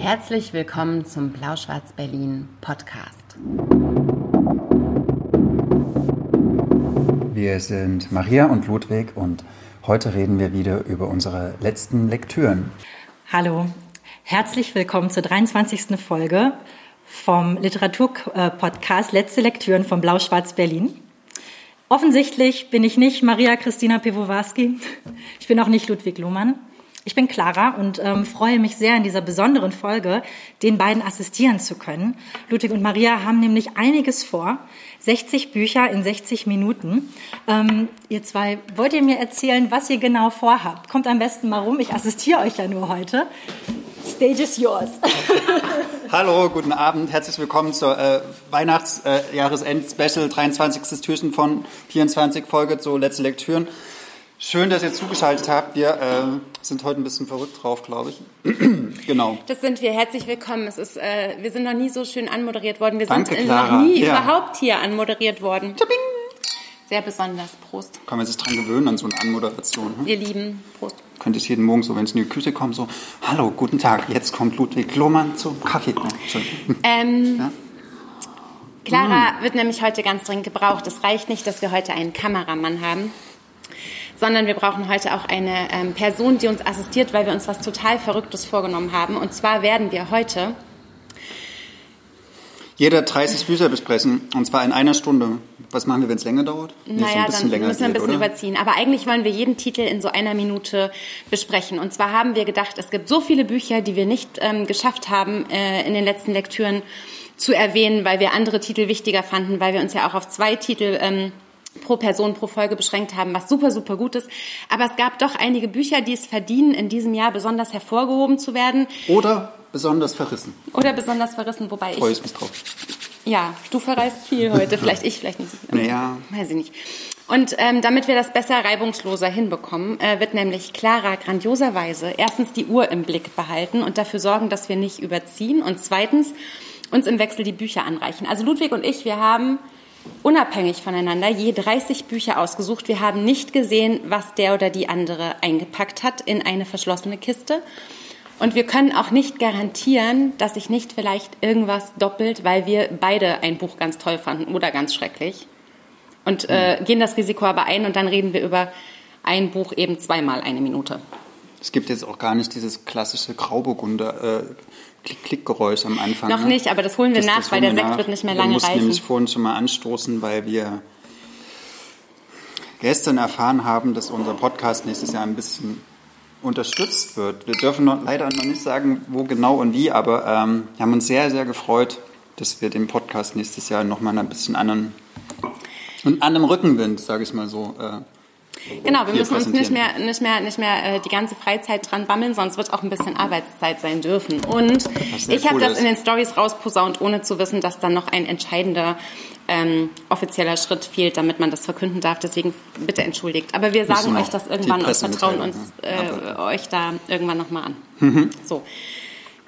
Herzlich willkommen zum Blau-Schwarz-Berlin Podcast. Wir sind Maria und Ludwig und heute reden wir wieder über unsere letzten Lektüren. Hallo, herzlich willkommen zur 23. Folge vom Literaturpodcast Letzte Lektüren von Blau-Schwarz-Berlin. Offensichtlich bin ich nicht Maria Christina Piwowarski. Ich bin auch nicht Ludwig Lohmann. Ich bin Clara und ähm, freue mich sehr, in dieser besonderen Folge den beiden assistieren zu können. Ludwig und Maria haben nämlich einiges vor. 60 Bücher in 60 Minuten. Ähm, ihr zwei, wollt ihr mir erzählen, was ihr genau vorhabt? Kommt am besten mal rum. Ich assistiere euch ja nur heute. Stage is yours. Hallo, guten Abend. Herzlich willkommen zur äh, Weihnachtsjahresend-Special, äh, 23. Türchen von 24 Folge zu Letzte Lektüren. Schön, dass ihr zugeschaltet habt. Wir äh, sind heute ein bisschen verrückt drauf, glaube ich. genau. Das sind wir. Herzlich willkommen. Es ist, äh, wir sind noch nie so schön anmoderiert worden. Wir Danke, sind Clara. noch nie ja. überhaupt hier anmoderiert worden. Tabing. Sehr besonders. Prost. Kann man sich dran gewöhnen an so eine Anmoderation. Hm? Wir lieben. Prost. Könnte ich jeden Morgen so, wenn es in die Küche kommt, so, hallo, guten Tag, jetzt kommt Ludwig Lohmann zum Kaffee. Ähm, ja? Clara hm. wird nämlich heute ganz dringend gebraucht. Es reicht nicht, dass wir heute einen Kameramann haben sondern wir brauchen heute auch eine ähm, Person, die uns assistiert, weil wir uns was total Verrücktes vorgenommen haben. Und zwar werden wir heute jeder 30 Bücher besprechen und zwar in einer Stunde. Was machen wir, wenn es länger dauert? Nee, naja, so dann müssen wir ein bisschen geht, überziehen. Aber eigentlich wollen wir jeden Titel in so einer Minute besprechen. Und zwar haben wir gedacht, es gibt so viele Bücher, die wir nicht ähm, geschafft haben äh, in den letzten Lektüren zu erwähnen, weil wir andere Titel wichtiger fanden, weil wir uns ja auch auf zwei Titel ähm, pro Person pro Folge beschränkt haben, was super, super gut ist. Aber es gab doch einige Bücher, die es verdienen, in diesem Jahr besonders hervorgehoben zu werden. Oder besonders verrissen. Oder besonders verrissen, wobei ich... Freue ich mich drauf. Ja, du verreist viel heute, vielleicht ich, vielleicht nicht. Naja. Weiß ich nicht. Und ähm, damit wir das besser reibungsloser hinbekommen, äh, wird nämlich Clara grandioserweise erstens die Uhr im Blick behalten und dafür sorgen, dass wir nicht überziehen und zweitens uns im Wechsel die Bücher anreichen. Also Ludwig und ich, wir haben unabhängig voneinander je 30 Bücher ausgesucht. Wir haben nicht gesehen, was der oder die andere eingepackt hat in eine verschlossene Kiste. Und wir können auch nicht garantieren, dass sich nicht vielleicht irgendwas doppelt, weil wir beide ein Buch ganz toll fanden oder ganz schrecklich. Und äh, hm. gehen das Risiko aber ein und dann reden wir über ein Buch eben zweimal eine Minute. Es gibt jetzt auch gar nicht dieses klassische Grauburgunder. Äh, Klick-Klick-Geräusch am Anfang. Noch nicht, aber das holen wir das, nach, das weil der Sekt wird nicht mehr lange reichen. Wir mussten nämlich vorhin schon mal anstoßen, weil wir gestern erfahren haben, dass unser Podcast nächstes Jahr ein bisschen unterstützt wird. Wir dürfen noch, leider noch nicht sagen, wo genau und wie, aber ähm, wir haben uns sehr, sehr gefreut, dass wir den Podcast nächstes Jahr nochmal ein bisschen anderen, an einem Rückenwind, sage ich mal so, äh, Genau, wir müssen uns nicht mehr, nicht mehr, nicht mehr äh, die ganze Freizeit dran bammeln, sonst wird auch ein bisschen Arbeitszeit sein dürfen. Und ich habe das in den Stories rausposaunt, ohne zu wissen, dass dann noch ein entscheidender ähm, offizieller Schritt fehlt, damit man das verkünden darf. Deswegen bitte entschuldigt. Aber wir sagen euch das irgendwann und vertrauen uns äh, euch da irgendwann nochmal an. Mhm. So.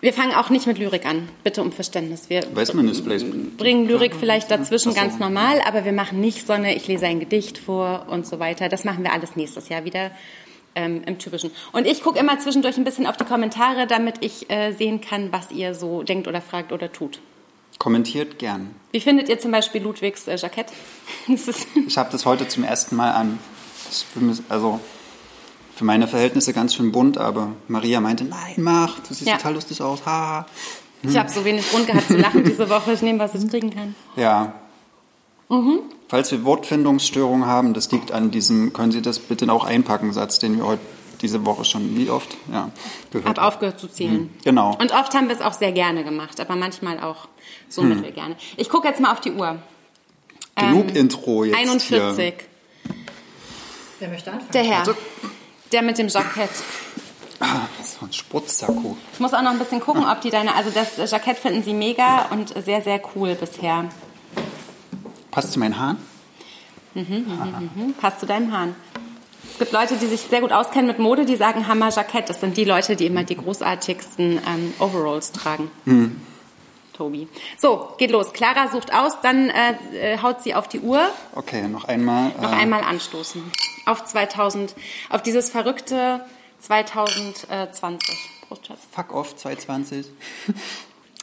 Wir fangen auch nicht mit Lyrik an. Bitte um Verständnis. Wir Weiß man nicht, vielleicht bringen Lyrik vielleicht dazwischen ganz normal, aber wir machen nicht so eine, ich lese ein Gedicht vor und so weiter. Das machen wir alles nächstes Jahr wieder ähm, im Typischen. Und ich gucke immer zwischendurch ein bisschen auf die Kommentare, damit ich äh, sehen kann, was ihr so denkt oder fragt oder tut. Kommentiert gern. Wie findet ihr zum Beispiel Ludwigs äh, Jackett? ich habe das heute zum ersten Mal an. Also für meine Verhältnisse ganz schön bunt, aber Maria meinte, nein, mach, du siehst ja. total lustig aus, haha. Hm. Ich habe so wenig Grund gehabt zu lachen diese Woche, ich nehme, was ich kriegen kann. Ja. Mhm. Falls wir Wortfindungsstörungen haben, das liegt an diesem, können Sie das bitte auch einpacken, Satz, den wir heute diese Woche schon, wie oft? Ja, gehört Hab aufgehört zu zählen. Mhm. Genau. Und oft haben wir es auch sehr gerne gemacht, aber manchmal auch so hm. gerne. Ich gucke jetzt mal auf die Uhr. Genug ähm, Intro jetzt 41. Hier. Wer möchte anfangen? Der Herr. Also, der mit dem Jackett. Ah, so ein Sportsacko. Ich muss auch noch ein bisschen gucken, ob die deine, also das Jackett finden sie mega und sehr, sehr cool bisher. Passt zu meinen Haaren? Mhm, mhm, mhm. Passt zu deinen Haaren. Es gibt Leute, die sich sehr gut auskennen mit Mode, die sagen Hammer Jackett. Das sind die Leute, die immer die großartigsten ähm, Overalls tragen. Mhm. Tobi. So, geht los. Clara sucht aus, dann äh, äh haut sie auf die Uhr. Okay, noch einmal. Noch äh, einmal anstoßen. Auf 2000, auf dieses verrückte 2020. Prost, Schatz. Fuck off 2020.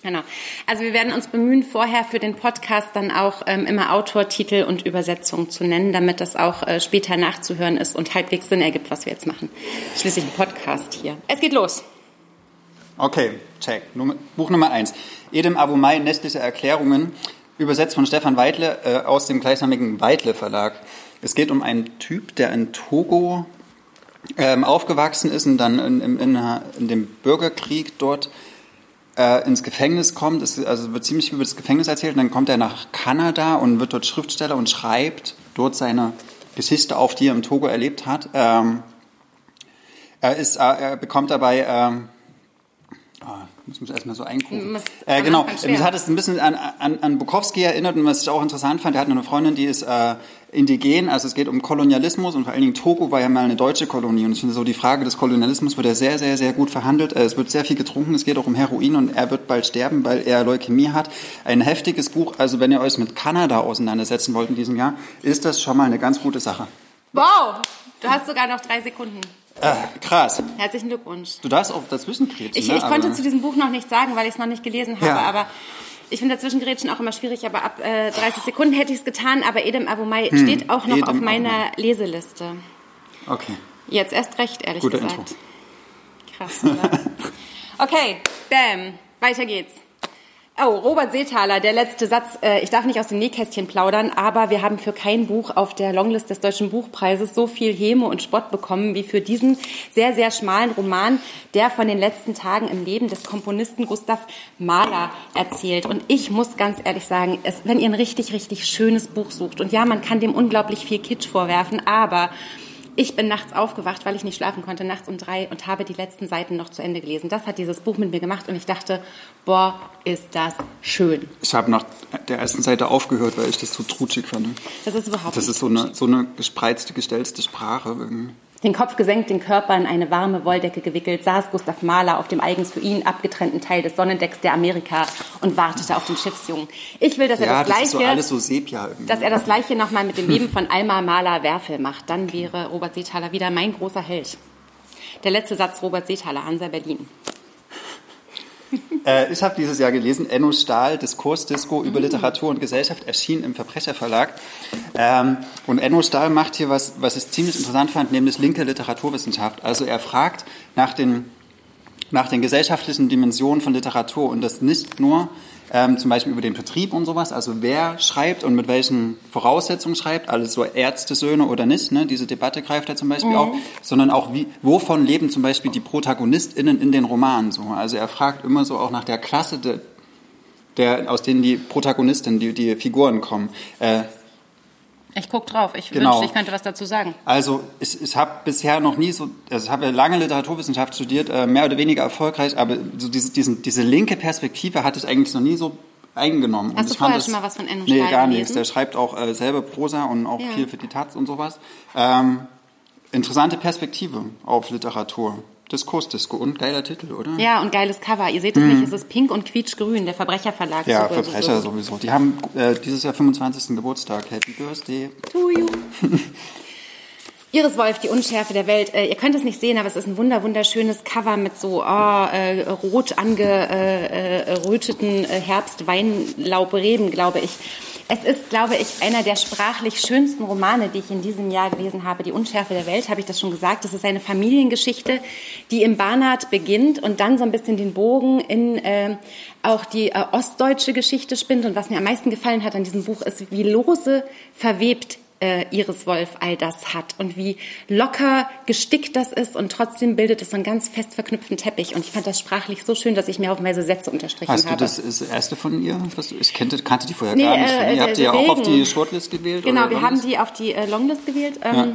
Genau. Also wir werden uns bemühen, vorher für den Podcast dann auch ähm, immer Autortitel und Übersetzung zu nennen, damit das auch äh, später nachzuhören ist und halbwegs Sinn ergibt, was wir jetzt machen. Schließlich ein Podcast hier. Es geht los. Okay, check. Buch Nummer eins. Edem Abumai, Nächtliche Erklärungen, übersetzt von Stefan Weidle äh, aus dem gleichnamigen Weidle Verlag. Es geht um einen Typ, der in Togo ähm, aufgewachsen ist und dann in, in, in, in dem Bürgerkrieg dort äh, ins Gefängnis kommt, es, also wird ziemlich über das Gefängnis erzählt, und dann kommt er nach Kanada und wird dort Schriftsteller und schreibt dort seine Geschichte auf, die er im Togo erlebt hat. Ähm, er, ist, äh, er bekommt dabei ähm, Ah, muss mich erstmal so eingucken. Äh, genau, mich hat es ein bisschen an, an, an Bukowski erinnert und was ich auch interessant fand, er hat eine Freundin, die ist äh, indigen, also es geht um Kolonialismus und vor allen Dingen Togo war ja mal eine deutsche Kolonie und ich finde so die Frage des Kolonialismus wird ja sehr, sehr, sehr gut verhandelt. Äh, es wird sehr viel getrunken, es geht auch um Heroin und er wird bald sterben, weil er Leukämie hat. Ein heftiges Buch, also wenn ihr euch mit Kanada auseinandersetzen wollt in diesem Jahr, ist das schon mal eine ganz gute Sache. Wow, du hast sogar noch drei Sekunden. Äh, krass. Herzlichen Glückwunsch. Du darfst auch dazwischen kretschen. Ich, ne? ich konnte zu diesem Buch noch nichts sagen, weil ich es noch nicht gelesen habe, ja. aber ich finde dazwischengrätschen auch immer schwierig, aber ab äh, 30 Sekunden hätte ich es getan, aber Edem Avomai hm. steht auch noch Edem auf meiner Avomai. Leseliste. Okay. Jetzt erst recht, ehrlich Gute gesagt. Intro. Krass, oder? okay, bam, weiter geht's. Oh, Robert Seethaler, der letzte Satz. Äh, ich darf nicht aus dem Nähkästchen plaudern, aber wir haben für kein Buch auf der Longlist des Deutschen Buchpreises so viel Häme und Spott bekommen wie für diesen sehr, sehr schmalen Roman, der von den letzten Tagen im Leben des Komponisten Gustav Mahler erzählt. Und ich muss ganz ehrlich sagen, es, wenn ihr ein richtig, richtig schönes Buch sucht, und ja, man kann dem unglaublich viel Kitsch vorwerfen, aber ich bin nachts aufgewacht, weil ich nicht schlafen konnte, nachts um drei und habe die letzten Seiten noch zu Ende gelesen. Das hat dieses Buch mit mir gemacht und ich dachte, boah, ist das schön. Ich habe nach der ersten Seite aufgehört, weil ich das so trutschig fand. Das ist überhaupt Das ist so eine, so eine gespreizte, gestelzte Sprache. Irgendwie. Den Kopf gesenkt, den Körper in eine warme Wolldecke gewickelt, saß Gustav Mahler auf dem eigens für ihn abgetrennten Teil des Sonnendecks der Amerika und wartete auf den Schiffsjungen. Ich will, dass er ja, das, Gleiche, ist so so dass er das Gleiche nochmal mit dem Leben von Alma Mahler Werfel macht. Dann wäre Robert Seethaler wieder mein großer Held. Der letzte Satz Robert Seethaler, Hansa Berlin. Äh, ich habe dieses Jahr gelesen, Enno Stahl, Diskursdisco über Literatur und Gesellschaft, erschien im Verbrecherverlag. Ähm, und Enno Stahl macht hier was, was ich ziemlich interessant fand, nämlich linke Literaturwissenschaft. Also er fragt nach den, nach den gesellschaftlichen Dimensionen von Literatur und das nicht nur ähm, zum Beispiel über den Vertrieb und sowas, also wer schreibt und mit welchen Voraussetzungen schreibt, alles so Ärztesöhne oder nicht, ne? diese Debatte greift er zum Beispiel mhm. auch, sondern auch wie, wovon leben zum Beispiel die ProtagonistInnen in den Romanen so. Also er fragt immer so auch nach der Klasse de, der, aus denen die Protagonistinnen, die, die Figuren kommen. Äh, ich gucke drauf. Ich genau. wünschte, ich könnte was dazu sagen. Also ich, ich habe bisher noch nie so, also ich habe lange Literaturwissenschaft studiert, äh, mehr oder weniger erfolgreich, aber so diese, diesen, diese linke Perspektive hatte ich eigentlich noch nie so eingenommen. Hast und du vorher das, schon mal was von Enno Nee, gar nichts. Der schreibt auch äh, selber Prosa und auch ja. viel für die Taz und sowas. Ähm, interessante Perspektive auf Literatur. Diskursdisco und geiler Titel, oder? Ja, und geiles Cover. Ihr seht es mhm. nicht, es ist pink und quietschgrün, der Verbrecherverlag. Ja, so Verbrecher so. sowieso. Die haben äh, dieses Jahr 25. Geburtstag. Happy Birthday. To you. Iris Wolf, die Unschärfe der Welt. Äh, ihr könnt es nicht sehen, aber es ist ein wunder wunderschönes Cover mit so oh, äh, rot angeröteten äh, äh, Herbstweinlaubreben, glaube ich. Es ist, glaube ich, einer der sprachlich schönsten Romane, die ich in diesem Jahr gelesen habe. Die Unschärfe der Welt, habe ich das schon gesagt. Das ist eine Familiengeschichte, die im Barnard beginnt und dann so ein bisschen den Bogen in äh, auch die äh, ostdeutsche Geschichte spinnt. Und was mir am meisten gefallen hat an diesem Buch ist, wie lose verwebt äh, Iris Wolf all das hat und wie locker gestickt das ist und trotzdem bildet es so einen ganz fest verknüpften Teppich. Und ich fand das sprachlich so schön, dass ich mir haufenweise Sätze unterstrichen Hast habe. Hast du das, das erste von ihr? Ich kannte, kannte die vorher nee, gar nicht. Äh, ihr habt die ja auch auf die Shortlist gewählt? Genau, wir haben die auf die äh, Longlist gewählt. Ähm, ja.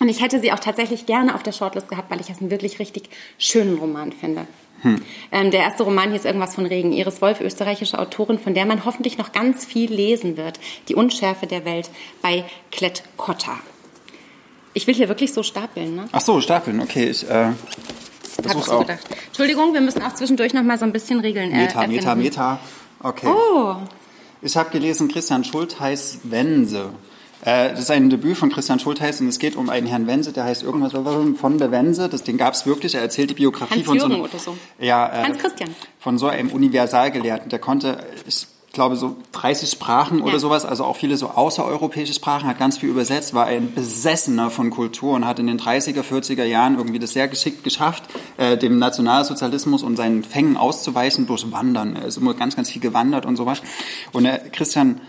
Und ich hätte sie auch tatsächlich gerne auf der Shortlist gehabt, weil ich es einen wirklich richtig schönen Roman finde. Hm. Ähm, der erste Roman hieß irgendwas von Regen. Iris Wolf, österreichische Autorin, von der man hoffentlich noch ganz viel lesen wird. Die Unschärfe der Welt bei Klett Cotta. Ich will hier wirklich so stapeln, ne? Ach so, stapeln, okay. Ich, äh, Hab ich so gedacht. Entschuldigung, wir müssen auch zwischendurch noch mal so ein bisschen Regeln äh, Meta, Meta, Meta. Okay. Oh. Ich habe gelesen, Christian Schultheiß Wense. Äh, das ist ein Debüt von Christian Schultheiß und es geht um einen Herrn Wense, der heißt irgendwas von der Wense. Das, den gab es wirklich. Er erzählt die Biografie Hans von so, Jürgen einem- oder so. Ja, äh, Hans Christian. von so einem Universalgelehrten. Der konnte, ich glaube, so 30 Sprachen oder Ja. sowas, also auch viele so außereuropäische Sprachen, hat ganz viel übersetzt, war ein Besessener von Kultur und hat in den 30er, 40er Jahren irgendwie das sehr geschickt geschafft, äh, dem Nationalsozialismus und seinen Fängen auszuweichen durch Wandern. Er ist immer ganz, ganz viel gewandert und sowas. Und äh, Christian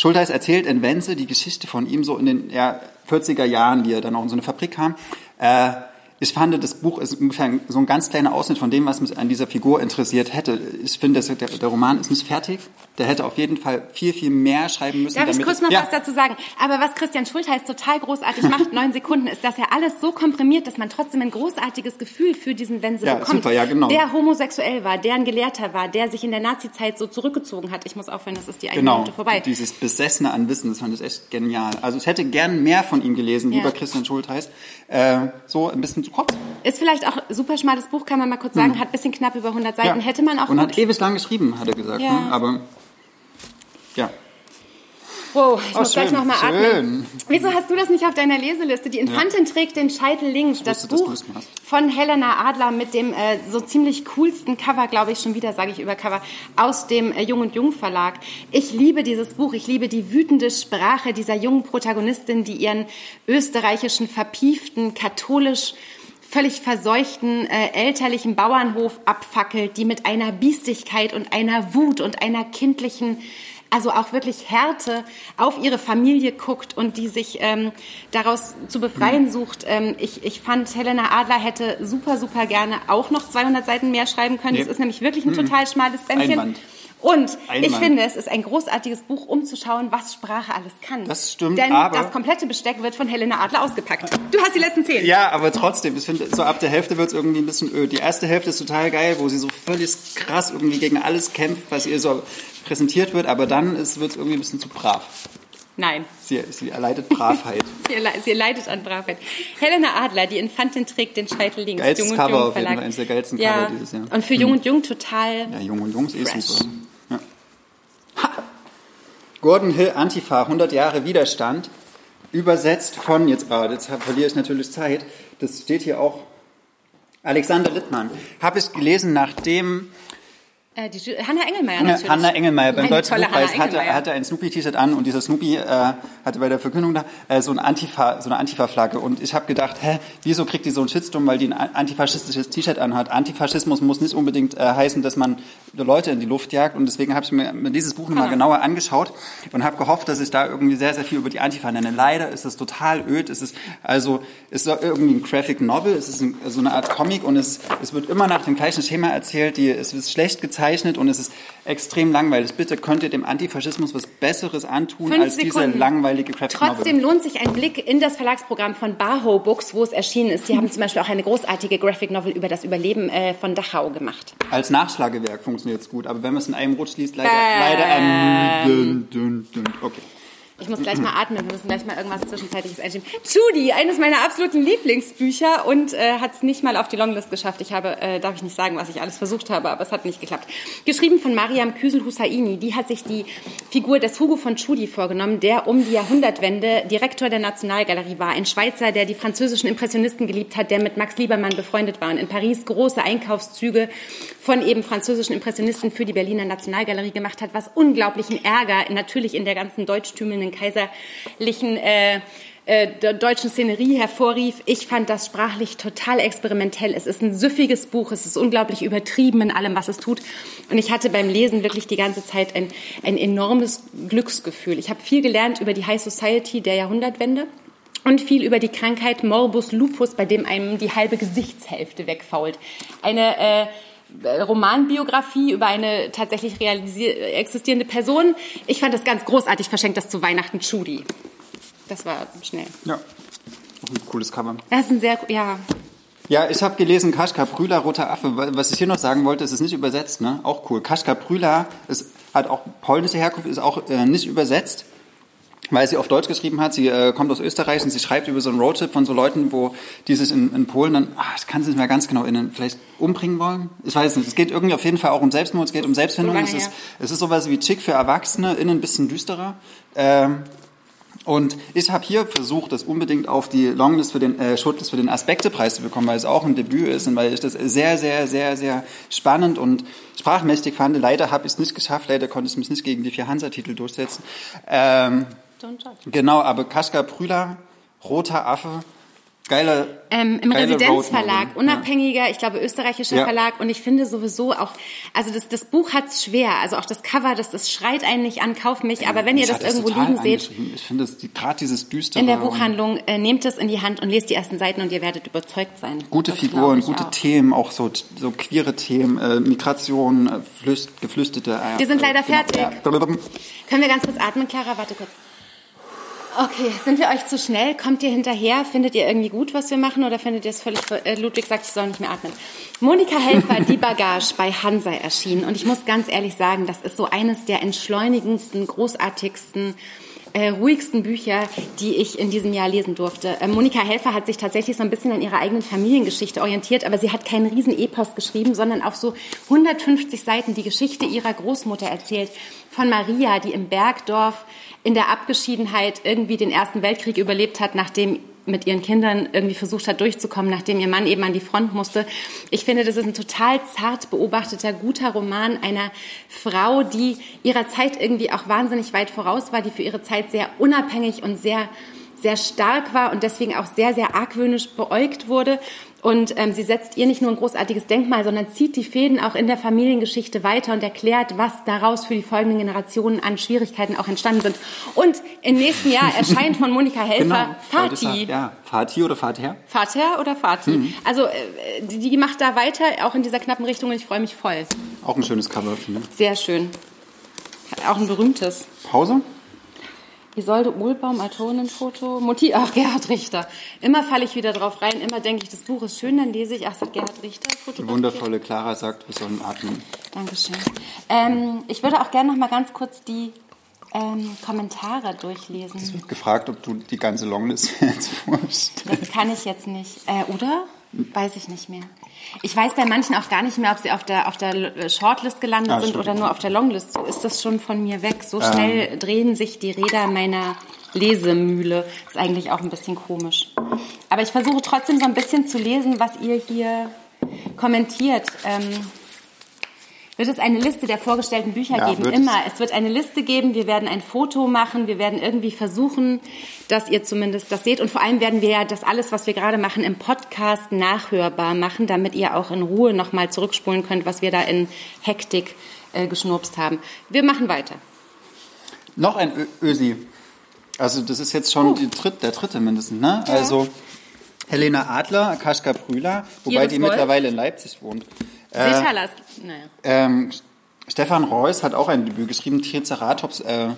Schulteis erzählt in Wenze die Geschichte von ihm so in den ja, 40er Jahren, wie er dann auch in so eine Fabrik kam. Äh, ich fand, das Buch ist ungefähr so ein ganz kleiner Ausschnitt von dem, was mich an dieser Figur interessiert hätte. Ich finde, der, der Roman ist nicht fertig. Der hätte auf jeden Fall viel, viel mehr schreiben müssen. Darf ich damit kurz es- noch ja. was dazu sagen? Aber was Christian Schultheiß total großartig macht, neun Sekunden, ist, dass er alles so komprimiert, dass man trotzdem ein großartiges Gefühl für diesen Wense Ja, bekommt. super, ja, genau. Der homosexuell war, der ein Gelehrter war, der sich in der Nazizeit so zurückgezogen hat. Ich muss aufhören, das ist die eine Genau, Minute vorbei. dieses Besessene an Wissen, das fand ich echt genial. Also ich hätte gern mehr von ihm gelesen, Ja. lieber Christian Schultheiß. Äh, so ein bisschen kurz. Ist vielleicht auch super schmales Buch, kann man mal kurz sagen, hat ein bisschen knapp über 100 Seiten. Hätte man auch Hm. Und hat ewig lang geschrieben, hat er gesagt. Ja. Ne? Aber ja. Wow, ich Oh, muss gleich schön, nochmal schön. atmen. Wieso hast du das nicht auf deiner Leseliste? Die Infantin trägt den Scheitel links. Das wusste, Buch von Helena Adler mit dem äh, so ziemlich coolsten Cover, glaube ich, schon wieder sage ich über Cover, aus dem äh, Jung und Jung Verlag. Ich liebe dieses Buch. Ich liebe die wütende Sprache dieser jungen Protagonistin, die ihren österreichischen, verpieften, katholisch völlig verseuchten äh, elterlichen Bauernhof abfackelt, die mit einer Biestigkeit und einer Wut und einer kindlichen also auch wirklich Härte auf ihre Familie guckt und die sich ähm, daraus zu befreien sucht. Ähm, ich, ich fand, Helena Adler hätte super, super gerne auch noch 200 Seiten mehr schreiben können. Nee. Das ist nämlich wirklich ein total schmales Bändchen. Einwand. Und ich Einwand. finde, es ist ein großartiges Buch, um zu schauen, was Sprache alles kann. Das stimmt, Denn aber- das komplette Besteck wird von Helena Adler ausgepackt. Du hast die letzten zehn. Ja, aber trotzdem, ich finde, so ab der Hälfte wird es irgendwie ein bisschen öd. Die erste Hälfte ist total geil, wo sie so völlig krass irgendwie gegen alles kämpft, was ihr so präsentiert wird, aber dann wird es irgendwie ein bisschen zu brav. Nein. Sie, sie erleidet Bravheit. Sie, le- sie leidet an Bravheit. Helena Adler, die Infantin trägt den Scheitel links. Geilstes Jung und Cover Jung auf jeden. Fall, eines der geilsten ja. Cover dieses Jahr. Und für Jung und Jung total. Ja, Jung und Jungs eh Fresh. super. Ha! Gordon Hill Antifa, 100 Jahre Widerstand, übersetzt von, jetzt, ah, jetzt verliere ich natürlich Zeit, das steht hier auch, Alexander Littmann. Habe ich gelesen, nachdem Äh, die Hanna Engelmeier natürlich. Hanna Engelmeier beim Eine Deutschen Buchpreis hatte, hatte ein Snoopy-T-Shirt an und dieser Snoopy äh, hatte bei der Verkündung da äh, so, ein Antifa, so eine Antifa-Flagge und ich habe gedacht, hä, wieso kriegt die so einen Shitstorm, weil die ein antifaschistisches T-Shirt anhat? Antifaschismus muss nicht unbedingt äh, heißen, dass man Leute in die Luft jagt und deswegen habe ich mir, dieses Buch nochmal Ah. genauer angeschaut und habe gehofft, dass ich da irgendwie sehr, sehr viel über die Antifa nenne. Leider ist es total öd, es ist also es ist irgendwie ein Graphic Novel, es ist ein, so eine Art Comic und es, es wird immer nach dem gleichen Schema erzählt, die, es ist schlecht gezeichnet und es ist extrem langweilig. Bitte könnt ihr dem Antifaschismus was Besseres antun Fünf als diese Sekunden. langweilige Graphic Trotzdem lohnt sich ein Blick in das Verlagsprogramm von Barhow Books, wo es erschienen ist. Die haben zum Beispiel auch eine großartige Graphic Novel über das Überleben äh, von Dachau gemacht. Als Nachschlagewerk funktioniert es gut, aber wenn man es in einem Rutsch liest, leider, Ähm. leider dün. Okay. Ich muss gleich mal atmen, wir müssen gleich mal irgendwas Zwischenzeitliches einschieben. Judy, eines meiner absoluten Lieblingsbücher und äh, hat es nicht mal auf die Longlist geschafft. Ich habe, äh, darf ich nicht sagen, was ich alles versucht habe, aber es hat nicht geklappt. Geschrieben von Mariam Küsel-Hussaini, die hat sich die Figur des Hugo von Judy vorgenommen, der um die Jahrhundertwende Direktor der Nationalgalerie war. Ein Schweizer, der die französischen Impressionisten geliebt hat, der mit Max Liebermann befreundet war und in Paris große Einkaufszüge von eben französischen Impressionisten für die Berliner Nationalgalerie gemacht hat, was unglaublichen Ärger natürlich in der ganzen deutschtümelnden kaiserlichen äh, äh, der deutschen Szenerie hervorrief. Ich fand das sprachlich total experimentell. Es ist ein süffiges Buch, es ist unglaublich übertrieben in allem, was es tut. Und ich hatte beim Lesen wirklich die ganze Zeit ein, ein enormes Glücksgefühl. Ich habe viel gelernt über die High Society der Jahrhundertwende. Und viel über die Krankheit Morbus Lupus, bei dem einem die halbe Gesichtshälfte wegfault. Eine äh, Romanbiografie über eine tatsächlich existierende Person. Ich fand das ganz großartig, verschenkt das zu Weihnachten Judy. Das war schnell. Ja. Auch ein cooles Cover. Das ist ein sehr, ja. Ja, ich habe gelesen Kaschka Brüler, Roter Affe. Was ich hier noch sagen wollte, ist es nicht übersetzt, ne? Auch cool. Kaschka Brüler ist, hat auch polnische Herkunft, ist auch äh, nicht übersetzt, weil sie auf Deutsch geschrieben hat. Sie äh, kommt aus Österreich und sie schreibt über so einen Roadtrip von so Leuten, wo die sich in, in Polen dann, ach, ich kann es nicht mehr ganz genau innen, vielleicht umbringen wollen. Ich weiß nicht. Es geht irgendwie auf jeden Fall auch um Selbstmord, es geht um Selbstfindung. So es, ist, es ist sowas wie Chick für Erwachsene, innen ein bisschen düsterer. Ähm, Und ich habe hier versucht, das unbedingt auf die Longlist für den äh, Shortlist für den Aspektepreis zu bekommen, weil es auch ein Debüt ist und weil ich das sehr, sehr, sehr, sehr spannend und sprachmächtig fand. Leider habe ich es nicht geschafft, leider konnte ich mich nicht gegen die vier Hansa-Titel durchsetzen. Ähm, genau, aber Kaschka Prüler, Roter Affe, Geiler, ähm, Im geile Residenzverlag, unabhängiger, ich glaube österreichischer Ja. Verlag und ich finde sowieso auch, also das, das Buch hat's schwer, also auch das Cover, das, das schreit einen nicht an, kauf mich, aber wenn ihr das irgendwo liegen seht. Ich finde, gerade dieses düstere in der Buchhandlung, äh, nehmt es in die Hand und lest die ersten Seiten und ihr werdet überzeugt sein. Gute Das Figuren, gute auch. Themen, auch so, so queere Themen, äh, Migration, äh, Flücht, Geflüchtete. Äh, Wir sind leider genau, fertig. Ja. Können wir ganz kurz atmen, Clara? Warte kurz. Okay, sind wir euch zu schnell? Kommt ihr hinterher? Findet ihr irgendwie gut, was wir machen? Oder findet ihr es völlig... Äh, Ludwig sagt, ich soll nicht mehr atmen. Monika Helfer, Die Bagage bei Hansa erschienen. Und ich muss ganz ehrlich sagen, das ist so eines der entschleunigendsten, großartigsten, äh, ruhigsten Bücher, die ich in diesem Jahr lesen durfte. Äh, Monika Helfer hat sich tatsächlich so ein bisschen an ihrer eigenen Familiengeschichte orientiert, aber sie hat keinen riesen Epos geschrieben, sondern auf so 150 Seiten die Geschichte ihrer Großmutter erzählt. Von Maria, die im Bergdorf in der Abgeschiedenheit irgendwie den Ersten Weltkrieg überlebt hat, nachdem mit ihren Kindern irgendwie versucht hat durchzukommen, nachdem ihr Mann eben an die Front musste. Ich finde, das ist ein total zart beobachteter, guter Roman einer Frau, die ihrer Zeit irgendwie auch wahnsinnig weit voraus war, die für ihre Zeit sehr unabhängig und sehr sehr stark war und deswegen auch sehr, sehr argwöhnisch beäugt wurde. Und ähm, sie setzt ihr nicht nur ein großartiges Denkmal, sondern zieht die Fäden auch in der Familiengeschichte weiter und erklärt, was daraus für die folgenden Generationen an Schwierigkeiten auch entstanden sind. Und im nächsten Jahr erscheint von Monika Helfer Genau, wollte ich sagen. Fati. Ja, Fati oder Father? Vater oder Fati? Mhm. Also äh, die, die macht da weiter, auch in dieser knappen Richtung und ich freue mich voll. Auch ein schönes Cover. Sehr schön. Auch ein berühmtes. Pause? Isolde Uhlbaum, Autorenfoto, Motiv, ach, Gerhard Richter. Immer falle ich wieder drauf rein, immer denke ich, das Buch ist schön, dann lese ich, ach, sagt Gerhard Richter, Die fotografiert. wundervolle Clara sagt, wir sollen atmen. Dankeschön. Ähm, ich würde auch gerne noch mal ganz kurz die ähm, Kommentare durchlesen. Es wird gefragt, ob du die ganze Longlist jetzt vorstellst. Das kann ich jetzt nicht. Äh, oder? Weiß ich nicht mehr. Ich weiß bei manchen auch gar nicht mehr, ob sie auf der, auf der Shortlist gelandet Ah, sind oder nur auf der Longlist. So ist das schon von mir weg. So schnell drehen sich die Räder meiner Lesemühle. Ist eigentlich auch ein bisschen komisch. Aber ich versuche trotzdem so ein bisschen zu lesen, was ihr hier kommentiert. Ähm, wird es eine Liste der vorgestellten Bücher Ja, geben? wird es. Immer. Es wird eine Liste geben. Wir werden ein Foto machen. Wir werden irgendwie versuchen, dass ihr zumindest das seht. Und vor allem werden wir ja das alles, was wir gerade machen, im Podcast nachhörbar machen, damit ihr auch in Ruhe nochmal zurückspulen könnt, was wir da in Hektik äh, geschnurpst haben. Wir machen weiter. Noch ein Ö Ösi. Also das ist jetzt schon die dritt, der dritte mindestens, ne? Also Helena Adler, Kaschka Brühler, wobei die Wolf. mittlerweile in Leipzig wohnt. Seetalas. Naja. Ähm, Stefan Reuss hat auch ein Debüt geschrieben, Triceratops, äh,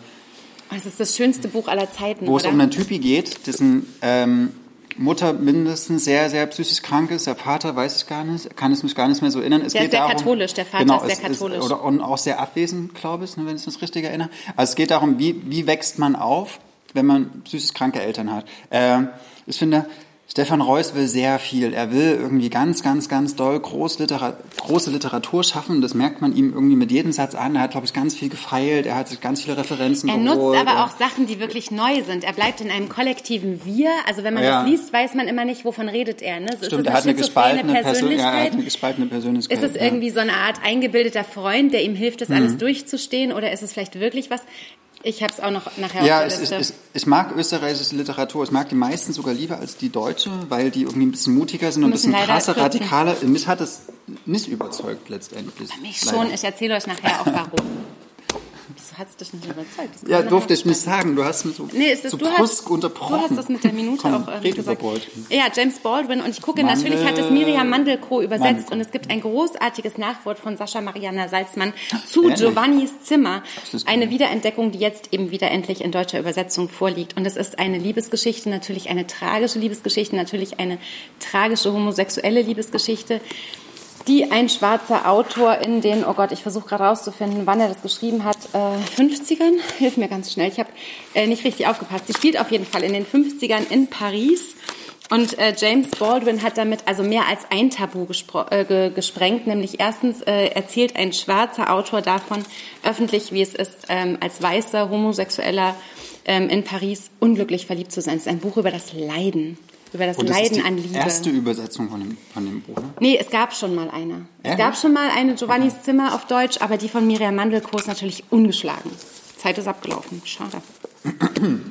Das ist das schönste Buch aller Zeiten, wo es oder? um einen Typi geht, dessen ähm, Mutter mindestens sehr, sehr psychisch krank ist. Der Vater weiß ich gar nicht, kann es mich gar nicht mehr so erinnern. Es Der geht ist sehr darum, katholisch, der Vater genau, ist sehr es katholisch. oder und auch sehr abwesend, glaube ich, ne, wenn ich das richtig erinnere. Also es geht darum, wie, wie wächst man auf, wenn man psychisch kranke Eltern hat. Ähm, ich finde, Stefan Reuss will sehr viel. Er will irgendwie ganz, ganz, ganz doll groß Litera große Literatur schaffen. Das merkt man ihm irgendwie mit jedem Satz an. Er hat, glaube ich, ganz viel gefeilt. Er hat sich ganz viele Referenzen Er geholt. nutzt aber Er- auch Sachen, die wirklich neu sind. Er bleibt in einem kollektiven Wir. Also wenn man Ja. das liest, weiß man immer nicht, wovon redet er. Ne? So, ist Stimmt, es er hat eine gespaltene, Persön ja, er Persönlichkeit? hat eine gespaltene Persönlichkeit. Ist es ja. irgendwie so eine Art eingebildeter Freund, der ihm hilft, das Mhm. alles durchzustehen? Oder ist es vielleicht wirklich was? Ich habe es auch noch nachher Ja, auf es, der ich, Liste. ich, ich mag österreichische Literatur. Ich mag die meisten sogar lieber als die deutsche, weil die irgendwie ein bisschen mutiger sind und ein bisschen krasser, kürzen. radikaler. Mich hat es nicht überzeugt letztendlich. Mich Leider. schon. Ich erzähle euch nachher auch warum. Wieso hat es dich nicht überzeugt? Das Ja, durfte ich nicht sagen. Du hast mir so, Nee, ist das, so du, hast, unterbrochen. du hast das mit der Minute Komm, auch äh, red gesagt. über. Ja, James Baldwin. Und ich gucke, Mandel- natürlich hat das Miriam Mandelko übersetzt. Mandelko. Und es gibt ein großartiges Nachwort von Sascha Mariana Salzmann zu Ehrlich? Giovannis Zimmer. Eine. Wiederentdeckung, die jetzt eben wieder endlich in deutscher Übersetzung vorliegt. Und es ist eine Liebesgeschichte, natürlich eine tragische Liebesgeschichte, natürlich eine tragische homosexuelle Liebesgeschichte die ein schwarzer Autor in den, oh Gott, ich versuche gerade rauszufinden, wann er das geschrieben hat, äh, 50ern, hilf mir ganz schnell, ich habe äh, nicht richtig aufgepasst. Sie spielt auf jeden Fall in den 50ern in Paris Und äh, James Baldwin hat damit also mehr als ein Tabu äh, ge gesprengt, nämlich erstens äh, erzählt ein schwarzer Autor davon öffentlich, wie es ist, ähm, als weißer Homosexueller ähm, in Paris unglücklich verliebt zu sein. Es ist ein Buch über das Leiden, über das, das Leiden ist die an Liebe. erste Übersetzung von dem, von dem Buch. Ne? Nee, es gab schon mal eine. Es Ehrlich? gab schon mal eine Giovannis Zimmer auf Deutsch, aber die von Miriam Mandelko ist natürlich ungeschlagen. Zeit ist abgelaufen. Schade.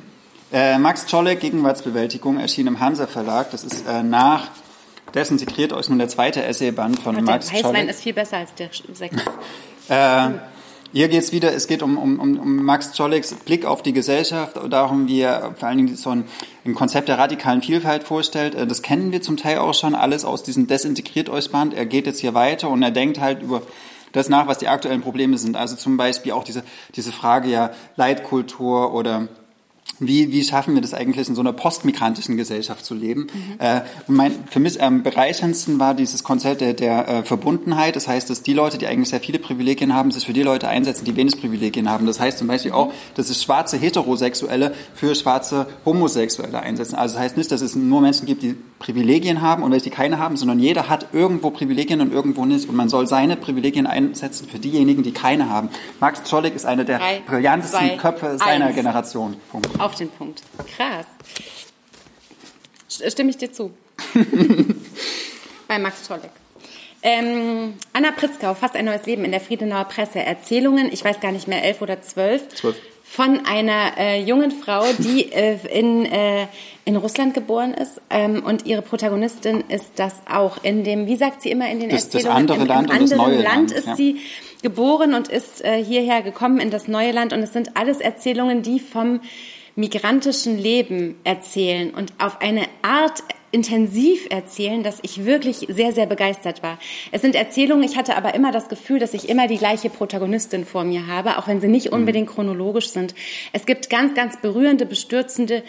Äh, Max Czolek, Gegenwartsbewältigung, erschien im Hansa Verlag. Das ist äh, nach Desintegriert euch nun der zweite Essayband von Und der Max Weißwein Czolek. ist viel besser als der Sekt. Äh, hier geht's wieder, es geht um, um, um, Max Czoleks Blick auf die Gesellschaft, darum, wie er vor allen Dingen so ein, ein Konzept der radikalen Vielfalt vorstellt. Äh, Das kennen wir zum Teil auch schon, alles aus diesem Desintegriert euch Band. Er geht jetzt hier weiter und er denkt halt über das nach, was die aktuellen Probleme sind. Also zum Beispiel auch diese, diese Frage ja Leitkultur oder wie, wie schaffen wir das eigentlich in so einer postmigrantischen Gesellschaft zu leben? Äh, und mein, für mich am bereicherndsten war dieses Konzept der, der äh, Verbundenheit. Das heißt, dass die Leute, die eigentlich sehr viele Privilegien haben, sich für die Leute einsetzen, die wenig Privilegien haben. Das heißt zum Beispiel auch, dass es schwarze Heterosexuelle für schwarze Homosexuelle einsetzen. Also das heißt nicht, dass es nur Menschen gibt, die Privilegien haben und welche die keine haben, sondern jeder hat irgendwo Privilegien und irgendwo nicht. Und man soll seine Privilegien einsetzen für diejenigen, die keine haben. Max Czolek ist einer der Drei, brillantesten zwei, Köpfe seiner eins. Generation. Punkt. Auf den Punkt. Krass. St- Stimme ich dir zu. Bei Max Czolek. Ähm, Anna Pritzkau, fast ein neues Leben in der Friedenauer Presse. Erzählungen, ich weiß gar nicht mehr, elf oder zwölf. Zwölf. Von einer äh, jungen Frau, die äh, in, äh, in Russland geboren ist. Ähm, und ihre Protagonistin ist das auch. In dem, wie sagt sie immer in den Das- das Erzählungen? andere Im, Land im und das anderen Land Land, ist ja. sie geboren und ist äh, hierher gekommen in das neue Land. Und es sind alles Erzählungen, die vom migrantischen Leben erzählen und auf eine Art intensiv erzählen, dass ich wirklich sehr, sehr begeistert war. Es sind Erzählungen, ich hatte aber immer das Gefühl, dass ich immer die gleiche Protagonistin vor mir habe, auch wenn sie nicht unbedingt chronologisch sind. Es gibt ganz, ganz berührende, bestürzende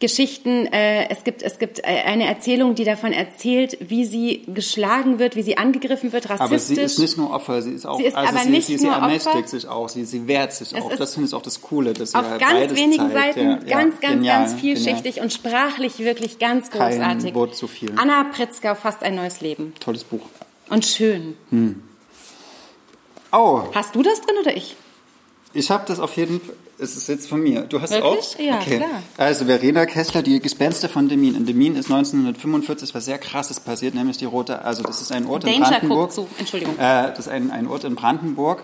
Geschichten. Äh, es gibt, es gibt äh, eine Erzählung, die davon erzählt, wie sie geschlagen wird, wie sie angegriffen wird, rassistisch. Aber sie ist nicht nur Opfer, sie ist auch, Sie ist also aber sie, nicht sie, sie nur ermächtigt Opfer. sich auch, sie, sie wehrt sich auch. ist Das finde ich auch das Coole, dass auf ganz beides wenigen zeigt. Seiten, ja, ja, ganz, ganz, genial, ganz vielschichtig und sprachlich wirklich ganz Kein großartig. Wort zu viel. Anna Pritzker, fast ein neues Leben. Genial. Tolles Buch. Und schön. Oh, Hast du das drin oder ich? Ich habe das auf jeden Fall. Es ist jetzt von mir. Du hast Wirklich? auch? Ja, okay. klar. Also Verena Kessler, die Gespenster von Demin. In Demin ist 1945 was sehr Krasses passiert, nämlich die Rote. Also das ist ein Ort in Danger Brandenburg. guckt zu. Entschuldigung. Äh, das ist ein, ein Ort in Brandenburg.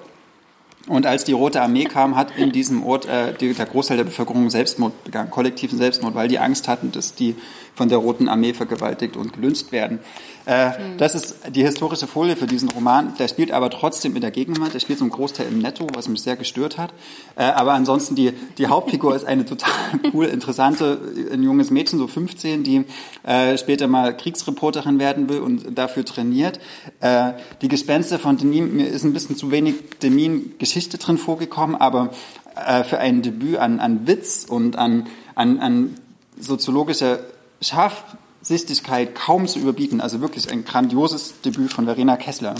Und als die Rote Armee kam, hat in diesem Ort äh, die, der Großteil der Bevölkerung Selbstmord begangen, kollektiven Selbstmord, weil die Angst hatten, dass die von der Roten Armee vergewaltigt und gelyncht werden. Äh, Das ist die historische Folie für diesen Roman. Der spielt aber trotzdem in der Gegenwart. Der spielt zum Großteil im Netto, was mich sehr gestört hat. Äh, aber ansonsten die, die Hauptfigur ist eine total cool, interessante, ein junges Mädchen, so 15, die äh, später mal Kriegsreporterin werden will und dafür trainiert. Äh, die Gespenster von Demin, mir ist ein bisschen zu wenig Demin-Geschichte drin vorgekommen, aber äh, für ein Debüt an, an Witz und an, an, an soziologischer Scharfsichtigkeit kaum zu überbieten. Also wirklich ein grandioses Debüt von Verena Kessler.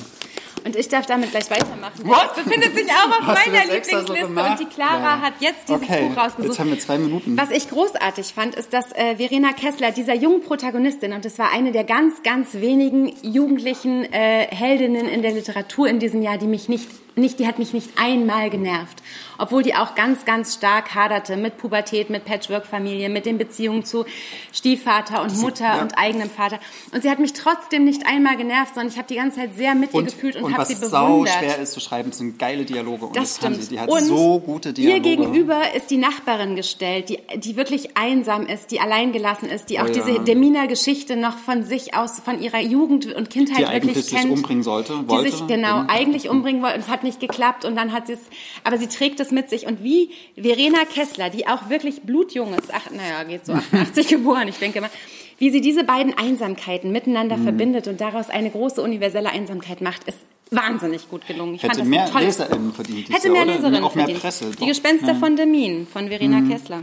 Und ich darf damit gleich weitermachen. What? Das befindet sich auch auf Hast meiner so Lieblingsliste gemacht? und die Clara Ja. hat jetzt dieses Okay, Buch rausgesucht. jetzt haben wir zwei Minuten. Was ich großartig fand, ist, dass äh, Verena Kessler, dieser jungen Protagonistin, und das war eine der ganz, ganz wenigen jugendlichen äh, Heldinnen in der Literatur in diesem Jahr, die mich nicht, nicht, die hat mich nicht einmal genervt. Obwohl die auch ganz, ganz stark haderte mit Pubertät, mit Patchwork-Familie, mit den Beziehungen zu Stiefvater und Mutter ja. und eigenem Vater. Und sie hat mich trotzdem nicht einmal genervt, sondern ich habe die ganze Zeit sehr mit ihr gefühlt und, und habe was sie bewundert. schwer ist zu schreiben, sind geile Dialoge. Und Das kann stimmt. sie. Die hat und so gute Dialoge. Ihr gegenüber ist die Nachbarin gestellt, die, die wirklich einsam ist, die alleingelassen ist, die auch Oh ja. diese Demina Geschichte noch von sich aus, von ihrer Jugend und Kindheit Die eigentlich wirklich sich kennt. umbringen sollte, Die wollte. sich genau Mhm. eigentlich umbringen wollte. und hat nicht geklappt und dann hat sie es, aber sie trägt es mit sich. Und wie Verena Kessler, die auch wirklich blutjung ist, ach, naja, geht so 88 geboren, ich denke mal, wie sie diese beiden Einsamkeiten Mhm. miteinander verbindet und daraus eine große universelle Einsamkeit macht, ist wahnsinnig gut gelungen. Ich Hätte fand das mehr tolles LeserInnen verdient. Hätte mehr? Leserinnen Auch mehr verdient. Presse. Die doch. Gespenster Ja. von Demin von Verena Kessler.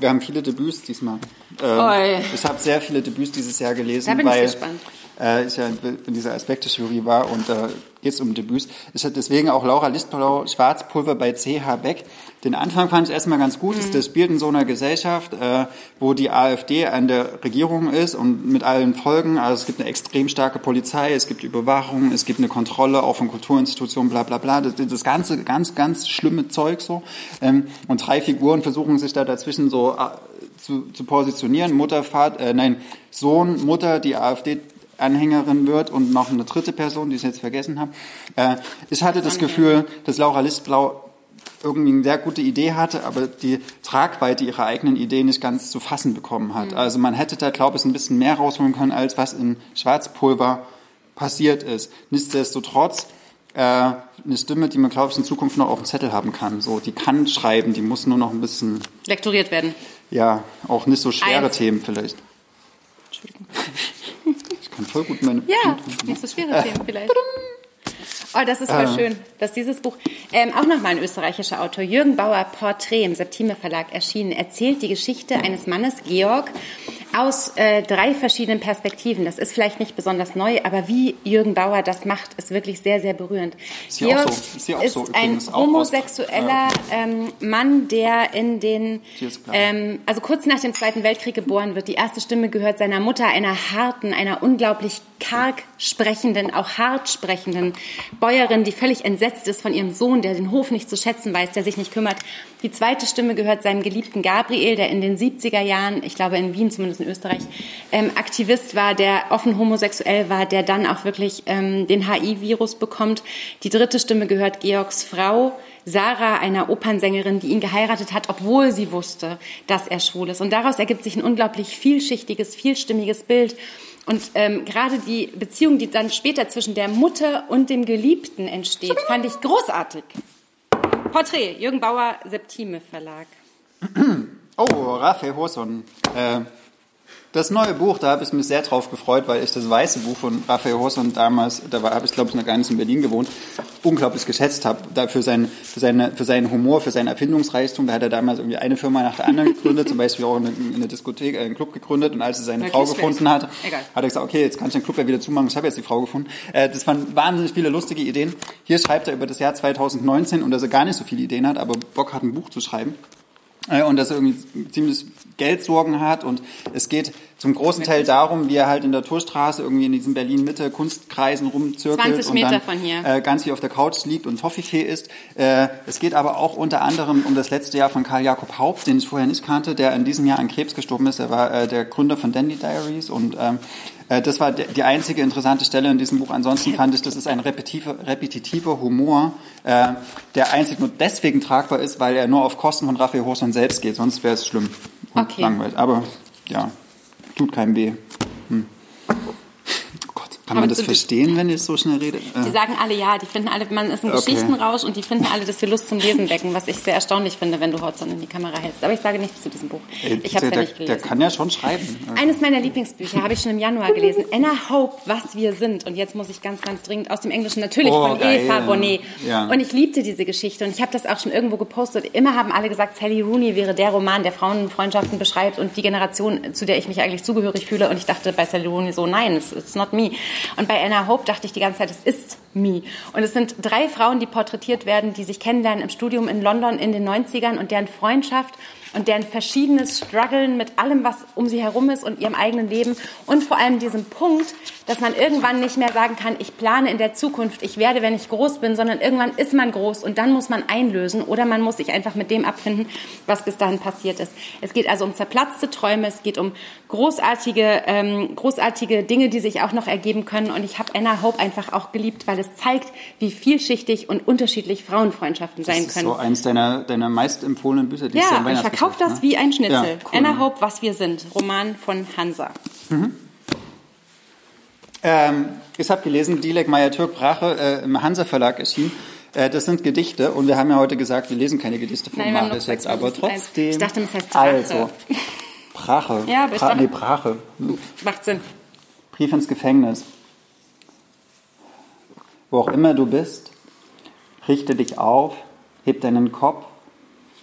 Wir haben viele Debüts diesmal. Äh, Oi. ich habe sehr viele Debüts dieses Jahr gelesen, Da bin ich weil gespannt. äh, ist ja in dieser Aspekte-Jury war und äh, geht es um Debüts. Es hat deswegen auch Laura Listblau Schwarzpulver bei CH Beck. Den Anfang fand ich erstmal ganz gut. Mhm. Das spielt in so einer Gesellschaft, äh, wo die AfD an der Regierung ist und mit allen Folgen. Also es gibt eine extrem starke Polizei, es gibt Überwachung, es gibt eine Kontrolle auch von Kulturinstitutionen, bla bla bla. Das, das ganze ganz, ganz schlimme Zeug so. Ähm, und drei Figuren versuchen sich da dazwischen so äh, zu, zu positionieren. Mutter, Vater, äh, nein, Sohn, Mutter, die AfD Anhängerin wird und noch eine dritte Person, die ich jetzt vergessen habe. Äh, ich hatte das Gefühl, dass Laura Listblau irgendwie eine sehr gute Idee hatte, aber die Tragweite ihrer eigenen Idee nicht ganz zu fassen bekommen hat. Mhm. Also man hätte da, glaube ich, ein bisschen mehr rausholen können, als was in Schwarzpulver passiert ist. Nichtsdestotrotz äh, eine Stimme, die man, glaube ich, in Zukunft noch auf dem Zettel haben kann. So, die kann schreiben, die muss nur noch ein bisschen lektoriert werden. Ja, auch nicht so schwere Eins. Themen vielleicht. Entschuldigung. Kann voll gut meine. Ja, nicht so schwere Themen vielleicht. Oh, das ist voll äh. schön, dass dieses Buch, ähm, auch nochmal ein österreichischer Autor, Jürgen Bauer, Porträt im Septime Verlag erschienen, erzählt die Geschichte eines Mannes, Georg, aus äh, drei verschiedenen Perspektiven. Das ist vielleicht nicht besonders neu, aber wie Jürgen Bauer das macht, ist wirklich sehr, sehr berührend. Ist, Georg so, ist, ist so, ein homosexueller ähm, Mann, der in den, ähm, also kurz nach dem Zweiten Weltkrieg geboren wird. Die erste Stimme gehört seiner Mutter, einer harten, einer unglaublich karg sprechenden, auch hart sprechenden Bäuerin, die völlig entsetzt ist von ihrem Sohn, der den Hof nicht zu schätzen weiß, der sich nicht kümmert. Die zweite Stimme gehört seinem geliebten Gabriel, der in den 70er Jahren, ich glaube in Wien zumindest in Österreich, ähm, Aktivist war, der offen homosexuell war, der dann auch wirklich ähm, den HIV-Virus bekommt. Die dritte Stimme gehört Georgs Frau, Sarah, einer Opernsängerin, die ihn geheiratet hat, obwohl sie wusste, dass er schwul ist. Und daraus ergibt sich ein unglaublich vielschichtiges, vielstimmiges Bild. Und ähm, gerade die Beziehung, die dann später zwischen der Mutter und dem Geliebten entsteht, fand ich großartig. Porträt, Jürgen Bauer, Septime Verlag. Oh, Raphael Hoson. Äh, das neue Buch, da habe ich mich sehr drauf gefreut, weil ich das weiße Buch von Raphael Hoson damals, da habe ich glaube ich noch gar nicht in Berlin gewohnt, unglaublich geschätzt habe. Da für, sein, für, seine, für seinen Humor, für seinen Erfindungsreichtum, da hat er damals irgendwie eine Firma nach der anderen gegründet, zum Beispiel auch eine, eine Diskothek, einen Club gegründet und als er seine Frau gefunden hat, Egal. hat er gesagt, okay, jetzt kann ich den Club ja wieder zumachen, ich habe jetzt die Frau gefunden. Äh, das waren wahnsinnig viele lustige Ideen. Hier schreibt er über das Jahr 2019 und dass er gar nicht so viele Ideen hat, aber Bock hat, ein Buch zu schreiben. Äh, und dass er irgendwie ziemlich Geldsorgen hat und es geht zum großen Teil darum, wie er halt in der Torstraße irgendwie in diesen Berlin-Mitte Kunstkreisen rumzirkelt und dann äh, ganz viel auf der Couch liegt und Toffifee ist. Äh, es geht aber auch unter anderem um das letzte Jahr von Karl Jakob Haupt, den ich vorher nicht kannte, der in diesem Jahr an Krebs gestorben ist. Er war äh, der Gründer von Dandy Diaries und ähm, äh, das war die einzige interessante Stelle in diesem Buch. Ansonsten fand ich, das ist ein repetitiver, repetitiver Humor, äh, der einzig nur deswegen tragbar ist, weil er nur auf Kosten von Raphael Horson selbst geht. Sonst wäre es schlimm und okay. langweilig. Aber ja, tut keinem weh. Hm. Kann man das verstehen, wenn ich so schnell rede? Die sagen alle ja, die finden alle, man ist ein okay. Geschichtenrausch und die finden alle, dass wir Lust zum Lesen wecken, was ich sehr erstaunlich finde, wenn du Hotzon in die Kamera hältst. Aber ich sage nichts zu diesem Buch. Ich habe ja nicht gelesen. Der kann ja schon schreiben. Eines meiner Lieblingsbücher habe ich schon im Januar gelesen. Anna Hope, Was wir sind. Und jetzt muss ich ganz, ganz dringend aus dem Englischen natürlich oh, von geil. Eva Bonnet. Ja. Und ich liebte diese Geschichte und ich habe das auch schon irgendwo gepostet. Immer haben alle gesagt, Sally Rooney wäre der Roman, der Frauenfreundschaften beschreibt und die Generation, zu der ich mich eigentlich zugehörig fühle. Und ich dachte bei Sally Rooney so, nein, it's not me. Und bei Anna Hope dachte ich die ganze Zeit, es ist me. Und es sind drei Frauen, die porträtiert werden, die sich kennenlernen im Studium in London in den 90ern und deren Freundschaft und deren verschiedenes Struggeln mit allem, was um sie herum ist und ihrem eigenen Leben und vor allem diesem Punkt, dass man irgendwann nicht mehr sagen kann, ich plane in der Zukunft, ich werde, wenn ich groß bin, sondern irgendwann ist man groß und dann muss man einlösen oder man muss sich einfach mit dem abfinden, was bis dahin passiert ist. Es geht also um zerplatzte Träume, es geht um großartige, ähm, großartige Dinge, die sich auch noch ergeben können und ich habe Anna Hope einfach auch geliebt, weil es zeigt, wie vielschichtig und unterschiedlich Frauenfreundschaften sein können. Das ist so eins deiner, deiner meist empfohlenen Bücher, die ja, ich verkaufe das ne? wie ein Schnitzel. Ja, cool. Anna Hope, Was wir sind, Roman von Hansa. Mhm. Ähm, ich habe gelesen, Dilek Meyer-Türk Brache äh, im Hansa Verlag erschienen. Äh, das sind Gedichte und wir haben ja heute gesagt, wir lesen keine Gedichte von Marius jetzt, aber trotzdem. Ich dachte, das heißt Brache. Also, Brache. Ja, aber ich dachte, nee, Brache. Macht Sinn. Brief ins Gefängnis. Wo auch immer du bist, richte dich auf, heb deinen Kopf.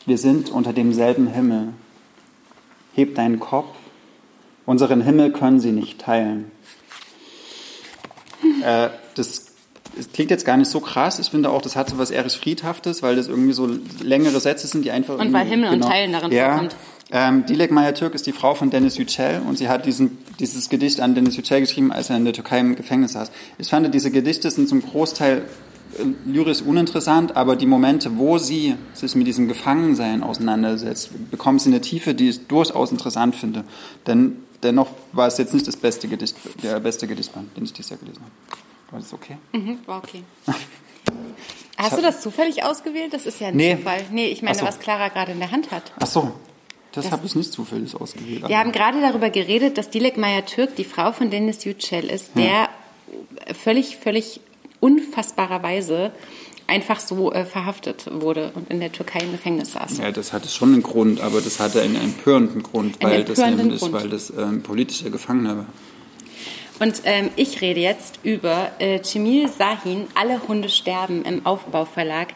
Wir sind unter demselben Himmel. Heb deinen Kopf. Unseren Himmel können sie nicht teilen. Äh, das es klingt jetzt gar nicht so krass. Ich finde auch, das hat so was Erich Friedhaftes, weil das irgendwie so längere Sätze sind, die einfach. Und weil Himmel genau, und Teilen darin ja, vorkommt. Ähm, Dilek Meyer-Türk ist die Frau von Dennis Yücel und sie hat diesen, dieses Gedicht an Dennis Yücel geschrieben, als er in der Türkei im Gefängnis saß. Ich fand, diese Gedichte sind zum Großteil äh, lyrisch uninteressant, aber die Momente, wo sie sich mit diesem Gefangensein auseinandersetzt, bekommen sie eine Tiefe, die ich durchaus interessant finde. Denn dennoch war es jetzt nicht das beste Gedicht, der beste Gedichtband, den ich dieses Jahr gelesen habe. War das okay? Mhm, war okay. Hast du das zufällig ausgewählt? Das ist ja ein Nee. Zufall. Nee, ich meine, so. was Clara gerade in der Hand hat. Ach so, das, habe ich nicht zufällig ausgewählt. Wir haben gerade darüber geredet, dass Dilek Meyer-Türk die Frau von Dennis Yücel ist, der völlig, völlig unfassbarerweise einfach so äh, verhaftet wurde und in der Türkei im Gefängnis saß. Ja, das hatte schon einen Grund, aber das hatte einen empörenden Grund, weil das empörenden nämlich, Grund. weil das ähm, politischer Gefangener war. Und ähm, ich rede jetzt über äh, Cemil Sahin, Alle Hunde sterben im Aufbauverlag,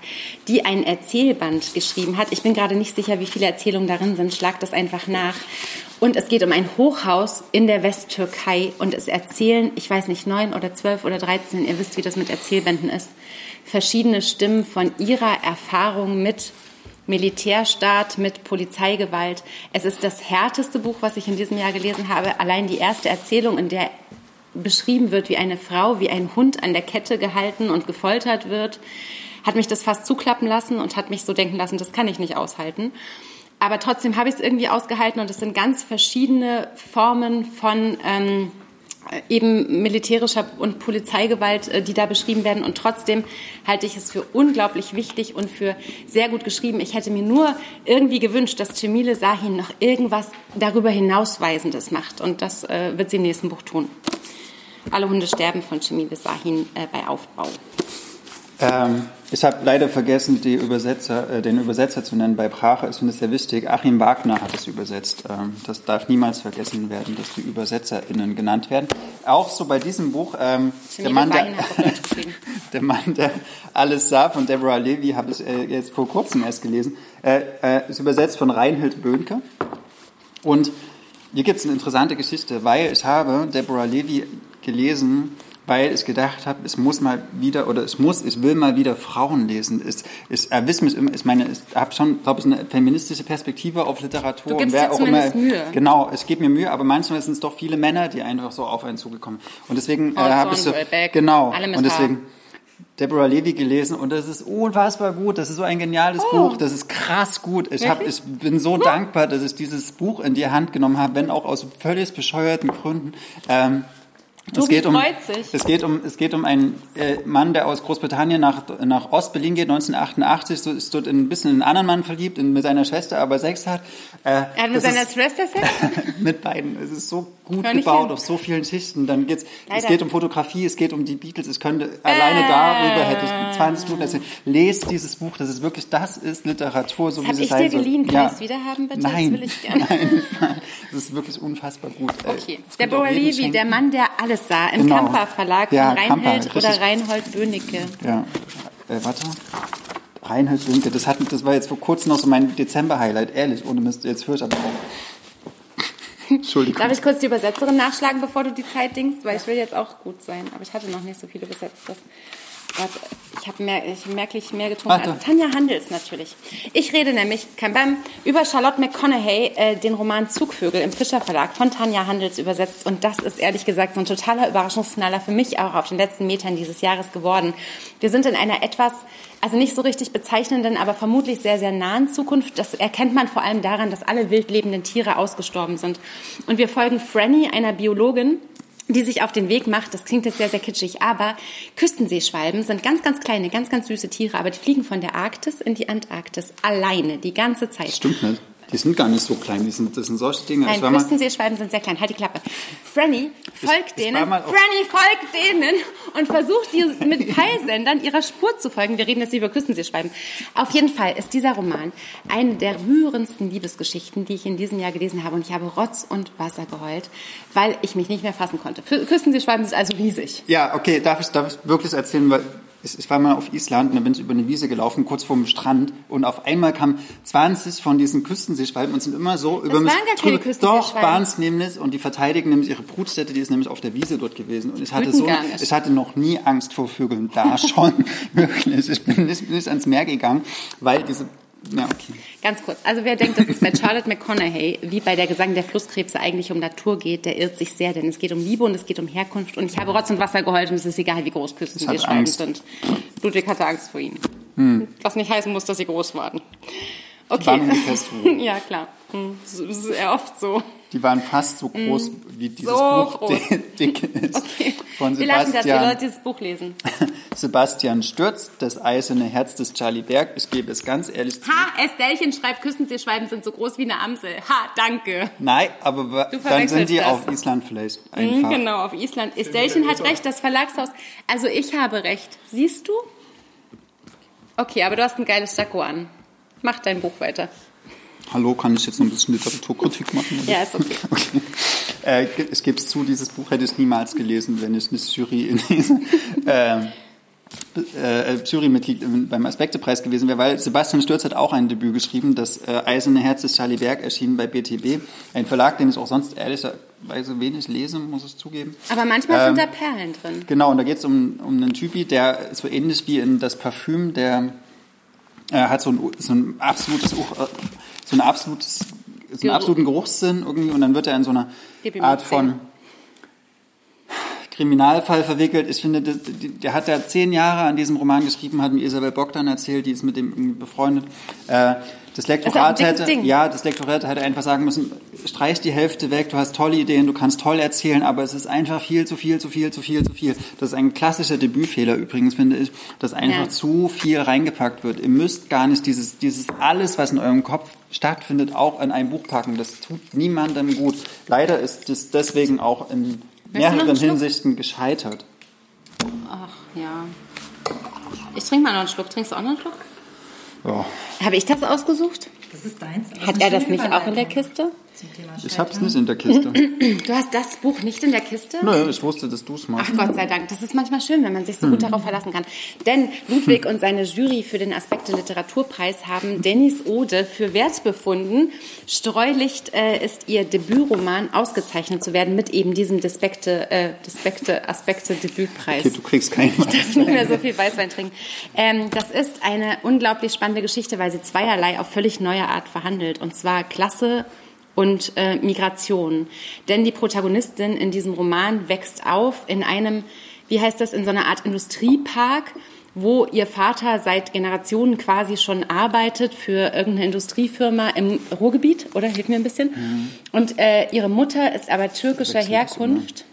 die ein Erzählband geschrieben hat. Ich bin gerade nicht sicher, wie viele Erzählungen darin sind. Schlag das einfach nach. Und es geht um ein Hochhaus in der Westtürkei und es erzählen, ich weiß nicht, neun oder zwölf oder dreizehn, ihr wisst, wie das mit Erzählbänden ist, verschiedene Stimmen von ihrer Erfahrung mit Militärstaat mit Polizeigewalt. Es ist das härteste Buch, was ich in diesem Jahr gelesen habe. Allein die erste Erzählung, in der beschrieben wird, wie eine Frau, wie ein Hund an der Kette gehalten und gefoltert wird, hat mich das fast zuklappen lassen und hat mich so denken lassen, das kann ich nicht aushalten. Aber trotzdem habe ich es irgendwie ausgehalten und es sind ganz verschiedene Formen von ähm, eben militärischer und Polizeigewalt, äh, die da beschrieben werden. Und trotzdem halte ich es für unglaublich wichtig und für sehr gut geschrieben. Ich hätte mir nur irgendwie gewünscht, dass Cemile Sahin noch irgendwas darüber hinausweisendes macht. Und das äh, wird sie im nächsten Buch tun. Alle Hunde sterben von Cemile Sahin äh, bei Aufbau. Ähm, ich habe leider vergessen, Übersetzer, äh, den Übersetzer zu nennen bei Brache. Finde es sehr wichtig. Achim Wagner hat es übersetzt. Ähm, das darf niemals vergessen werden, dass die ÜbersetzerInnen genannt werden. Auch so bei diesem Buch, ähm, der, Mann, der, der Mann, der alles sah, von Deborah Levy, habe ich äh, jetzt vor kurzem erst gelesen, äh, äh, ist übersetzt von Reinhild Böhnke. Und hier gibt es eine interessante Geschichte, weil ich habe Deborah Levy gelesen, weil ich gedacht habe, es muss mal wieder oder es muss, ich will mal wieder Frauen lesen. Es, ich erwisch mich immer, ich meine, ich habe schon, glaube ich, eine feministische Perspektive auf Literatur. Du gibst und wer auch immer, Mühe. Genau, ich gebe mir Mühe, aber manchmal sind es doch viele Männer, die einfach so auf einen zugekommen. Und deswegen äh, habe ich so, Thornwell, Beck, genau, alle mit und deswegen Deborah Levy gelesen und das ist unfassbar gut. Das ist so ein geniales Oh. Buch. Das ist krass gut. Ich, hab, ich bin so dankbar, dass ich dieses Buch in die Hand genommen habe, wenn auch aus völlig bescheuerten Gründen. Ähm, es geht um. Es geht um, es geht um einen äh, Mann, der aus Großbritannien nach, nach Ost-Berlin geht, 1988, so, ist dort ein bisschen in einen anderen Mann verliebt, in, mit seiner Schwester, aber Sex hat. Äh, Er hat mit seiner Schwester Sex? mit beiden. Es ist so gut gebaut auf so vielen Schichten. Dann geht's, es geht um Fotografie, es geht um die Beatles. Ich könnte alleine darüber hätte ich 20 Minuten erzählen. Lest dieses Buch, das ist wirklich, das ist Literatur, so Das wie sie ich sein dir soll. geliehen. Kann Ja. ich es wieder haben, bitte? Nein. Das will ich gerne. Nein, nein. Das ist wirklich unfassbar gut. ey. Okay, auch Levy, schenken. der Mann, der alles sah, im Genau. Kamper Verlag Ja, von Reinhold richtig. oder Reinhold Böhnecke. Ja, äh, warte. Reinhold Winke, das, hat, das war jetzt vor kurzem noch so mein Dezember-Highlight, ehrlich, ohne Mist, jetzt höre ich aber auf. Entschuldigung. Darf ich kurz die Übersetzerin nachschlagen, bevor du die Zeit dingst? Weil ich will jetzt auch gut sein. Aber ich hatte noch nicht so viele Übersetztes. Warte, ich habe mehr, ich merklich mehr getrunken. Als Tanja Handels natürlich. Ich rede nämlich kein Bam, über Charlotte McConaughey, äh, den Roman Zugvögel im Fischer Verlag von Tanja Handels übersetzt. Und das ist ehrlich gesagt so ein totaler Überraschungsknaller für mich auch auf den letzten Metern dieses Jahres geworden. Wir sind in einer etwas, also nicht so richtig bezeichnenden, aber vermutlich sehr, sehr nahen Zukunft. Das erkennt man vor allem daran, dass alle wild lebenden Tiere ausgestorben sind. Und wir folgen Franny, einer Biologin, die sich auf den Weg macht, das klingt jetzt sehr, sehr kitschig, aber Küstenseeschwalben sind ganz, ganz kleine, ganz, ganz süße Tiere, aber die fliegen von der Arktis in die Antarktis alleine, die ganze Zeit. Stimmt nicht. Die sind gar nicht so klein, die sind, das sind solche Dinge. Nein, Ich Küstenseeschwalben sind sehr klein. Halt die Klappe. Franny folgt ich denen. auf- Franny folgt denen und versucht die mit Peilsendern ihrer Spur zu folgen. Wir reden jetzt über Küstenseeschwalben. Auf jeden Fall ist dieser Roman eine der rührendsten Liebesgeschichten, die ich in diesem Jahr gelesen habe. Und ich habe Rotz und Wasser geheult, weil ich mich nicht mehr fassen konnte. Küstenseeschwalben sind also riesig. Ja, okay, darf ich, darf ich wirklich erzählen, weil ich war mal auf Island und da bin ich über eine Wiese gelaufen, kurz vorm Strand. Und auf einmal kamen 20 von diesen Küstenseeschwalben und sind immer so über waren mich drüber. Doch, waren es nämlich und die verteidigen nämlich ihre Brutstätte, die ist nämlich auf der Wiese dort gewesen. Und ich hatte so, ich hatte noch nie Angst vor Vögeln, da schon, wirklich. Ich bin nicht, nicht ans Meer gegangen, weil diese, ja okay. Ganz kurz. Also wer denkt, dass es bei Charlotte McConaughey wie bei der Gesang der Flusskrebse eigentlich um Natur geht, der irrt sich sehr, denn es geht um Liebe und es geht um Herkunft und ich habe Rotz und Wasser geheult und es ist egal, wie groß Küstenseeschwalben Angst. sind. Ludwig hatte Angst vor ihnen. Was nicht heißen muss, dass sie groß waren. Okay. waren ja, klar. Hm, Das ist eher oft so. Die waren fast so groß, wie dieses So Buch groß. dick ist. Okay. Von Wir lassen das, wir Sebastian. Leute dieses Buch lesen. Sebastian Stürz, das eiserne Herz des Charlie Berg. Ich gebe es ganz ehrlich zu. Ha, Estellchen schreibt, Küstenseeschwalben sind so groß wie eine Amsel. Ha, danke. Nein, aber dann sind die das. auf Island vielleicht Mhm, einfach. genau, auf Island. Estellchen hat recht, das Verlagshaus. Also ich habe recht. Siehst du? Okay, aber du hast ein geiles Sakko an. Mach dein Buch weiter. Hallo, kann ich jetzt noch ein bisschen Literaturkritik machen? Ja, ist okay. Okay. Äh, ich gebe es zu, dieses Buch hätte ich niemals gelesen, wenn ich nicht Jury in diesem äh, äh, Jurymitglied im- beim Aspektepreis gewesen wäre, weil Sebastian Stürz hat auch ein Debüt geschrieben, das äh, Eiserne Herz des Charlie Berg erschienen bei BTB, ein Verlag, den ich auch sonst ehrlicherweise wenig lese, muss ich zugeben. Aber manchmal Ähm, sind da Perlen drin. Genau, und da geht es um, um einen Typi, der so ähnlich wie in das Parfüm, der äh, hat so ein, so ein absolutes, äh, so ein absolutes, so einen absoluten Geruchssinn irgendwie und dann wird er in so einer Art von. Kriminalfall verwickelt. Ich finde, das, der hat ja zehn Jahre an diesem Roman geschrieben, hat mir Isabel Bogdan erzählt, die ist mit dem befreundet. Äh, das Lektorat dickes hätte, Ding. ja, das Lektorat hätte einfach sagen müssen, streich die Hälfte weg, du hast tolle Ideen, du kannst toll erzählen, aber es ist einfach viel zu viel, zu viel, zu viel, zu viel. Das ist ein klassischer Debütfehler übrigens, finde ich, dass einfach Ja. zu viel reingepackt wird. Ihr müsst gar nicht dieses, dieses alles, was in eurem Kopf stattfindet, auch in ein Buch packen. Das tut niemandem gut. Leider ist es deswegen auch in mehreren? Hinsichten gescheitert. Ach, ja. Ich trinke mal noch einen Schluck. Trinkst du auch noch einen Schluck? Ja. Habe ich das ausgesucht? Das ist deins. Das Hat ist er das nicht auch in der Kiste? Zum Thema Ich hab's Scheitern. nicht in der Kiste. Du hast das Buch nicht in der Kiste? Nö, ich wusste, dass du's Ach machst. Gott sei Dank, das ist manchmal schön, wenn man sich so gut darauf verlassen kann. Denn Ludwig und seine Jury für den Aspekte Literaturpreis haben Dennis Ode für wert befunden. Streulicht äh, ist ihr Debütroman ausgezeichnet zu werden mit eben diesem Despekte, äh, Despekte Aspekte Debütpreis. Okay, du kriegst keinen. nicht mehr so viel Weißwein trinken. Ähm, das ist eine unglaublich spannende Geschichte, weil sie zweierlei auf völlig neue Art verhandelt. Und zwar Klasse und äh, Migration. Denn die Protagonistin in diesem Roman wächst auf in einem, wie heißt das, in so einer Art Industriepark, wo ihr Vater seit Generationen quasi schon arbeitet für irgendeine Industriefirma im Ruhrgebiet, oder? Hilf mir ein bisschen. Und äh, ihre Mutter ist aber türkischer. Herkunft.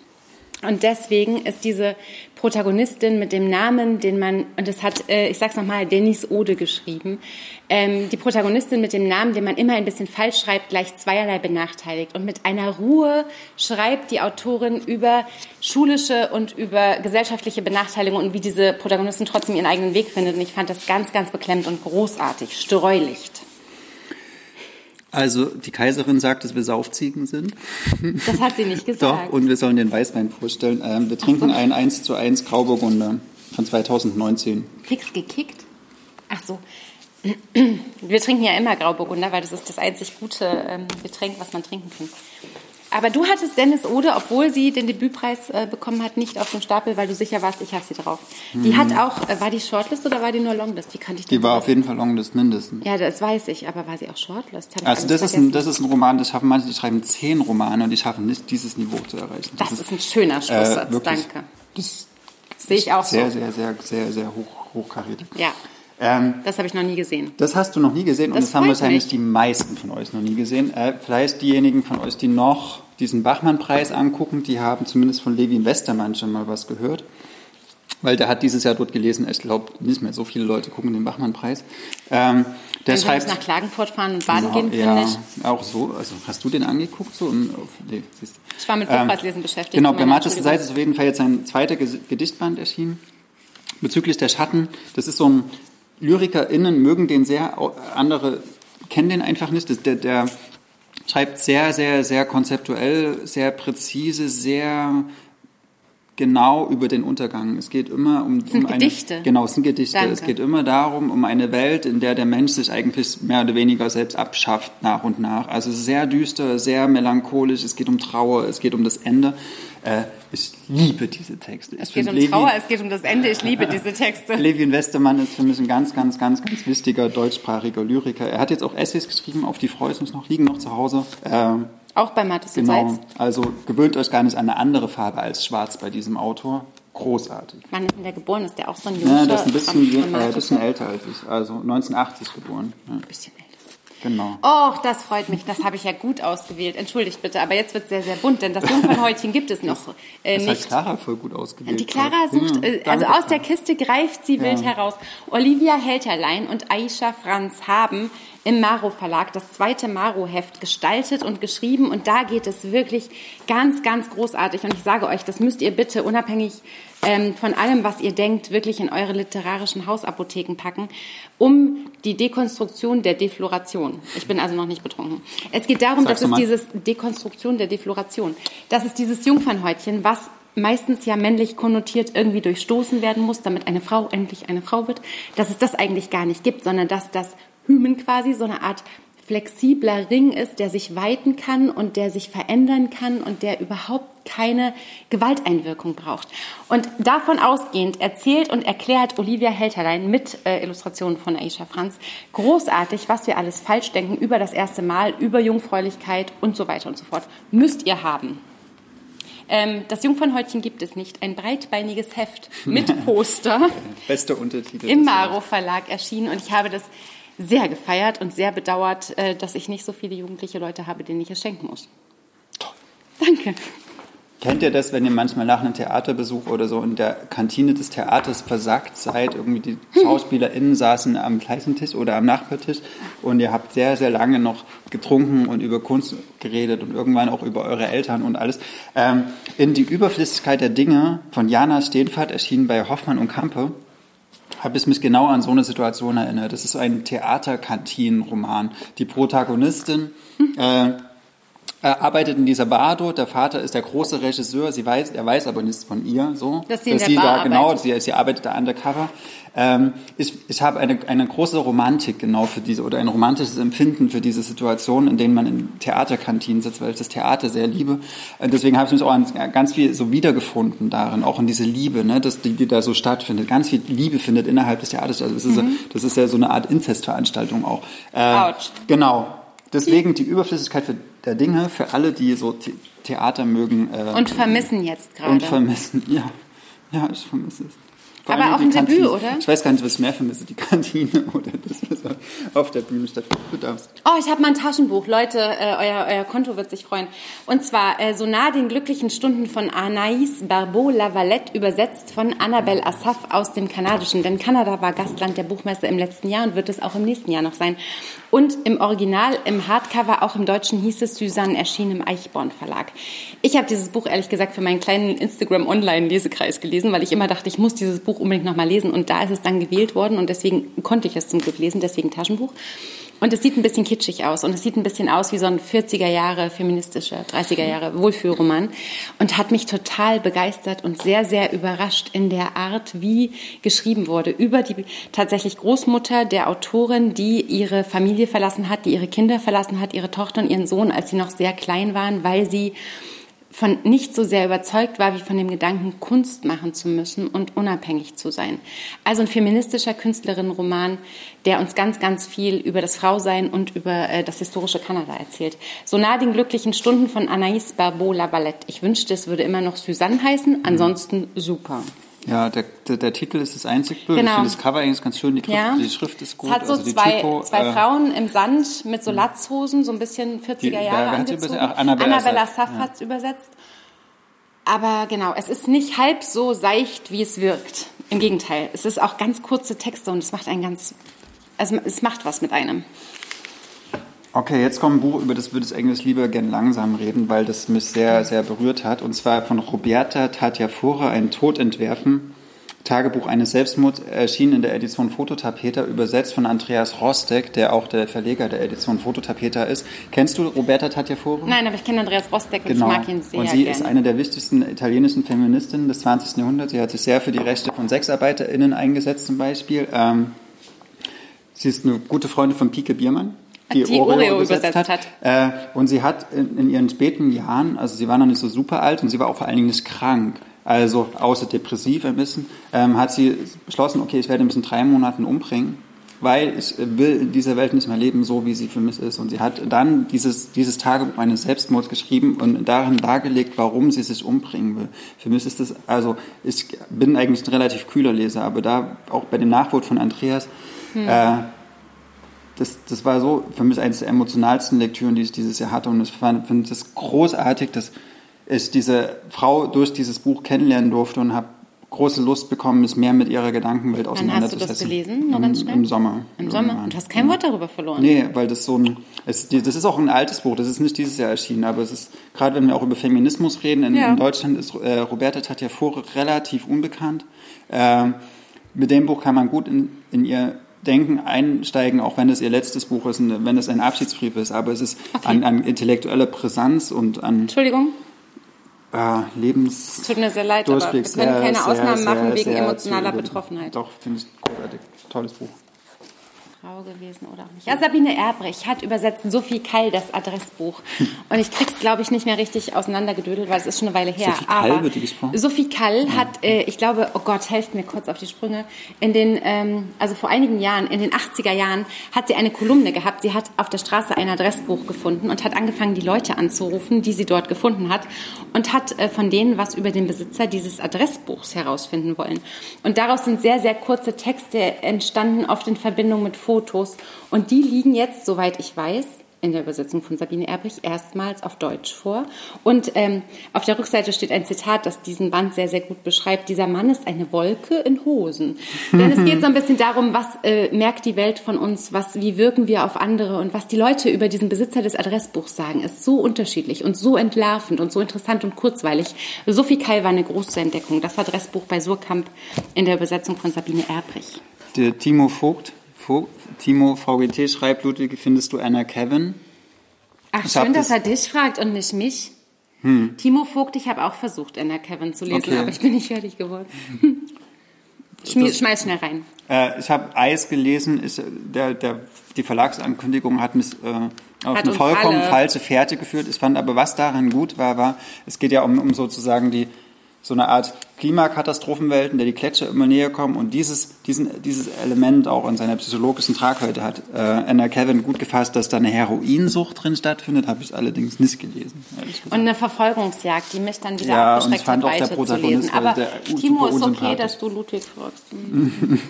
Und deswegen ist diese Protagonistin mit dem Namen, den man, und das hat, äh, ich sag's nochmal, Denise Ode geschrieben, ähm, die Protagonistin mit dem Namen, den man immer ein bisschen falsch schreibt, gleich zweierlei benachteiligt. Und mit einer Ruhe schreibt die Autorin über schulische und über gesellschaftliche Benachteiligung und wie diese Protagonistin trotzdem ihren eigenen Weg findet. Und ich fand das ganz, ganz beklemmend und großartig. Streulicht. Also, die Kaiserin sagt, dass wir Saufziegen sind. Das hat sie nicht Doch, gesagt. und wir sollen den Weißwein vorstellen. Ähm, wir trinken einen 1 zu 1 Grauburgunder von 2019. Fix gekickt? Ach so. Wir trinken ja immer Grauburgunder, weil das ist das einzig gute ähm, Getränk, was man trinken kann. Aber du hattest Dennis Ode, obwohl sie den Debütpreis äh, bekommen hat, nicht auf dem Stapel, weil du sicher warst, ich habe sie drauf. Die hat auch, äh, war die Shortlist oder war die nur Longlist? Wie kannte ich Die war auf jeden Fall Longlist mindestens. Ja, das weiß ich, aber war sie auch Shortlist? Ich Also das ist, ein, das ist ein Roman, das schaffen manche, die schreiben zehn Romane und die schaffen nicht, dieses Niveau zu erreichen. das ist ein schöner Schlusssatz, äh, wirklich- danke. Das Sehe ich auch sehr, so. sehr, sehr, sehr, sehr hoch, hochkarätig. Ja, Ähm, das habe ich noch nie gesehen. das hast du noch nie gesehen und Das das, haben wahrscheinlich mich. die meisten von euch noch nie gesehen. Äh, vielleicht diejenigen von euch, die noch diesen Bachmann-Preis angucken, die haben zumindest von Levin Westermann schon mal was gehört. Weil der hat dieses Jahr dort gelesen, ich glaube nicht mehr so viele Leute gucken den Bachmann-Preis. Ähm, der ich schreibt nach Klagenfurt fahren und baden Ja, gehen, ja, finde ich. auch so. Also hast du den angeguckt? So? Und auf, nee. Ich war mit Ähm, Buchpreislesen beschäftigt. Genau, bei Entschuldigung. Seite ist auf jeden Fall jetzt ein zweiter Gedichtband erschienen. Bezüglich der Schatten. Das ist so ein LyrikerInnen mögen den sehr, andere kennen den einfach nicht. Das, der, der schreibt sehr, sehr, sehr konzeptuell, sehr präzise, sehr genau über den Untergang. Es geht immer um, um eine, Gedichte. Genau, es sind Gedichte. Danke. Es geht immer darum, um eine Welt, in der der Mensch sich eigentlich mehr oder weniger selbst abschafft nach und nach. Also es sehr düster, sehr melancholisch. Es geht um Trauer, es geht um das Ende. Äh, ich liebe diese Texte. Es Ich geht find um Levi- Trauer, es geht um das Ende. Ich liebe diese Texte. Levin Westermann ist für mich ein ganz, ganz, ganz, ganz wichtiger deutschsprachiger Lyriker. Er hat jetzt auch Essays geschrieben, auf die freue ich mich noch, liegen noch zu Hause. Ähm, Auch bei Mattes und genau. Salz. Also gewöhnt euch gar nicht an eine andere Farbe als schwarz bei diesem Autor. Großartig. Wann ist denn der geboren? Ist der auch so ein Ja, Junge? das ist ein bisschen, äh, bisschen älter als ich. Also 1980 geboren. Ja, bisschen älter. genau. Och, das freut mich. Das habe ich ja gut ausgewählt. Entschuldigt bitte, aber jetzt wird sehr, sehr bunt, denn das Jungfernhäutchen gibt es noch äh, Das hat nicht. Clara voll gut ausgewählt. Die Clara sucht, Ja, äh, also aus der Kiste greift sie wild heraus. Olivia Helterlein und Aisha Franz haben im Maro Verlag das zweite Maro-Heft gestaltet und geschrieben. Und da geht es wirklich ganz, ganz großartig. Und ich sage euch, das müsst ihr bitte unabhängig ähm, von allem, was ihr denkt, wirklich in eure literarischen Hausapotheken packen, um die Dekonstruktion der Defloration. Ich bin also noch nicht betrunken. Es geht darum, Sag's dass es dieses Dekonstruktion der Defloration, das ist dieses Jungfernhäutchen, was meistens ja männlich konnotiert irgendwie durchstoßen werden muss, damit eine Frau endlich eine Frau wird, dass es das eigentlich gar nicht gibt, sondern dass das Hymen quasi so eine Art flexibler Ring ist, der sich weiten kann und der sich verändern kann und der überhaupt keine Gewalteinwirkung braucht. Und davon ausgehend erzählt und erklärt Olivia Helterlein mit äh, Illustrationen von Aisha Franz großartig, was wir alles falsch denken über das erste Mal, über Jungfräulichkeit und so weiter und so fort. Müsst ihr haben. Ähm, das Jungfernhäutchen gibt es nicht. Ein breitbeiniges Heft mit Poster Beste Untertitel. im Maro Verlag erschienen und ich habe das sehr gefeiert und sehr bedauert, äh, dass ich nicht so viele jugendliche Leute habe, denen ich es schenken muss. Danke. Kennt ihr das, wenn ihr manchmal nach einem Theaterbesuch oder so in der Kantine des Theaters versackt seid? Irgendwie die SchauspielerInnen saßen am gleichen Tisch oder am Nachbartisch und ihr habt sehr, sehr lange noch getrunken und über Kunst geredet und irgendwann auch über eure Eltern und alles. Ähm, in Die Überflüssigkeit der Dinge von Jana Steenfahrt erschienen bei Hoffmann und Kampe habe ich mich genau an so eine Situation erinnert. Das ist ein Theaterkantinenroman. Die Protagonistin äh, arbeitet in dieser Bar dort. Der Vater ist der große Regisseur. Sie weiß, er weiß aber nichts von ihr. So, Dass sie in der sie da genau, arbeitet. sie, sie arbeitet da undercover. Ähm, ich, ich habe eine, eine große Romantik genau für diese oder ein romantisches Empfinden für diese Situation, in denen man in Theaterkantinen sitzt, weil ich das Theater sehr liebe. Äh, deswegen habe ich mich auch an ganz viel so wiedergefunden darin, auch in diese Liebe, ne, dass die, die da so stattfindet. Ganz viel Liebe findet innerhalb des Theaters. Also das ist, so, das ist ja so eine Art Inzestveranstaltung auch. Äh, Autsch. Genau. Deswegen die Überflüssigkeit für, der Dinge für alle, die so The Theater mögen. Äh, Und vermissen jetzt gerade. und vermissen. Ja, ja, ich vermisse es. Vor Aber auch ein Debüt, Kantine. oder? Ich weiß gar nicht, was ich mehr vermisse, die Kantine oder das, was auf der Bühne stattfindet. Oh, ich habe mal ein Taschenbuch. Leute, äh, euer, euer Konto wird sich freuen. Und zwar äh, So nah den glücklichen Stunden von Anaïs Barbeau-Lavalette, übersetzt von Annabelle Assaf aus dem Kanadischen. Denn Kanada war Gastland der Buchmesse im letzten Jahr und wird es auch im nächsten Jahr noch sein. Und im Original, im Hardcover, auch im Deutschen hieß es Susanne, erschien im Eichborn Verlag. Ich habe dieses Buch ehrlich gesagt für meinen kleinen Instagram-Online-Lesekreis gelesen, weil ich immer dachte, ich muss dieses Buch unbedingt nochmal lesen. Und da ist es dann gewählt worden und deswegen konnte ich es zum Glück lesen, deswegen Taschenbuch. Und es sieht ein bisschen kitschig aus und es sieht ein bisschen aus wie so ein 40er Jahre feministischer, 30er Jahre Wohlfühlroman und hat mich total begeistert und sehr, sehr überrascht in der Art, wie geschrieben wurde über die tatsächlich Großmutter der Autorin, die ihre Familie verlassen hat, die ihre Kinder verlassen hat, ihre Tochter und ihren Sohn, als sie noch sehr klein waren, weil sie von nicht so sehr überzeugt war, wie von dem Gedanken, Kunst machen zu müssen und unabhängig zu sein. Also ein feministischer Künstlerinnenroman, der uns ganz, ganz viel über das Frausein und über äh, das historische Kanada erzählt. So nah den glücklichen Stunden von Anaïs Barbeau-Lavalette. Ich wünschte, es würde immer noch Suzanne heißen, ansonsten super. Ja, der, der, der Titel ist das einzig Bild. Genau. Ich finde das Cover eigentlich ganz schön. Die, Schrift, Ja. die Schrift ist gut. Es hat so also zwei, Typo, zwei äh, Frauen im Sand mit so Latzhosen, so ein bisschen 40er Die- Jahre wer hat angezogen. Ach, Annabella Annabella Saff, ja. hat's übersetzt. Aber genau, es ist nicht halb so seicht, wie es wirkt. Im Gegenteil, es ist auch ganz kurze Texte und es macht einen ganz, also es macht was mit einem. Okay, jetzt kommt ein Buch, über das würde ich eigentlich lieber gern langsam reden, weil das mich sehr, sehr berührt hat. Und zwar von Roberta Tatjafura, Ein Tod entwerfen. Tagebuch eines Selbstmords erschien in der Edition Fototapeter, übersetzt von Andreas Rostek, der auch der Verleger der Edition Fototapeter ist. Kennst du Roberta Tatjafore? Nein, aber ich kenne Andreas Rostek und genau. ich mag ihn sehr Und sie gerne. ist eine der wichtigsten italienischen Feministinnen des 20. Jahrhunderts. Sie hat sich sehr für die Rechte von SexarbeiterInnen eingesetzt zum Beispiel. Ähm, sie ist eine gute Freundin von Pike Biermann. Die Oreo übersetzt hat. Äh, und sie hat in, in ihren späten Jahren, also sie war noch nicht so super alt und sie war auch vor allen Dingen nicht krank, also außer depressiv ein bisschen, ähm, hat sie beschlossen, okay, ich werde mich in drei Monaten umbringen, weil ich will in dieser Welt nicht mehr leben, so wie sie für mich ist. Und sie hat dann dieses, dieses Tagebuch eines Selbstmords geschrieben und darin dargelegt, warum sie sich umbringen will. Für mich ist das, also ich bin eigentlich ein relativ kühler Leser, aber da auch bei dem Nachwort von Andreas, äh, das, das war so für mich eines der emotionalsten Lektüren, die ich dieses Jahr hatte. Und ich fand- finde es großartig, dass ich diese Frau durch dieses Buch kennenlernen durfte und habe große Lust bekommen, mich mehr mit ihrer Gedankenwelt Wann hast du das auseinanderzusetzen. gelesen? Nur ganz Im, schnell? Im Sommer. Im Sommer? irgendwann. Und du hast kein Wort darüber verloren. Nee, weil das so ein, es, das ist auch ein altes Buch, das ist nicht dieses Jahr erschienen, aber es ist, gerade wenn wir auch über Feminismus reden, in, Ja. in Deutschland ist äh, Roberta Tatjafore relativ unbekannt. Ähm, mit dem Buch kann man gut in, in ihr Denken einsteigen, auch wenn es ihr letztes Buch ist, und wenn es ein Abschiedsbrief ist, aber es ist an, an intellektueller Präsenz und an Entschuldigung, äh, Lebens... tut mir sehr leid, aber wir können keine sehr, Ausnahmen sehr, machen wegen sehr emotionaler Betroffenheit. Doch, finde ich großartig. Tolles Buch. Frau gewesen oder auch nicht. Ja, Sabine Erbrich hat übersetzt Sophie Kall das Adressbuch. Und ich krieg's, glaube ich, nicht mehr richtig auseinandergedödelt, weil es ist schon eine Weile her. Sophie Kall Aber wird die gesprochen? Sophie Kall hat, äh, ich glaube, oh Gott, helft mir kurz auf die Sprünge, in den, ähm, also vor einigen Jahren, in den 80er Jahren, hat sie eine Kolumne gehabt. Sie hat auf der Straße ein Adressbuch gefunden und hat angefangen, die Leute anzurufen, die sie dort gefunden hat und hat äh, von denen was über den Besitzer dieses Adressbuchs herausfinden wollen. Und daraus sind sehr, sehr kurze Texte entstanden, oft in Verbindung mit Fotos. Und die liegen jetzt, soweit ich weiß, in der Übersetzung von Sabine Erbrich erstmals auf Deutsch vor. Und ähm, auf der Rückseite steht ein Zitat, das diesen Band sehr, sehr gut beschreibt. Dieser Mann ist eine Wolke in Hosen. Denn es geht so ein bisschen darum, was äh, merkt die Welt von uns, was, wie wirken wir auf andere und was die Leute über diesen Besitzer des Adressbuchs sagen, ist so unterschiedlich und so entlarvend und so interessant und kurzweilig. Sophie Keil war eine große Entdeckung. Das Adressbuch bei Surkamp in der Übersetzung von Sabine Erbrich. Der Timo Vogt Timo VGT schreibt, Ludwig, findest du Anna Kevin? Ach, Ich schön, dass das- er dich fragt und nicht mich. Timo Vogt, ich habe auch versucht, Anna Kevin zu lesen, Okay. aber ich bin nicht fertig geworden. Schmier, schmeiß schnell rein. Äh, ich habe Eis gelesen, ist, äh, der, der, die Verlagsankündigung hat mich äh, auf Hat eine vollkommen alle- falsche Fährte geführt. Ich fand aber, was daran gut war, war, es geht ja um, um sozusagen die so eine Art Klimakatastrophenwelt, in der die Gletscher immer näher kommen und dieses, diesen, dieses Element auch in seiner psychologischen Tragweite hat äh, Anna Kevin gut gefasst, dass da eine Heroinsucht drin stattfindet, habe ich allerdings nicht gelesen. Und eine Verfolgungsjagd, die mich dann wieder Ja, und abgeschreckt ich fand hat, auch der zu lesen. Aber Timo ist okay, dass du Ludwig fragst.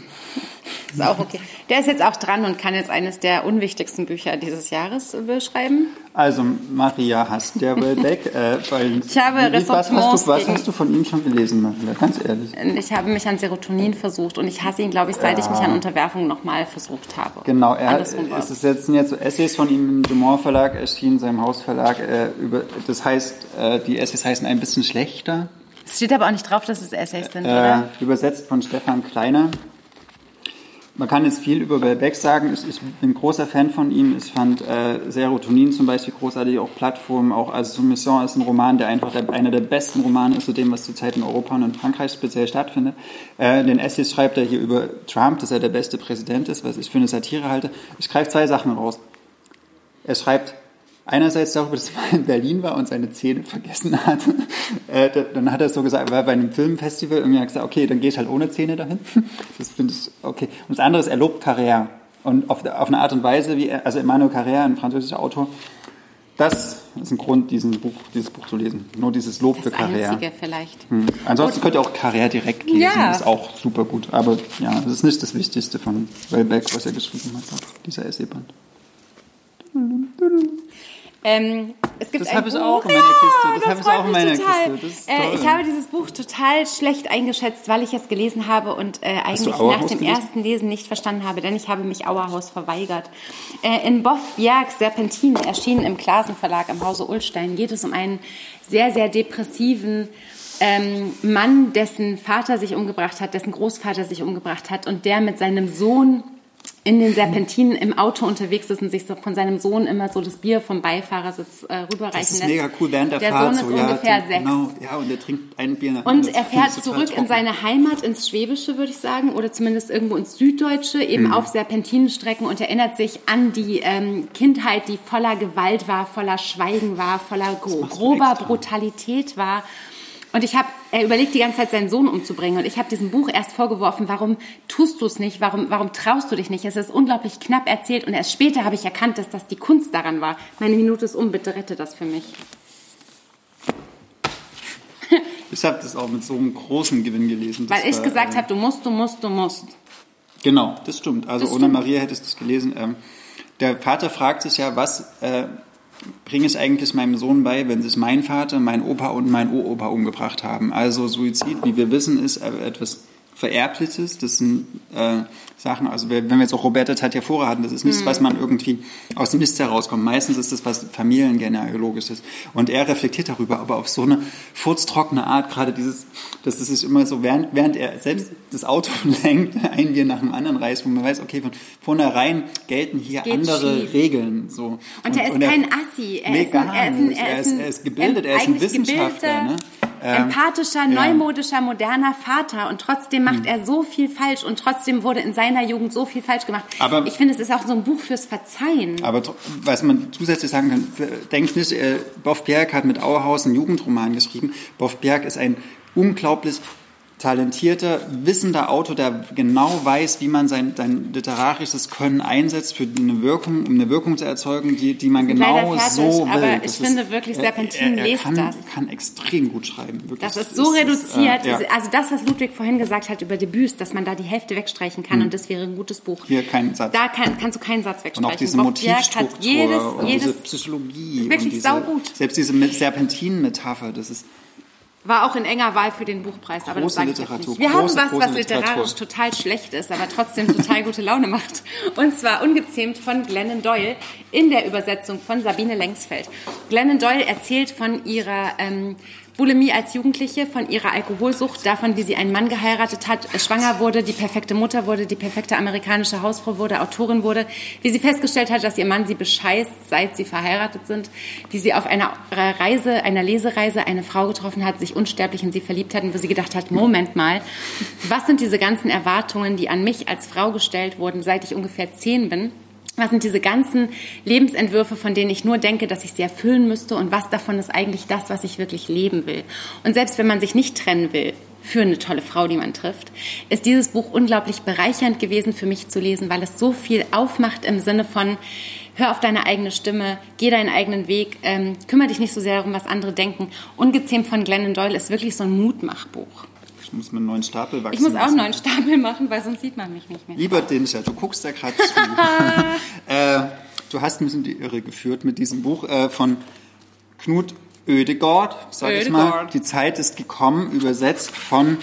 Ist auch okay. Der ist jetzt auch dran und kann jetzt eines der unwichtigsten Bücher dieses Jahres äh, beschreiben. Also Maria hasst der Welbeck. Äh, weil, Ich habe wie- was, hast du, was hast du von ihm schon gelesen, Maria? Ganz ehrlich. Ich habe mich an Serotonin versucht und ich hasse ihn, glaube ich, seit ich mich an Unterwerfung nochmal versucht habe. Genau, er hat, Andersrum es ist jetzt, sind jetzt so Essays von ihm im Dumont Verlag erschienen, seinem Hausverlag. Äh, über, das heißt, äh, die Essays heißen ein bisschen schlechter. Es steht aber auch nicht drauf, dass es Essays sind, Äh, oder? übersetzt von Stefan Kleiner. Man kann jetzt viel über Welbeck sagen. Ich, ich bin großer Fan von ihm. Ich fand äh, Serotonin zum Beispiel großartig, auch Plattformen, auch also Soumission ist ein Roman, der einfach der, einer der besten Romane ist zu dem, was zurzeit in Europa und in Frankreich speziell stattfindet. Äh, den Essays schreibt er hier über Trump, dass er der beste Präsident ist, was ich für eine Satire halte. Ich greife zwei Sachen raus. Er schreibt einerseits darüber, dass er mal in Berlin war und seine Zähne vergessen hat. Äh, da- dann hat er so gesagt, war bei einem Filmfestival er hat gesagt, okay, dann gehe ich halt ohne Zähne dahin. Das finde ich okay. Und das andere ist, er lobt Carrère. Und auf, auf eine Art und Weise, wie er, also Emmanuel Carrère, ein französischer Autor, das ist ein Grund, diesen Buch, dieses Buch zu lesen. Nur dieses Lob für Das Carrère. Einzige vielleicht. Hm. Ansonsten könnt ihr auch Carrère direkt lesen, Ja. ist auch super gut. Aber ja, das ist nicht das Wichtigste von Welbeck, was er geschrieben hat, dieser Essayband. Ähm, es gibt Das ein hab ich auch in meiner Kiste. Das hab ich freut auch in meiner total. Kiste. Das ist äh, ich habe dieses Buch total schlecht eingeschätzt, weil ich es gelesen habe und äh, eigentlich nach dem ersten Lesen nicht verstanden habe, denn ich habe mich Auerhaus verweigert. Äh, in Boff Bjergs Serpentine erschienen im Klasen Verlag im Hause Ullstein geht es um einen sehr, sehr depressiven ähm, Mann, dessen Vater sich umgebracht hat, dessen Großvater sich umgebracht hat und der mit seinem Sohn in den Serpentinen im Auto unterwegs ist und sich so von seinem Sohn immer so das Bier vom Beifahrersitz äh, rüberreichen lässt. Das ist mega cool während der, der Fahrt. Sohn ist so, ja, ungefähr die, sechs. Genau, ja, und der trinkt ein Bier nach Und er fährt zurück in trocken. seine Heimat, ins Schwäbische, würde ich sagen, oder zumindest irgendwo ins Süddeutsche, eben Mhm. auf Serpentinenstrecken und erinnert sich an die ähm, Kindheit, die voller Gewalt war, voller Schweigen war, voller grober. Brutalität war. Und ich habe, er überlegt die ganze Zeit, seinen Sohn umzubringen. Und ich habe diesem Buch erst vorgeworfen, warum tust du es nicht? Warum, warum traust du dich nicht? Es ist unglaublich knapp erzählt. Und erst später habe ich erkannt, dass das die Kunst daran war. Meine Minute ist um, bitte rette das für mich. Ich habe das auch mit so einem großen Gewinn gelesen. Weil ich war, gesagt äh, habe, du musst, du musst, du musst. Genau, das stimmt. Also Das ohne stimmt. Maria hättest du es gelesen. Ähm, der Vater fragt sich ja, was äh, bringe ich eigentlich meinem Sohn bei, wenn sich mein Vater, mein Opa und mein Uropa umgebracht haben. Also Suizid, wie wir wissen, ist etwas Vererbliches. Das sind äh, Sachen, also wenn wir jetzt auch Roberta Tatjafora hatten, das ist nichts, was man irgendwie aus dem Nichts herauskommt. Meistens ist das was familiengenealogisches. Und er reflektiert darüber, aber auf so eine furztrockene Art, gerade dieses, dass es sich immer so, während, während er selbst das Auto lenkt, ein Bier nach dem anderen reißt, wo man weiß, okay, von vornherein gelten hier geht andere schief. Regeln. So. Und, er ist kein Assi. Er nee, ist ein, er ist ein, er ist er ist gebildet, er ist ein Wissenschaftler. Ne? Ähm, empathischer, neumodischer, moderner Vater und trotzdem macht er so viel falsch und trotzdem wurde in seiner Jugend so viel falsch gemacht. Aber- ich finde, es ist auch so ein Buch fürs Verzeihen. Aber was man zusätzlich sagen kann, denkt nicht, äh, Boff Bjerg hat mit Auerhaus einen Jugendroman geschrieben. Boff Bjerg ist ein unglaublich talentierter, wissender Autor, der genau weiß, wie man sein, sein literarisches Können einsetzt für eine Wirkung, um eine Wirkung zu erzeugen, die, die man genau fertig, so will. aber Das ich finde wirklich, Serpentin er, er lest kann, das. kann extrem gut schreiben. Wirklich. Das ist so reduziert. äh, ja. Also das, was Ludwig vorhin gesagt hat über Debüts, dass man da die Hälfte wegstreichen kann und das wäre ein gutes Buch. Hm. Hier kein Satz. Da kann, kannst du keinen Satz Und wegstreichen. auch diese Motivstruktur jedes, und jedes diese Psychologie. Wirklich und diese, saugut. Selbst diese Serpentinen-Metapher, das ist War auch in enger Wahl für den Buchpreis, aber das Große sage ich jetzt nicht. Wir große, haben was, große was literarisch Literatur. total schlecht ist, aber trotzdem total gute Laune macht. Und zwar ungezähmt von Glennon Doyle in der Übersetzung von Sabine Lengsfeld. Glennon Doyle erzählt von ihrer ähm, Bulimie als Jugendliche, von ihrer Alkoholsucht, davon, wie sie einen Mann geheiratet hat, schwanger wurde, die perfekte Mutter wurde, die perfekte amerikanische Hausfrau wurde, Autorin wurde, wie sie festgestellt hat, dass ihr Mann sie bescheißt, seit sie verheiratet sind, wie sie auf einer Reise, einer Lesereise eine Frau getroffen hat, sich unsterblich in sie verliebt hat und wo sie gedacht hat, Moment mal, was sind diese ganzen Erwartungen, die an mich als Frau gestellt wurden, seit ich ungefähr zehn bin? Was sind diese ganzen Lebensentwürfe, von denen ich nur denke, dass ich sie erfüllen müsste und was davon ist eigentlich das, was ich wirklich leben will? Und selbst wenn man sich nicht trennen will für eine tolle Frau, die man trifft, ist dieses Buch unglaublich bereichernd gewesen für mich zu lesen, weil es so viel aufmacht im Sinne von, hör auf deine eigene Stimme, geh deinen eigenen Weg, ähm, kümmere dich nicht so sehr darum, was andere denken. Ungezähmt von Glennon Doyle ist wirklich so ein Mutmachbuch. Ich muss mir einen neuen Stapel wachsen Ich muss auch einen neuen Stapel machen, weil sonst sieht man mich nicht mehr. Lieber Dinscher, du guckst da gerade zu. äh, du hast mich in die Irre geführt mit diesem Buch äh, von Knut Oedegaard, sag ich mal. Die Zeit ist gekommen, übersetzt von,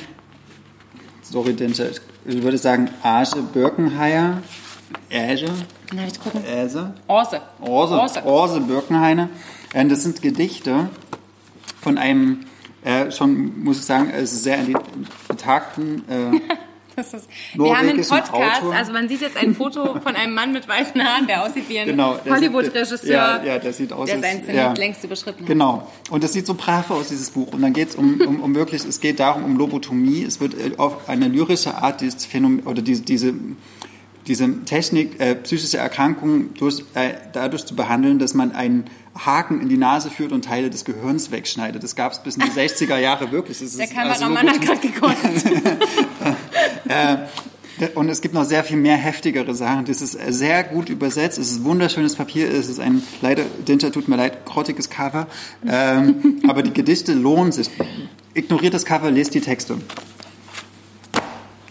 sorry Dinscher, ich würde sagen Arge Birkenheier. Arge? Na, ich gucken. Äse? Orse. Orse, Orse. Orse Birkenheine. Äh, Das sind Gedichte von einem, äh, schon muss ich sagen, äh, sehr betagten äh, ist, wir haben einen Podcast, Autor. also man sieht jetzt ein Foto von einem Mann mit weißen Haaren, der aussieht wie ein Genau, Hollywood-Regisseur, ja, ja, der sieht aus, der seinen Zenit ja. längst überschritten hat. Genau. Und das sieht so brav aus, dieses Buch. Und dann geht es um, um, um wirklich, es geht darum, um Lobotomie. Es wird äh, auf eine lyrische Art dieses Phänomen, oder diese, diese, diese Technik, äh, psychische Erkrankungen durch, äh, dadurch zu behandeln, dass man einen Haken in die Nase führt und Teile des Gehirns wegschneidet. Das gab es bis in die 60er Jahre wirklich. Das Der ist also Kameramann hat gerade gekotzt. Und es gibt noch sehr viel mehr heftigere Sachen. Das ist sehr gut übersetzt. Es ist wunderschönes Papier. Es ist ein, leider, Dinter tut mir leid, grottiges Cover. Ähm, aber die Gedichte lohnen sich. Ignoriert das Cover, lest die Texte.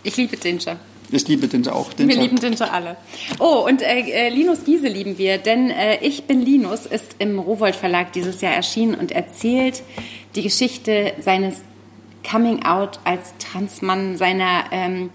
Ich liebe Dinscher. Ich liebe Dinter auch. Wir Dinter. lieben Dinscher alle. Oh, und äh, äh, Linus Giese lieben wir, denn äh, Ich bin Linus ist im Rowold Verlag dieses Jahr erschienen und erzählt die Geschichte seines Coming Out als Transmann, seiner, ähm,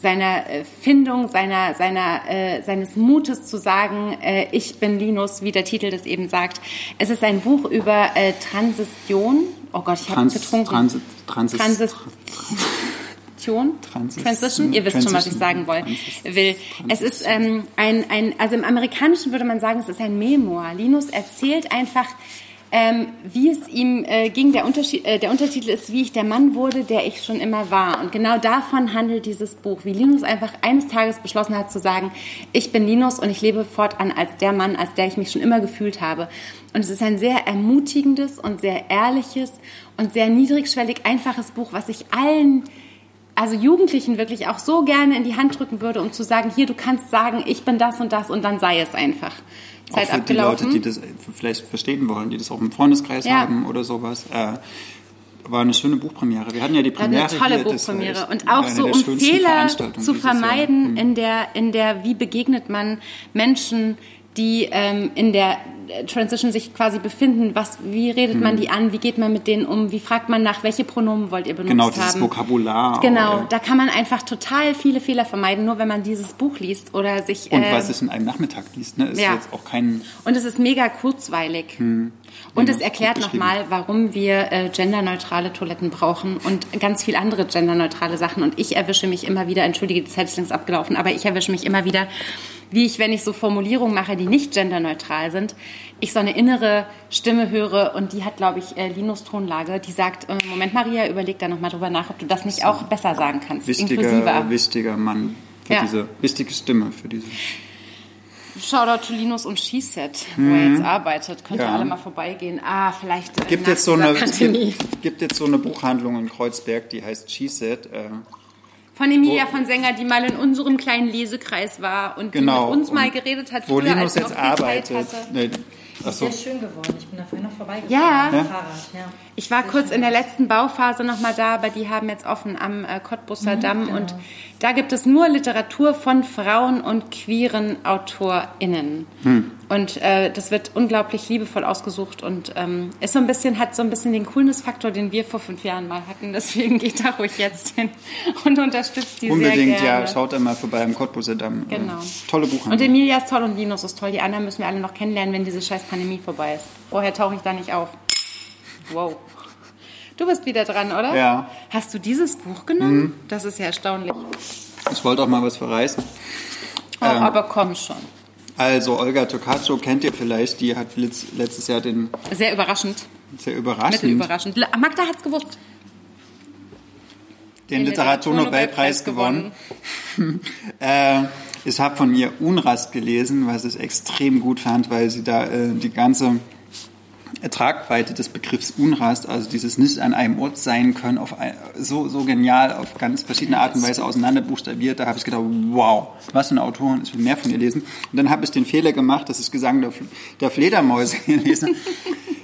seiner äh, Findung, seiner, seiner, äh, seines Mutes zu sagen, äh, ich bin Linus, wie der Titel das eben sagt. Es ist ein Buch über Transition. Oh Gott, ich habe Trans, getrunken. Transit, Transis, Transis Transition, Transis- Transition, ihr wisst schon, was ich Transition. sagen woll, Transis- will. Es ist ähm, ein, ein, also im Amerikanischen würde man sagen, es ist ein Memoir. Linus erzählt einfach, ähm, wie es ihm äh, ging. Der, Unterschied, äh, der Untertitel ist, wie ich der Mann wurde, der ich schon immer war. Und genau davon handelt dieses Buch, wie Linus einfach eines Tages beschlossen hat zu sagen, ich bin Linus und ich lebe fortan als der Mann, als der ich mich schon immer gefühlt habe. Und es ist ein sehr ermutigendes und sehr ehrliches und sehr niedrigschwellig einfaches Buch, was ich allen also Jugendlichen wirklich auch so gerne in die Hand drücken würde, um zu sagen, hier, du kannst sagen, ich bin das und das und dann sei es einfach. Auch Zeit für die Leute, abgelaufen. die das vielleicht verstehen wollen, die das auch im Freundeskreis Ja. haben oder sowas. Äh, war eine schöne Buchpremiere. Wir hatten ja die War Premiere eine tolle war Buchpremiere. Und auch so, um Fehler zu vermeiden Mhm. in der, in der, wie begegnet man Menschen, die ähm, in der Transition sich quasi befinden. Was, wie redet Mhm. man die an? Wie geht man mit denen um? Wie fragt man nach? Welche Pronomen wollt ihr benutzt Genau, dieses haben? Vokabular. Genau, Auch, da kann man einfach total viele Fehler vermeiden, nur wenn man dieses Buch liest oder sich. Und äh, was es in einem Nachmittag liest, ne, ist ja. jetzt auch kein. Und es ist mega kurzweilig. Und Ja, es erklärt nochmal, warum wir äh, genderneutrale Toiletten brauchen und ganz viel andere genderneutrale Sachen. Und ich erwische mich immer wieder, entschuldige, die Zeit ist längst abgelaufen, aber ich erwische mich immer wieder, wie ich, wenn ich so Formulierungen mache, die nicht genderneutral sind, ich so eine innere Stimme höre und die hat, glaube ich, äh, Linus Tonlage, die sagt, äh, Moment, Maria, überleg da nochmal drüber nach, ob du das nicht auch besser sagen kannst, Wichtiger, inklusiver. wichtiger Mann für Ja. diese wichtige Stimme für diese. Shoutout to Linus und SheSet, wo er jetzt arbeitet. Könnt ihr Mhm. Ja. alle mal vorbeigehen. Ah, vielleicht äh, Gibt jetzt, so eine, gibt, gibt jetzt so eine Buchhandlung in Kreuzberg, die heißt Said. Äh, Von Emilia von Sänger, die mal in unserem kleinen Lesekreis war und genau. die mit uns mal geredet hat, Wo früher, Linus jetzt arbeitet. Zeit hatte. Nee, achso. Sehr schön geworden. Ich bin da vorhin noch vorbeigefahren. Ja. Mit dem Fahrrad, ja. Ich war kurz in der letzten Bauphase noch mal da, aber die haben jetzt offen am äh, Cottbusser Damm und da gibt es nur Literatur von Frauen und queeren AutorInnen. Und äh, das wird unglaublich liebevoll ausgesucht und ähm, ist so ein bisschen, hat so ein bisschen den Coolness-Faktor, den wir vor fünf Jahren mal hatten. Deswegen geht da ruhig jetzt hin und unterstützt die Unbedingt, sehr gerne. ja, schaut da mal vorbei am Cottbuser Damm. Genau. Tolle Und Buchhandlung. Emilia ist toll und Linus ist toll. Die anderen müssen wir alle noch kennenlernen, wenn diese scheiß Pandemie vorbei ist. Vorher tauche ich da nicht auf. Wow. Du bist wieder dran, oder? Ja. Mhm. Hast du dieses Buch genommen? Das ist ja erstaunlich. Ich wollte auch mal was verreisen. Oh, aber komm schon. Also Olga Tokarczuk kennt ihr vielleicht, die hat letz- letztes Jahr den Sehr überraschend. sehr überraschend Mittelüberraschend. Magda hat's gewusst. den Literaturnobelpreis gewonnen. Äh, ich habe von ihr Unrast gelesen, was ich extrem gut fand, weil sie da äh, die ganze Tragweite des Begriffs Unrast, also dieses nicht an einem Ort sein können, auf ein, so, so genial auf ganz verschiedene Art und Weise auseinander buchstabiert. Da habe ich gedacht, wow, was für eine Autorin, ich will mehr von ihr lesen. Und dann habe ich den Fehler gemacht, dass ich Gesang der, der Fledermäuse gelesen.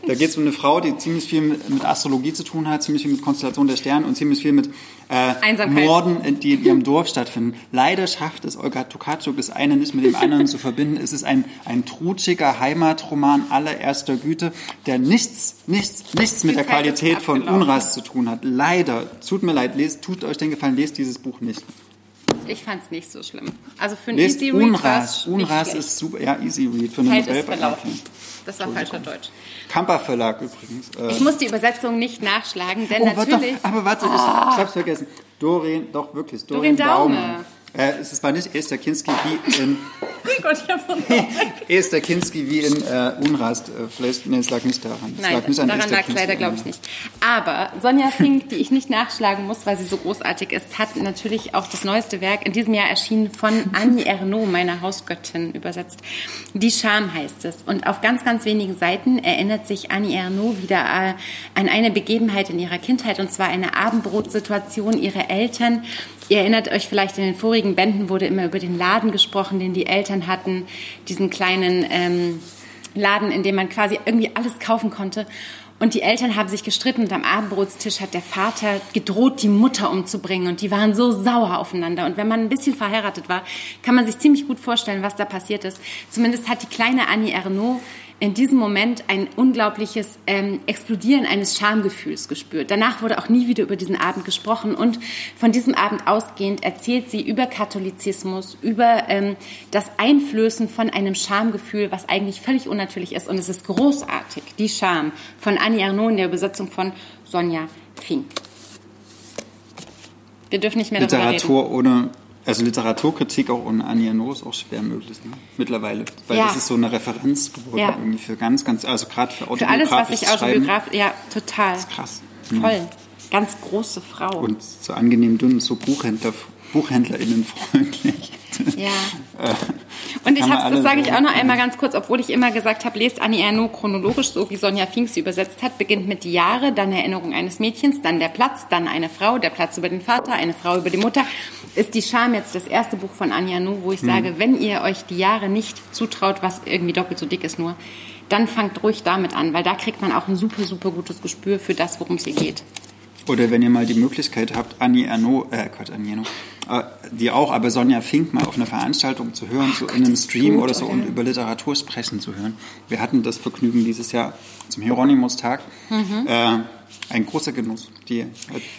Da geht es um eine Frau, die ziemlich viel mit, mit Astrologie zu tun hat, ziemlich viel mit Konstellation der Sterne und ziemlich viel mit äh. Morden, die in ihrem Dorf stattfinden. Leider schafft es Olga Tokarczuk, das eine nicht mit dem anderen zu verbinden. Es ist ein, ein trutschiger Heimatroman allererster Güte, der nichts, nichts, nichts mit der Qualität von. Unrast zu tun hat. Leider. Tut mir leid, lest, tut euch den Gefallen, lest dieses Buch nicht. Ich fand's nicht so schlimm. Also für ein Lest Easy Read Unrast schlecht. ist super. Ja, Easy Read für ist Nobelpreis. Das war falscher Deutsch. Kamper Verlag übrigens. Äh, Ich muss die Übersetzung nicht nachschlagen, denn Oh, warte, natürlich... aber warte, ich, ich hab's vergessen. Doreen, doch wirklich, Doreen, Doreen Daume. Daume. Äh, es war nicht Esther Kinski wie in Gott, ich hab Esther Kinski wie in äh, Unrast. Äh, vielleicht, nee, es lag nicht daran. Es Nein, lag nicht an daran lag es leider, glaube ich, nicht. Aber Sonja Fink, die ich nicht nachschlagen muss, weil sie so großartig ist, hat natürlich auch das neueste Werk in diesem Jahr erschienen von Annie Ernaux, meiner Hausgöttin, übersetzt. Die Scham heißt es. Und auf ganz, ganz wenigen Seiten erinnert sich Annie Ernaux wieder äh, an eine Begebenheit in ihrer Kindheit, und zwar eine Abendbrotsituation ihrer Eltern. Ihr erinnert euch vielleicht, in den vorigen Bänden wurde immer über den Laden gesprochen, den die Eltern hatten, diesen kleinen ähm, Laden, in dem man quasi irgendwie alles kaufen konnte. Und die Eltern haben sich gestritten und am Abendbrotstisch hat der Vater gedroht, die Mutter umzubringen. Und die waren so sauer aufeinander. Und wenn man ein bisschen verheiratet war, kann man sich ziemlich gut vorstellen, was da passiert ist. Zumindest hat die kleine Annie Ernaux in diesem Moment ein unglaubliches ähm, Explodieren eines Schamgefühls gespürt. Danach wurde auch nie wieder über diesen Abend gesprochen und von diesem Abend ausgehend erzählt sie über Katholizismus, über ähm, das Einflößen von einem Schamgefühl, was eigentlich völlig unnatürlich ist und es ist großartig, die Scham von Annie Ernaux in der Übersetzung von Sonja Fink. Wir dürfen nicht mehr Literatur darüber reden. ohne also Literaturkritik auch ohne Anja No ist auch schwer möglich ne? mittlerweile, weil ja. das ist so eine Referenz geworden ja. irgendwie für ganz, ganz, also gerade für Autobiografisches Für alles, was ich autobiografisch, ja, total. Das ist krass. Voll. Mhm. Ganz große Frau. Und so angenehm dünn, so Buchhändler, BuchhändlerInnen freundlich. Ja. Und ich habe, das sage ich auch noch einmal ganz kurz, obwohl ich immer gesagt habe, lest Annie Ernaux chronologisch, so wie Sonja Fink sie übersetzt hat, beginnt mit die Jahre, dann Erinnerung eines Mädchens, dann der Platz, dann eine Frau, der Platz über den Vater, eine Frau über die Mutter. Ist die Scham jetzt das erste Buch von Annie Ernaux, wo ich hm. sage, wenn ihr euch die Jahre nicht zutraut, was irgendwie doppelt so dick ist nur, dann fangt ruhig damit an, weil da kriegt man auch ein super, super gutes Gespür für das, worum es hier geht. Oder wenn ihr mal die Möglichkeit habt, Annie Ernaux, äh Gott, Annie Ernaux, die auch, aber Sonja Fink mal auf einer Veranstaltung zu hören, Ach so Gott, in einem Stream gut, oder so oder? und über Literatur sprechen zu hören. Wir hatten das Vergnügen dieses Jahr zum Hieronymus-Tag. Mhm. Äh, ein großer Genuss. Die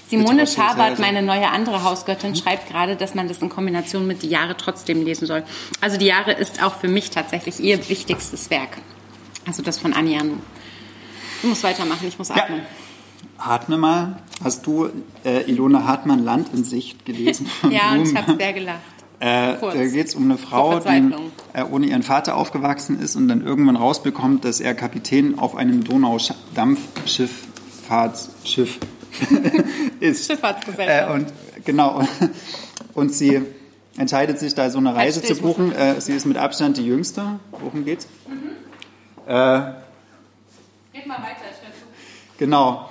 Simone Schabert, meine neue andere Hausgöttin, mhm. schreibt gerade, dass man das in Kombination mit Die Jahre trotzdem lesen soll. Also Die Jahre ist auch für mich tatsächlich ihr wichtigstes Werk. Also das von Ernaux. Ich muss weitermachen, ich muss atmen. Ja. Atme mal. Hast du äh, Ilona Hartmann Land in Sicht gelesen? ja, und ich habe sehr gelacht. Äh, da geht es um eine Frau, die äh, ohne ihren Vater aufgewachsen ist und dann irgendwann rausbekommt, dass er Kapitän auf einem Donaudampfschifffahrtsschiff ist. Schifffahrtsgesellschaft. Äh, und genau. Und sie entscheidet sich, da so eine Reise zu buchen. Äh, sie ist mit Abstand die jüngste. Worum geht's? Mhm. Äh, Geht mal weiter, ich zu. Genau.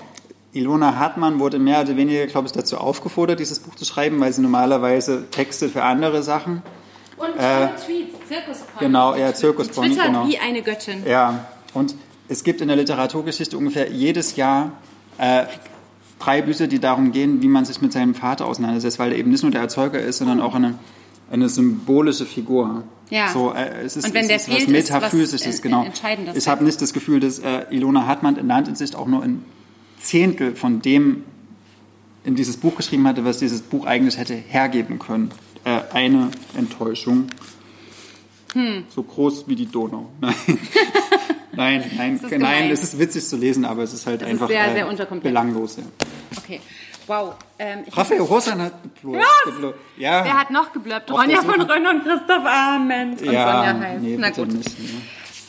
Ilona Hartmann wurde mehr oder weniger, glaube ich, dazu aufgefordert, dieses Buch zu schreiben, weil sie normalerweise textet für andere Sachen. Und äh, Tweets, Zirkuspony. Genau, ja, Zirkuspony. Twitter genau. wie eine Göttin. Ja, und es gibt in der Literaturgeschichte ungefähr jedes Jahr äh, drei Bücher, die darum gehen, wie man sich mit seinem Vater auseinandersetzt, weil er eben nicht nur der Erzeuger ist, sondern auch eine, eine symbolische Figur. Ja. So, äh, es ist, und wenn es der ist fehlt, was Metaphysisches, ist was, genau. Entscheidendes. Ich habe nicht das Gefühl, dass äh, Ilona Hartmann in Landinsicht auch nur in Zehntel von dem in dieses Buch geschrieben hatte, was dieses Buch eigentlich hätte hergeben können. Äh, eine Enttäuschung. Hm. So groß wie die Donau. Nein, nein, nein, nein, es ist witzig zu lesen, aber es ist halt das einfach ist sehr, äh, sehr belanglos. Ja. Okay. Wow. Ähm, Raphael Rosan hat geblurrt. Was? Ja. Wer hat noch geblurrt? Ronja von Rönn und Christoph Ahmed. Und ja, Sonja heißt. Nee, Na gut. Nicht, ja.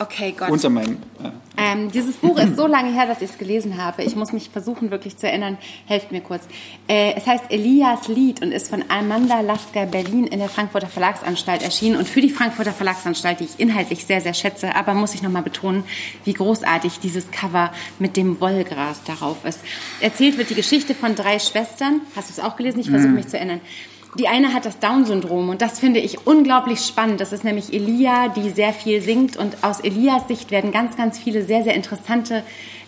Okay, Gott. Unter meinem. Ja. Ähm, dieses Buch ist so lange her, dass ich es gelesen habe. Ich muss mich versuchen, wirklich zu erinnern. Helft mir kurz. Äh, es heißt Elias Lied und ist von Amanda Lasker Berlin in der Frankfurter Verlagsanstalt erschienen. Und für die Frankfurter Verlagsanstalt, die ich inhaltlich sehr, sehr schätze, aber muss ich nochmal betonen, wie großartig dieses Cover mit dem Wollgras darauf ist. Erzählt wird die Geschichte von drei Schwestern. Hast du es auch gelesen? Ich versuche mhm. mich zu erinnern. Die eine hat das Down-Syndrom und das finde ich unglaublich spannend. Das ist nämlich Elia, die sehr viel singt und aus Elias Sicht werden ganz, ganz viele sehr, sehr interessante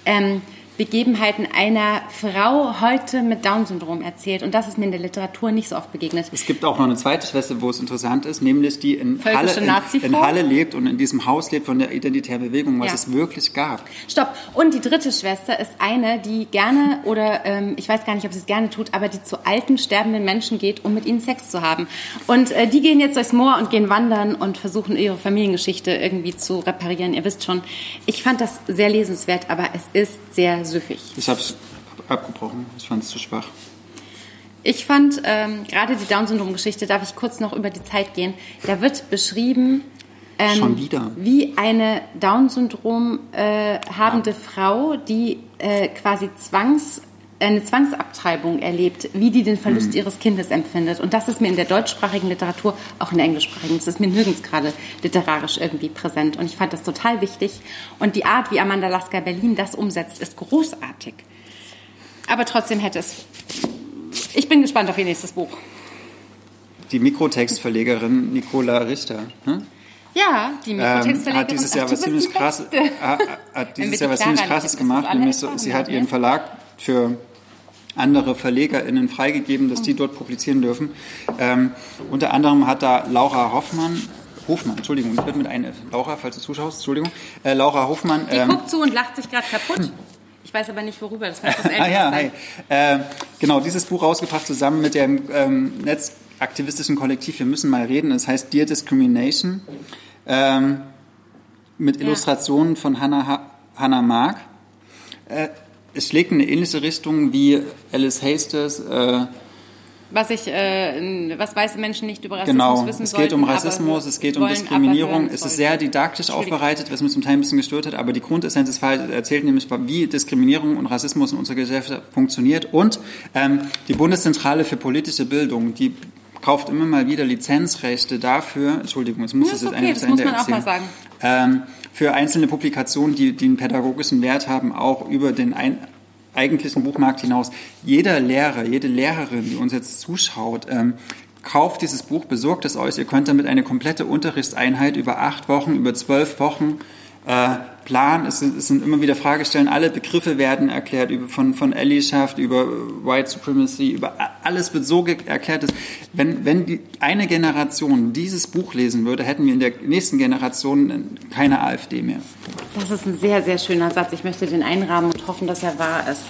ähm, Begebenheiten einer Frau heute mit Down-Syndrom erzählt. Und das ist mir in der Literatur nicht so oft begegnet. Es gibt auch noch eine zweite Schwester, wo es interessant ist, nämlich die in, Halle, in, in Halle, lebt und in diesem Haus lebt von der identitären Bewegung, was ja. es wirklich gab. Stopp. Und die dritte Schwester ist eine, die gerne, oder ähm, ich weiß gar nicht, ob sie es gerne tut, aber die zu alten, sterbenden Menschen geht, um mit ihnen Sex zu haben. Und äh, die gehen jetzt durchs Moor und gehen wandern und versuchen ihre Familiengeschichte irgendwie zu reparieren. Ihr wisst schon, ich fand das sehr lesenswert, aber es ist sehr süffig. Ich habe es abgebrochen. Ich fand es zu schwach. Ich fand ähm, gerade die Down-Syndrom-Geschichte, darf ich kurz noch über die Zeit gehen. Da wird beschrieben, ähm, wie eine Down-Syndrom äh, habende ja. Frau, die äh, quasi Zwangs eine Zwangsabtreibung erlebt, wie die den Verlust mhm. ihres Kindes empfindet. Und das ist mir in der deutschsprachigen Literatur, auch in der englischsprachigen, das ist mir nirgends gerade literarisch irgendwie präsent. Und ich fand das total wichtig. Und die Art, wie Amanda Lasker Berlin das umsetzt, ist großartig. Aber trotzdem hätte es. Ich bin gespannt auf ihr nächstes Buch. Die Mikrotextverlegerin Nicola Richter. Hm? Ja, die Mikrotextverlegerin. Ähm, hat dieses Jahr was ziemlich krasses, hat, hat dieses Jahr was ziemlich krasses gemacht, nämlich so, sie hat ihren Verlag für andere VerlegerInnen freigegeben, dass die dort publizieren dürfen. Ähm, unter anderem hat da Laura Hoffmann Hofmann, Entschuldigung, ich wird mit einer, Laura, falls du zuschaust, Entschuldigung, äh, Laura Hofmann. Die ähm, guckt zu und lacht sich gerade kaputt. Ich weiß aber nicht worüber, das wird was Ah ja, hi. Äh, genau, dieses Buch rausgebracht zusammen mit dem ähm, netzaktivistischen Kollektiv Wir müssen mal reden, das heißt Dear Discrimination, ähm, mit Illustrationen ja. von Hannah, ha Hannah Mark. Äh, es schlägt in eine ähnliche Richtung wie Alice Hasters, äh, was ich, äh, was weiße Menschen nicht über Rassismus genau. wissen es geht sollten, um Rassismus, es geht um Diskriminierung. Es ist sehr didaktisch aufbereitet, was mich zum Teil ein bisschen gestört hat, aber die Grundessenz des Falls erzählt nämlich, wie Diskriminierung und Rassismus in unserer Gesellschaft funktioniert. Und ähm, die Bundeszentrale für politische Bildung, die kauft immer mal wieder Lizenzrechte dafür, Entschuldigung, es muss ja, das jetzt okay, das muss man auch mal sagen. Ähm, für einzelne Publikationen, die, die einen pädagogischen Wert haben, auch über den ein, eigentlichen Buchmarkt hinaus. Jeder Lehrer, jede Lehrerin, die uns jetzt zuschaut, ähm, kauft dieses Buch, besorgt es euch. Ihr könnt damit eine komplette Unterrichtseinheit über acht Wochen, über zwölf Wochen äh, planen. Es sind, es sind, immer wieder Fragestellen. Alle Begriffe werden erklärt, über, von, von Allieschaft über White Supremacy, über alles wird so erklärt, dass wenn, wenn die, eine Generation dieses Buch lesen würde, hätten wir in der nächsten Generation keine AfD mehr. Das ist ein sehr, sehr schöner Satz. Ich möchte den einrahmen und hoffen, dass er wahr ist.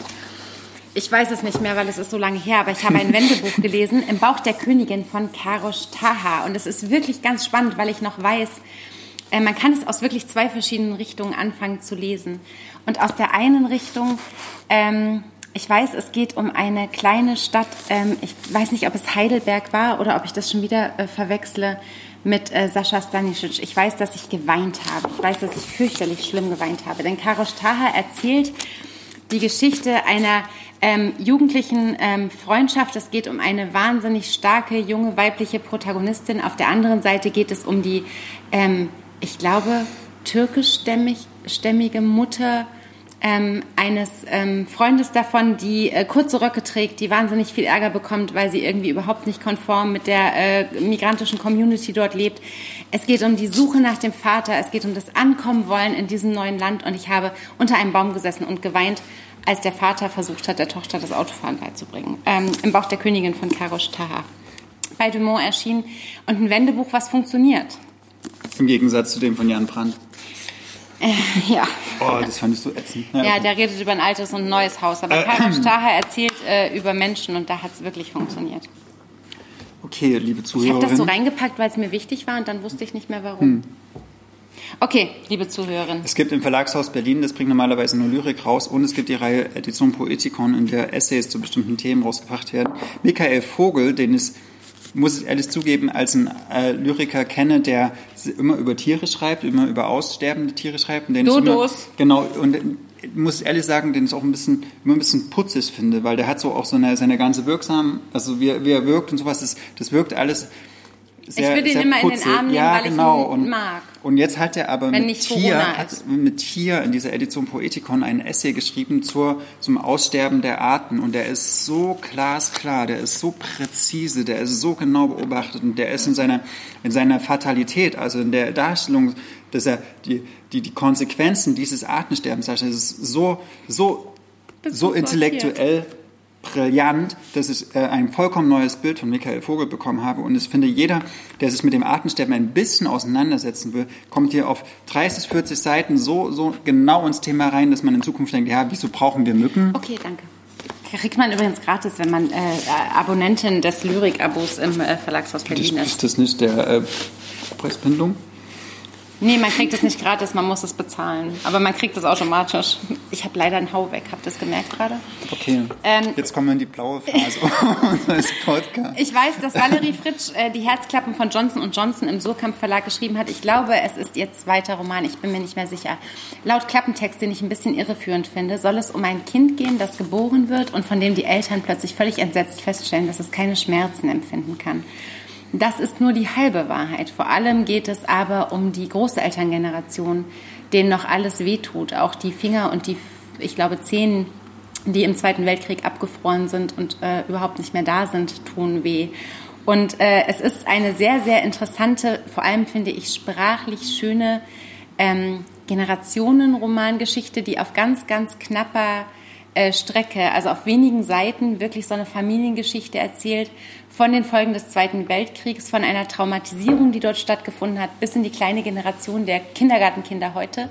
Ich weiß es nicht mehr, weil es ist so lange her, aber ich habe ein Wendebuch gelesen, Im Bauch der Königin von Karosh Taha. Und es ist wirklich ganz spannend, weil ich noch weiß, äh, man kann es aus wirklich zwei verschiedenen Richtungen anfangen zu lesen. Und aus der einen Richtung, ähm, ich weiß, es geht um eine kleine Stadt, ähm, ich weiß nicht, ob es Heidelberg war oder ob ich das schon wieder äh, verwechsle mit äh, Sascha Stanisic. Ich weiß, dass ich geweint habe. Ich weiß, dass ich fürchterlich schlimm geweint habe. Denn Karosh Taha erzählt die Geschichte einer ähm, jugendlichen ähm, Freundschaft. Es geht um eine wahnsinnig starke, junge, weibliche Protagonistin. Auf der anderen Seite geht es um die, ähm, ich glaube, türkischstämmige Mutter ähm, eines ähm, Freundes davon, die äh, kurze Röcke trägt, die wahnsinnig viel Ärger bekommt, weil sie irgendwie überhaupt nicht konform mit der äh, migrantischen Community dort lebt. Es geht um die Suche nach dem Vater, es geht um das Ankommen wollen in diesem neuen Land und ich habe unter einem Baum gesessen und geweint, als der Vater versucht hat, der Tochter das Autofahren beizubringen. Ähm, Im Bauch der Königin von Karosh Taha. Bei Dumont erschien und ein Wendebuch, was funktioniert. Im Gegensatz zu dem von Jan Brandt. Äh, ja. Oh, das fand ich so ätzend. Ja, ja der redet über ein altes und neues Haus. Aber äh, Karin Staher erzählt äh, über Menschen und da hat es wirklich funktioniert. Okay, liebe Zuhörer. Ich habe das so reingepackt, weil es mir wichtig war und dann wusste ich nicht mehr warum. Hm. Okay, liebe Zuhörerinnen. Es gibt im Verlagshaus Berlin, das bringt normalerweise nur Lyrik raus, und es gibt die Reihe Edition Poetikon, in der Essays zu bestimmten Themen rausgebracht werden. Michael Vogel, den es muss ich ehrlich zugeben, als ein äh, Lyriker kenne, der immer über Tiere schreibt, immer über aussterbende Tiere schreibt. Und den Dodos. Immer, genau, und muss ich ehrlich sagen, den ich auch ein bisschen, immer ein bisschen putzig finde, weil der hat so auch so eine, seine ganze wirksam, also wie, wie er wirkt und sowas, das, das wirkt alles sehr, ich würde ihn immer putzig. in den Arm nehmen, ja, weil genau. ich ihn und, mag. Und jetzt hat er aber mit Tier, hat mit Tier in dieser Edition Poetikon ein Essay geschrieben zur, zum Aussterben der Arten. Und der ist so glasklar, der ist so präzise, der ist so genau beobachtet und der ist in seiner, in seiner Fatalität, also in der Darstellung, dass er die, die, die Konsequenzen dieses Artensterbens darstellt, ist so, so, so intellektuell brillant, dass ich äh, ein vollkommen neues Bild von Michael Vogel bekommen habe. Und ich finde, jeder, der sich mit dem Artensterben ein bisschen auseinandersetzen will, kommt hier auf 30, 40 Seiten so, so genau ins Thema rein, dass man in Zukunft denkt, ja, wieso brauchen wir Mücken? Okay, danke. Kriegt man übrigens gratis, wenn man äh, Abonnentin des Lyrik-Abos im äh, Verlagshaus Berlin ist. Ist das nicht der äh, Preisbindung? Nee, man kriegt es nicht gratis, man muss es bezahlen. Aber man kriegt es automatisch. Ich habe leider einen Hau weg. Habt ihr das gemerkt gerade? Okay. Ähm, Jetzt kommen wir in die blaue Phase unseres Podcasts. Ich weiß, dass Valerie Fritsch äh, die Herzklappen von Johnson Johnson im Surkamp Verlag geschrieben hat. Ich glaube, es ist ihr zweiter Roman. Ich bin mir nicht mehr sicher. Laut Klappentext, den ich ein bisschen irreführend finde, soll es um ein Kind gehen, das geboren wird und von dem die Eltern plötzlich völlig entsetzt feststellen, dass es keine Schmerzen empfinden kann. Das ist nur die halbe Wahrheit. Vor allem geht es aber um die Großelterngeneration, denen noch alles wehtut. Auch die Finger und die, ich glaube, Zehen, die im Zweiten Weltkrieg abgefroren sind und äh, überhaupt nicht mehr da sind, tun weh. Und äh, es ist eine sehr, sehr interessante, vor allem finde ich sprachlich schöne ähm, Generationenromangeschichte, die auf ganz, ganz knapper äh, Strecke, also auf wenigen Seiten, wirklich so eine Familiengeschichte erzählt von den Folgen des Zweiten Weltkriegs, von einer Traumatisierung, die dort stattgefunden hat, bis in die kleine Generation der Kindergartenkinder heute.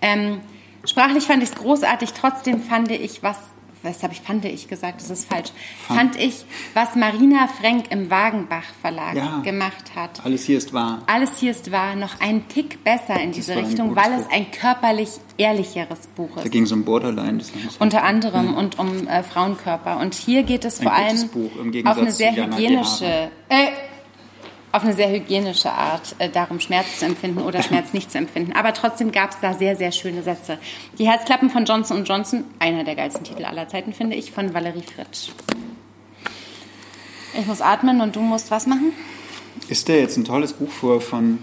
Ähm, sprachlich fand ich es großartig, trotzdem fand ich, was was habe ich, fand ich gesagt, das ist falsch, fand, fand ich, was Marina Frenk im Wagenbach Verlag ja, gemacht hat. Alles hier ist wahr. Alles hier ist wahr, noch ein Tick besser in diese Richtung, weil es ein körperlich ehrlicheres Buch ist. Da ging es um Borderline. Unter anderem ja. und um äh, Frauenkörper. Und hier geht es ein vor allem auf eine sehr hygienische, äh, auf eine sehr hygienische Art äh, darum, Schmerz zu empfinden oder Schmerz nicht zu empfinden. Aber trotzdem gab es da sehr, sehr schöne Sätze. Die Herzklappen von Johnson Johnson, einer der geilsten Titel aller Zeiten, finde ich, von Valerie Fritsch. Ich muss atmen und du musst was machen? Ich stelle jetzt ein tolles Buch vor von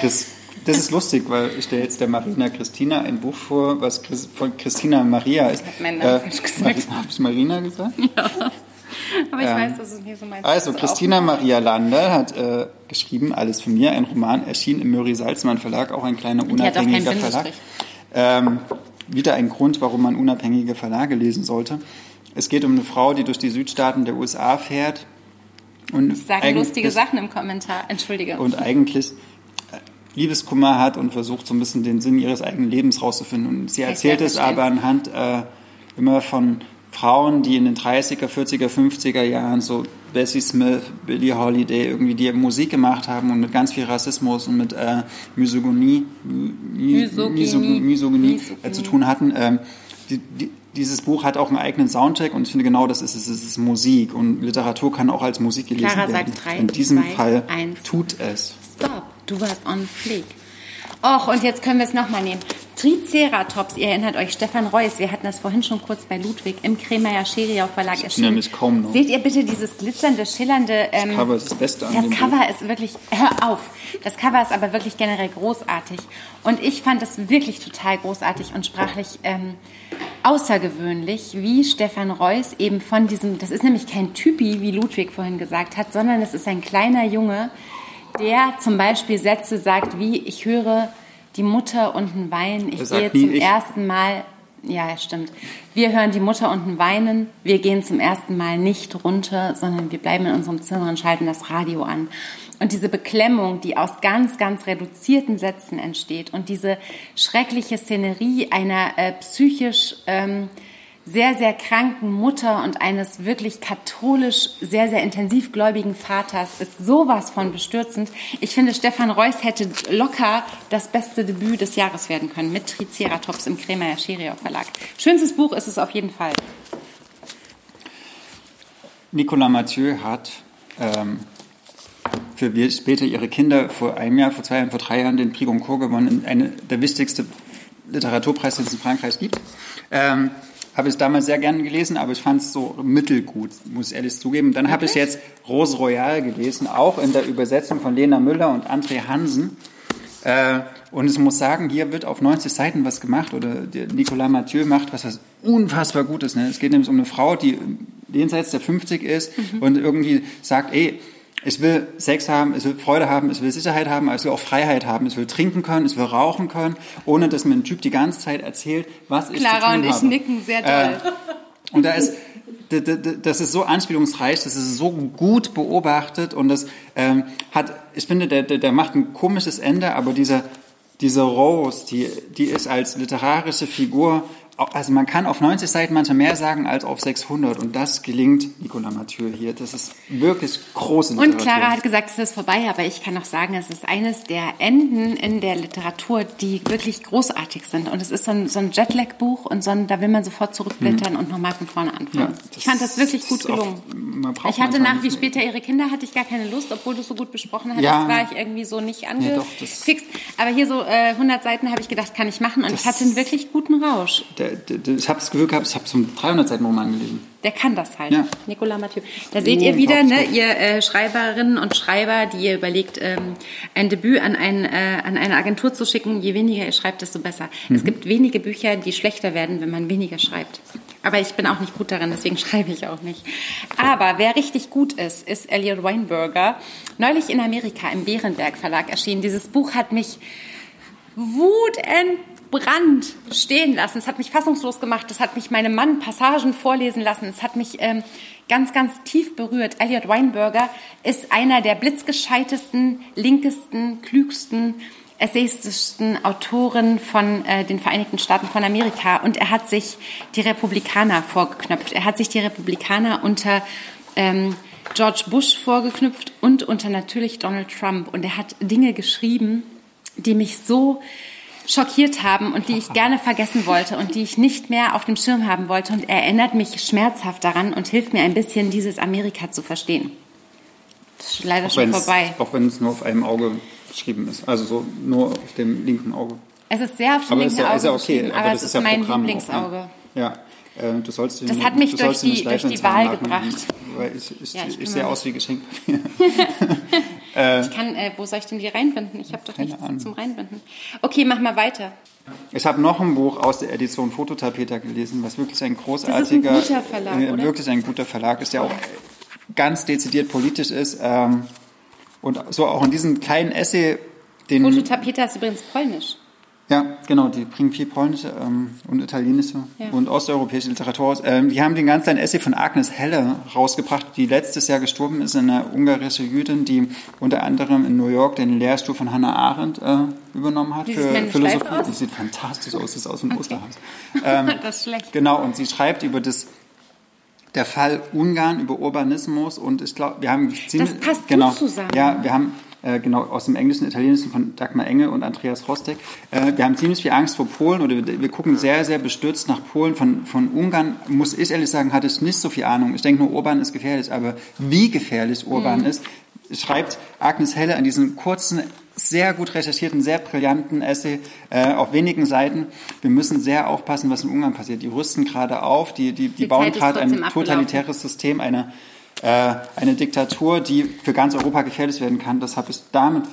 Chris. Das ist lustig, weil ich stelle jetzt der Marina Christina ein Buch vor, was von Christina Maria ist. Ich habe meinen Namen äh, falsch gesagt. Habe ich Marina gesagt? Ja. Aber ich ähm, weiß, dass es nicht so meins Also, Christina Maria Landal hat äh, geschrieben, Alles für mir, ein Roman, erschien im Murray-Salzmann Verlag, auch ein kleiner unabhängiger Verlag. Ähm, wieder ein Grund, warum man unabhängige Verlage lesen sollte. Es geht um eine Frau, die durch die Südstaaten der USA fährt. Und sagen lustige Sachen im Kommentar, entschuldige. Und eigentlich äh, Liebeskummer hat und versucht so ein bisschen den Sinn ihres eigenen Lebens rauszufinden. Und sie erzählt es aber anhand äh, immer von Frauen, die in den 30er, 40er, 50er Jahren so Bessie Smith, Billie Holiday irgendwie die Musik gemacht haben und mit ganz viel Rassismus und mit äh, Misogynie, Misogynie, Misogynie äh, zu tun hatten. Ähm, die, die, dieses Buch hat auch einen eigenen Soundtrack und ich finde genau das ist es. Es ist Musik und Literatur kann auch als Musik gelesen Clara werden. Sagt drei, in diesem zwei, Fall eins. tut es. Stop, du warst on fleek. Och, und jetzt können wir es nochmal nehmen. Triceratops, ihr erinnert euch, Stefan Reuss, wir hatten das vorhin schon kurz bei Ludwig im Kremeyer Scheriau Verlag erschienen. Nämlich kaum noch. Seht ihr bitte dieses glitzernde, schillernde... Ähm, das Cover ist das Beste an Das Cover Buch. ist wirklich... Hör auf! Das Cover ist aber wirklich generell großartig. Und ich fand es wirklich total großartig und sprachlich ähm, außergewöhnlich, wie Stefan Reuss eben von diesem... Das ist nämlich kein Typi, wie Ludwig vorhin gesagt hat, sondern es ist ein kleiner Junge, der zum Beispiel Sätze sagt wie, ich höre die Mutter unten weinen, ich gehe zum ich. ersten Mal, ja, stimmt. Wir hören die Mutter unten weinen, wir gehen zum ersten Mal nicht runter, sondern wir bleiben in unserem Zimmer und schalten das Radio an. Und diese Beklemmung, die aus ganz, ganz reduzierten Sätzen entsteht und diese schreckliche Szenerie einer äh, psychisch ähm, sehr, sehr kranken Mutter und eines wirklich katholisch sehr, sehr intensiv gläubigen Vaters ist sowas von bestürzend. Ich finde, Stefan Reuss hätte locker das beste Debüt des Jahres werden können mit Triceratops im Kremer Scheriau Verlag. Schönstes Buch ist es auf jeden Fall. Nicolas Mathieu hat ähm, für später ihre Kinder vor einem Jahr, vor zwei Jahren, vor drei Jahren den Prix Goncourt gewonnen, eine, der wichtigste Literaturpreis, den es in Frankreich gibt. Ähm, habe ich damals sehr gerne gelesen, aber ich fand es so mittelgut, muss ich ehrlich zugeben. Dann okay. habe ich jetzt Rose Royale gelesen, auch in der Übersetzung von Lena Müller und André Hansen. Äh, und ich muss sagen, hier wird auf 90 Seiten was gemacht oder Nicolas Mathieu macht was, was unfassbar gut ist. Ne? Es geht nämlich um eine Frau, die jenseits der 50 ist mhm. und irgendwie sagt, ey, ich will Sex haben, ich will Freude haben, ich will Sicherheit haben, ich will auch Freiheit haben. Ich will trinken können, ich will rauchen können, ohne dass mir ein Typ die ganze Zeit erzählt, was ich Clara zu tun und ich habe. nicken sehr toll. Äh, und da ist, das ist so anspielungsreich, das ist so gut beobachtet und das ähm, hat, ich finde, der, der, der macht ein komisches Ende, aber dieser, diese Rose, die, die ist als literarische Figur also man kann auf 90 Seiten manchmal mehr sagen als auf 600 und das gelingt Nicolas Mathieu hier. Das ist wirklich große Literatur. Und Clara hat gesagt, es ist vorbei, aber ich kann auch sagen, es ist eines der Enden in der Literatur, die wirklich großartig sind. Und es ist so ein, so ein Jetlag-Buch und so ein, da will man sofort zurückblättern mhm. und nochmal von vorne anfangen. Ja, ich fand das wirklich gut gelungen. Auch, ich hatte nach, wie später ihre Kinder, hatte ich gar keine Lust, obwohl du es so gut besprochen hattest, ja. war ich irgendwie so nicht angefixt. Nee, aber hier so äh, 100 Seiten habe ich gedacht, kann ich machen und ich hatte einen wirklich guten Rausch der, ich habe das Gefühl gehabt, ich habe einen 300 Seiten Roman gelesen. Der kann das halt. Ja. Nicolas Mathieu. Da seht oh, ihr wieder, ne, ihr äh, Schreiberinnen und Schreiber, die ihr überlegt, ähm, ein Debüt an, ein, äh, an eine Agentur zu schicken. Je weniger ihr schreibt, desto besser. Mhm. Es gibt wenige Bücher, die schlechter werden, wenn man weniger schreibt. Aber ich bin auch nicht gut darin, deswegen schreibe ich auch nicht. Aber wer richtig gut ist, ist Elliot Weinberger. Neulich in Amerika im Bärenberg Verlag erschienen. Dieses Buch hat mich wutentbrannt Brand stehen lassen. Es hat mich fassungslos gemacht. Es hat mich meinem Mann Passagen vorlesen lassen. Es hat mich ähm, ganz, ganz tief berührt. Elliot Weinberger ist einer der blitzgescheitesten, linkesten, klügsten, essayistischsten Autoren von äh, den Vereinigten Staaten von Amerika. Und er hat sich die Republikaner vorgeknöpft. Er hat sich die Republikaner unter ähm, George Bush vorgeknüpft und unter natürlich Donald Trump. Und er hat Dinge geschrieben, die mich so schockiert haben und die ich gerne vergessen wollte und die ich nicht mehr auf dem Schirm haben wollte. Und er erinnert mich schmerzhaft daran und hilft mir ein bisschen, dieses Amerika zu verstehen. Das ist leider auch schon vorbei. Auch wenn es nur auf einem Auge geschrieben ist. Also so nur auf dem linken Auge. Es ist sehr auf dem Aber linken ist ja, Auge ist ja okay. aber aber das es ist ja mein Programm auch, Lieblingsauge. ne? Ja. Äh, Du sollst den, Das hat mich du durch die- durch die Wahl machen, gebracht. Weil ich, ich, Ja, ich ich, sehe aus wie Geschenkpapier. Ich kann, äh, wo soll ich denn die reinbinden? Ich habe doch nichts Ahnung. zum Reinbinden. Okay, mach mal weiter. Ich habe noch ein Buch aus der Edition Fototapeter gelesen, was wirklich ein großartiger, guter Verlag, äh, wirklich ein guter Verlag ist, der auch ganz dezidiert politisch ist ähm, und so auch in diesem kleinen Essay, den Fototapete ist übrigens polnisch. Ja genau, die bringen viel polnische ähm, und italienische Ja. und osteuropäische Literatur aus. Ähm, die haben den ganz kleinen Essay von Agnes Helle rausgebracht, die letztes Jahr gestorben ist, eine ungarische Jüdin, die unter anderem in New York den Lehrstuhl von Hannah Arendt äh, übernommen hat Wie für Philosophie. Aus? Die sieht fantastisch aus, das ist aus dem Osterhaus. das ist schlecht. Genau, und sie schreibt über das der Fall Ungarn über Urbanismus und ich glaube, wir haben ziemlich passt gut genau, zusammen. Ja, wir haben äh, genau aus dem Englischen, Italienischen von Dagmar Enge und Andreas Rostek. Äh, wir haben ziemlich viel Angst vor Polen oder wir, wir gucken sehr, sehr bestürzt nach Polen. Von, von Ungarn muss ich ehrlich sagen, hatte ich nicht so viel Ahnung. Ich denke nur, Urban ist gefährlich, aber wie gefährlich Urban Mhm. ist, schreibt Agnes Helle an diesem kurzen, sehr gut recherchierten, sehr brillanten Essay äh, auf wenigen Seiten. Wir müssen sehr aufpassen, was in Ungarn passiert. Die rüsten gerade auf, die, die, die, Die bauen gerade ein totalitäres System, eine, äh, eine Diktatur, die für ganz Europa gefährlich werden kann. Das habe ich damit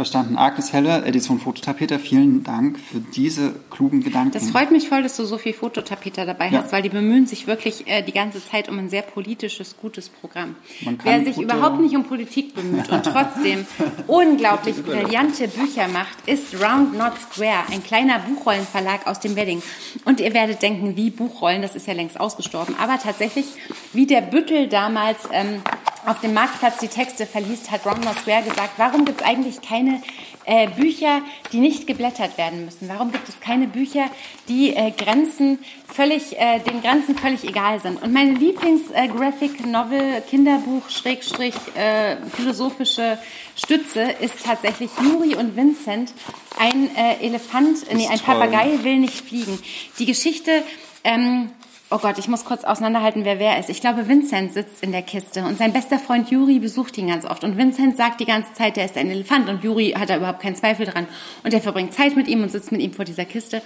verstanden. Agnes Helle, Edition Fototapeter, vielen Dank für diese klugen Gedanken. Das freut mich voll, dass du so viel Fototapeter dabei Ja. hast, weil die bemühen sich wirklich äh, die ganze Zeit um ein sehr politisches, gutes Programm. Wer sich überhaupt nicht um Politik bemüht und trotzdem unglaublich brillante Bücher macht, ist Round Not Square, ein kleiner Buchrollenverlag aus dem Wedding. Und ihr werdet denken, wie Buchrollen, das ist ja längst ausgestorben. Aber tatsächlich, wie der Büttel damals ähm, auf dem Marktplatz die Texte verliest, hat Round Not Square gesagt, warum gibt es eigentlich keine äh, Bücher, die nicht geblättert werden müssen? Warum gibt es keine Bücher, die äh, Grenzen völlig, äh, den Grenzen völlig egal sind? Und meine Lieblings-Graphic Novel, Kinderbuch, Schrägstrich, äh, philosophische Stütze ist tatsächlich Juri und Vincent. Ein äh, Elefant, nee, ein toll. Papagei will nicht fliegen. Die Geschichte, ähm, oh Gott, ich muss kurz auseinanderhalten, wer wer ist. Ich glaube, Vincent sitzt in der Kiste und sein bester Freund Juri besucht ihn ganz oft. Und Vincent sagt die ganze Zeit, der ist ein Elefant und Juri hat da überhaupt keinen Zweifel dran. Und er verbringt Zeit mit ihm und sitzt mit ihm vor dieser Kiste.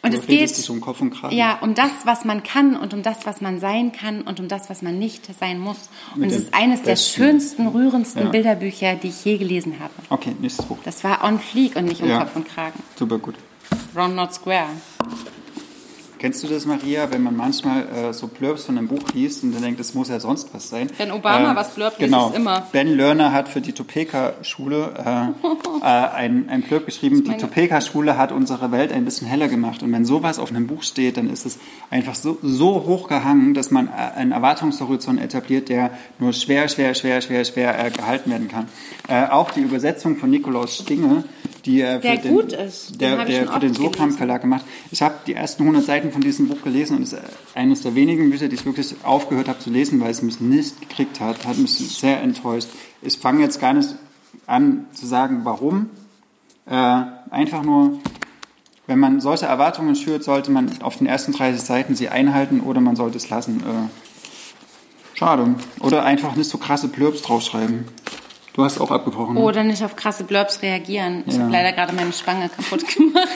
Und Du es geht um Kopf und Kragen. ja, um das, was man kann und um das, was man sein kann und um das, was man nicht sein muss. Und Mit es ist eines der besten- schönsten, rührendsten Ja. Bilderbücher, die ich je gelesen habe. Okay, nächstes Buch. Das war on fleek und nicht um Ja. Kopf und Kragen. Super gut. Round Not Square. Kennst du das, Maria, wenn man manchmal äh, so Blurbs von einem Buch liest und dann denkt, es muss ja sonst was sein? Wenn Obama Äh, was blurbt, liest genau. es immer. Ben Lerner hat für die Topeka-Schule äh, äh, ein, ein Blurb geschrieben, die Topeka-Schule hat unsere Welt ein bisschen heller gemacht. Und wenn sowas auf einem Buch steht, dann ist es einfach so, so hoch gehangen, dass man äh, einen Erwartungshorizont etabliert, der nur schwer, schwer, schwer, schwer, schwer äh, gehalten werden kann. Äh, auch die Übersetzung von Nikolaus Stinge, die für Der den, gut ist. Den der, der für den oft Sokam gelesen. Verlag gemacht. Ich habe die ersten 100 Seiten von diesem Buch gelesen und es ist eines der wenigen Bücher, die ich wirklich aufgehört habe zu lesen, weil es mich nicht gekriegt hat. Hat mich sehr enttäuscht. Ich fange jetzt gar nicht an zu sagen, warum. Äh, einfach nur, wenn man solche Erwartungen schürt, sollte man auf den ersten 30 Seiten sie einhalten oder man sollte es lassen. Äh, schade. Oder einfach nicht so krasse Blurbs draufschreiben. Du hast auch abgebrochen. ne? Oder nicht auf krasse Blurbs reagieren. Ich Ja. habe leider gerade meine Spange kaputt gemacht.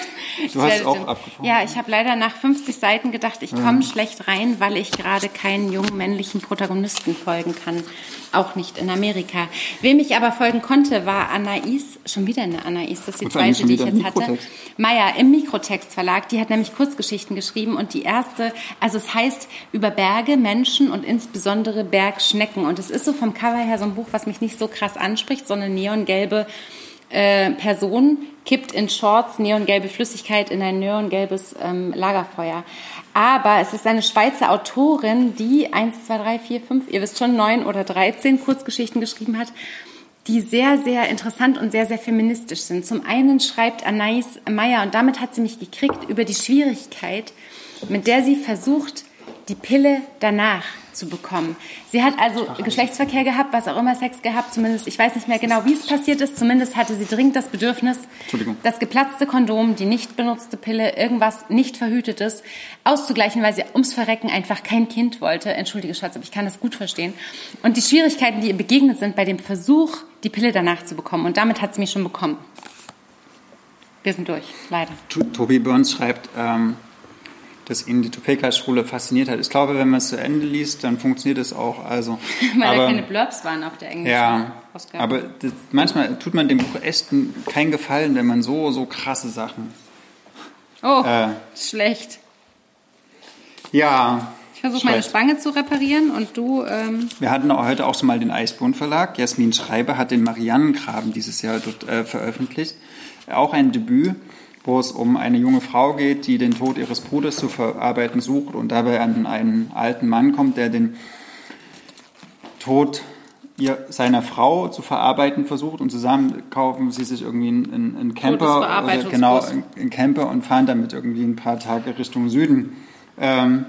Du hast auch abgebrochen. Ja, ich habe leider nach 50 Seiten gedacht, ich komme schlecht rein, weil ich gerade keinen jungen männlichen Protagonisten folgen kann. Auch nicht in Amerika. Wem ich aber folgen konnte, war Anais, schon wieder eine Anais, das ist die zweite, die ich jetzt hatte. Meier im Mikrotext Verlag, die hat nämlich Kurzgeschichten geschrieben und die erste, also es heißt über Berge, Menschen und insbesondere Bergschnecken und es ist so vom Cover her so ein Buch, was mich nicht so krass anspricht, so eine neongelbe äh, Person kippt in Shorts neongelbe Flüssigkeit in ein neongelbes ähm, Lagerfeuer. Aber es ist eine Schweizer Autorin, die 1, 2, 3, 4, 5, ihr wisst schon, 9 oder 13 Kurzgeschichten geschrieben hat, die sehr, sehr interessant und sehr, sehr feministisch sind. Zum einen schreibt Anais Meyer, und damit hat sie mich gekriegt, über die Schwierigkeit, mit der sie versucht, die Pille danach zu bekommen. Sie hat also Geschlechtsverkehr gehabt, was auch immer Sex gehabt, zumindest, ich weiß nicht mehr genau, wie es passiert ist, zumindest hatte sie dringend das Bedürfnis, das geplatzte Kondom, die nicht benutzte Pille, irgendwas nicht verhütetes auszugleichen, weil sie ums Verrecken einfach kein Kind wollte. Entschuldige Schatz, aber ich kann das gut verstehen. Und die Schwierigkeiten, die ihr begegnet sind bei dem Versuch, die Pille danach zu bekommen. Und damit hat sie mich schon bekommen. Wir sind durch, leider. Tobi Burns schreibt, ähm, dass ihn die Topeka-Schule fasziniert hat. Ich glaube, wenn man es zu Ende liest, dann funktioniert es auch. Also, Weil aber, da keine Blurbs waren auf der englischen ja, Ausgabe. Aber das, manchmal tut man dem Buch echt keinen Gefallen, wenn man so, so krasse Sachen. Oh, äh, schlecht. Ja. Ich versuche meine Spange zu reparieren und du. Ähm Wir hatten auch heute auch schon mal den Eisbohn Verlag. Jasmin Schreiber hat den Mariannengraben dieses Jahr dort äh, veröffentlicht. Auch ein Debüt wo es um eine junge Frau geht, die den Tod ihres Bruders zu verarbeiten sucht und dabei an einen alten Mann kommt, der den Tod ihr, seiner Frau zu verarbeiten versucht und zusammen kaufen sie sich irgendwie einen, einen Camper, oder genau, einen Camper und fahren damit irgendwie ein paar Tage Richtung Süden. Ähm,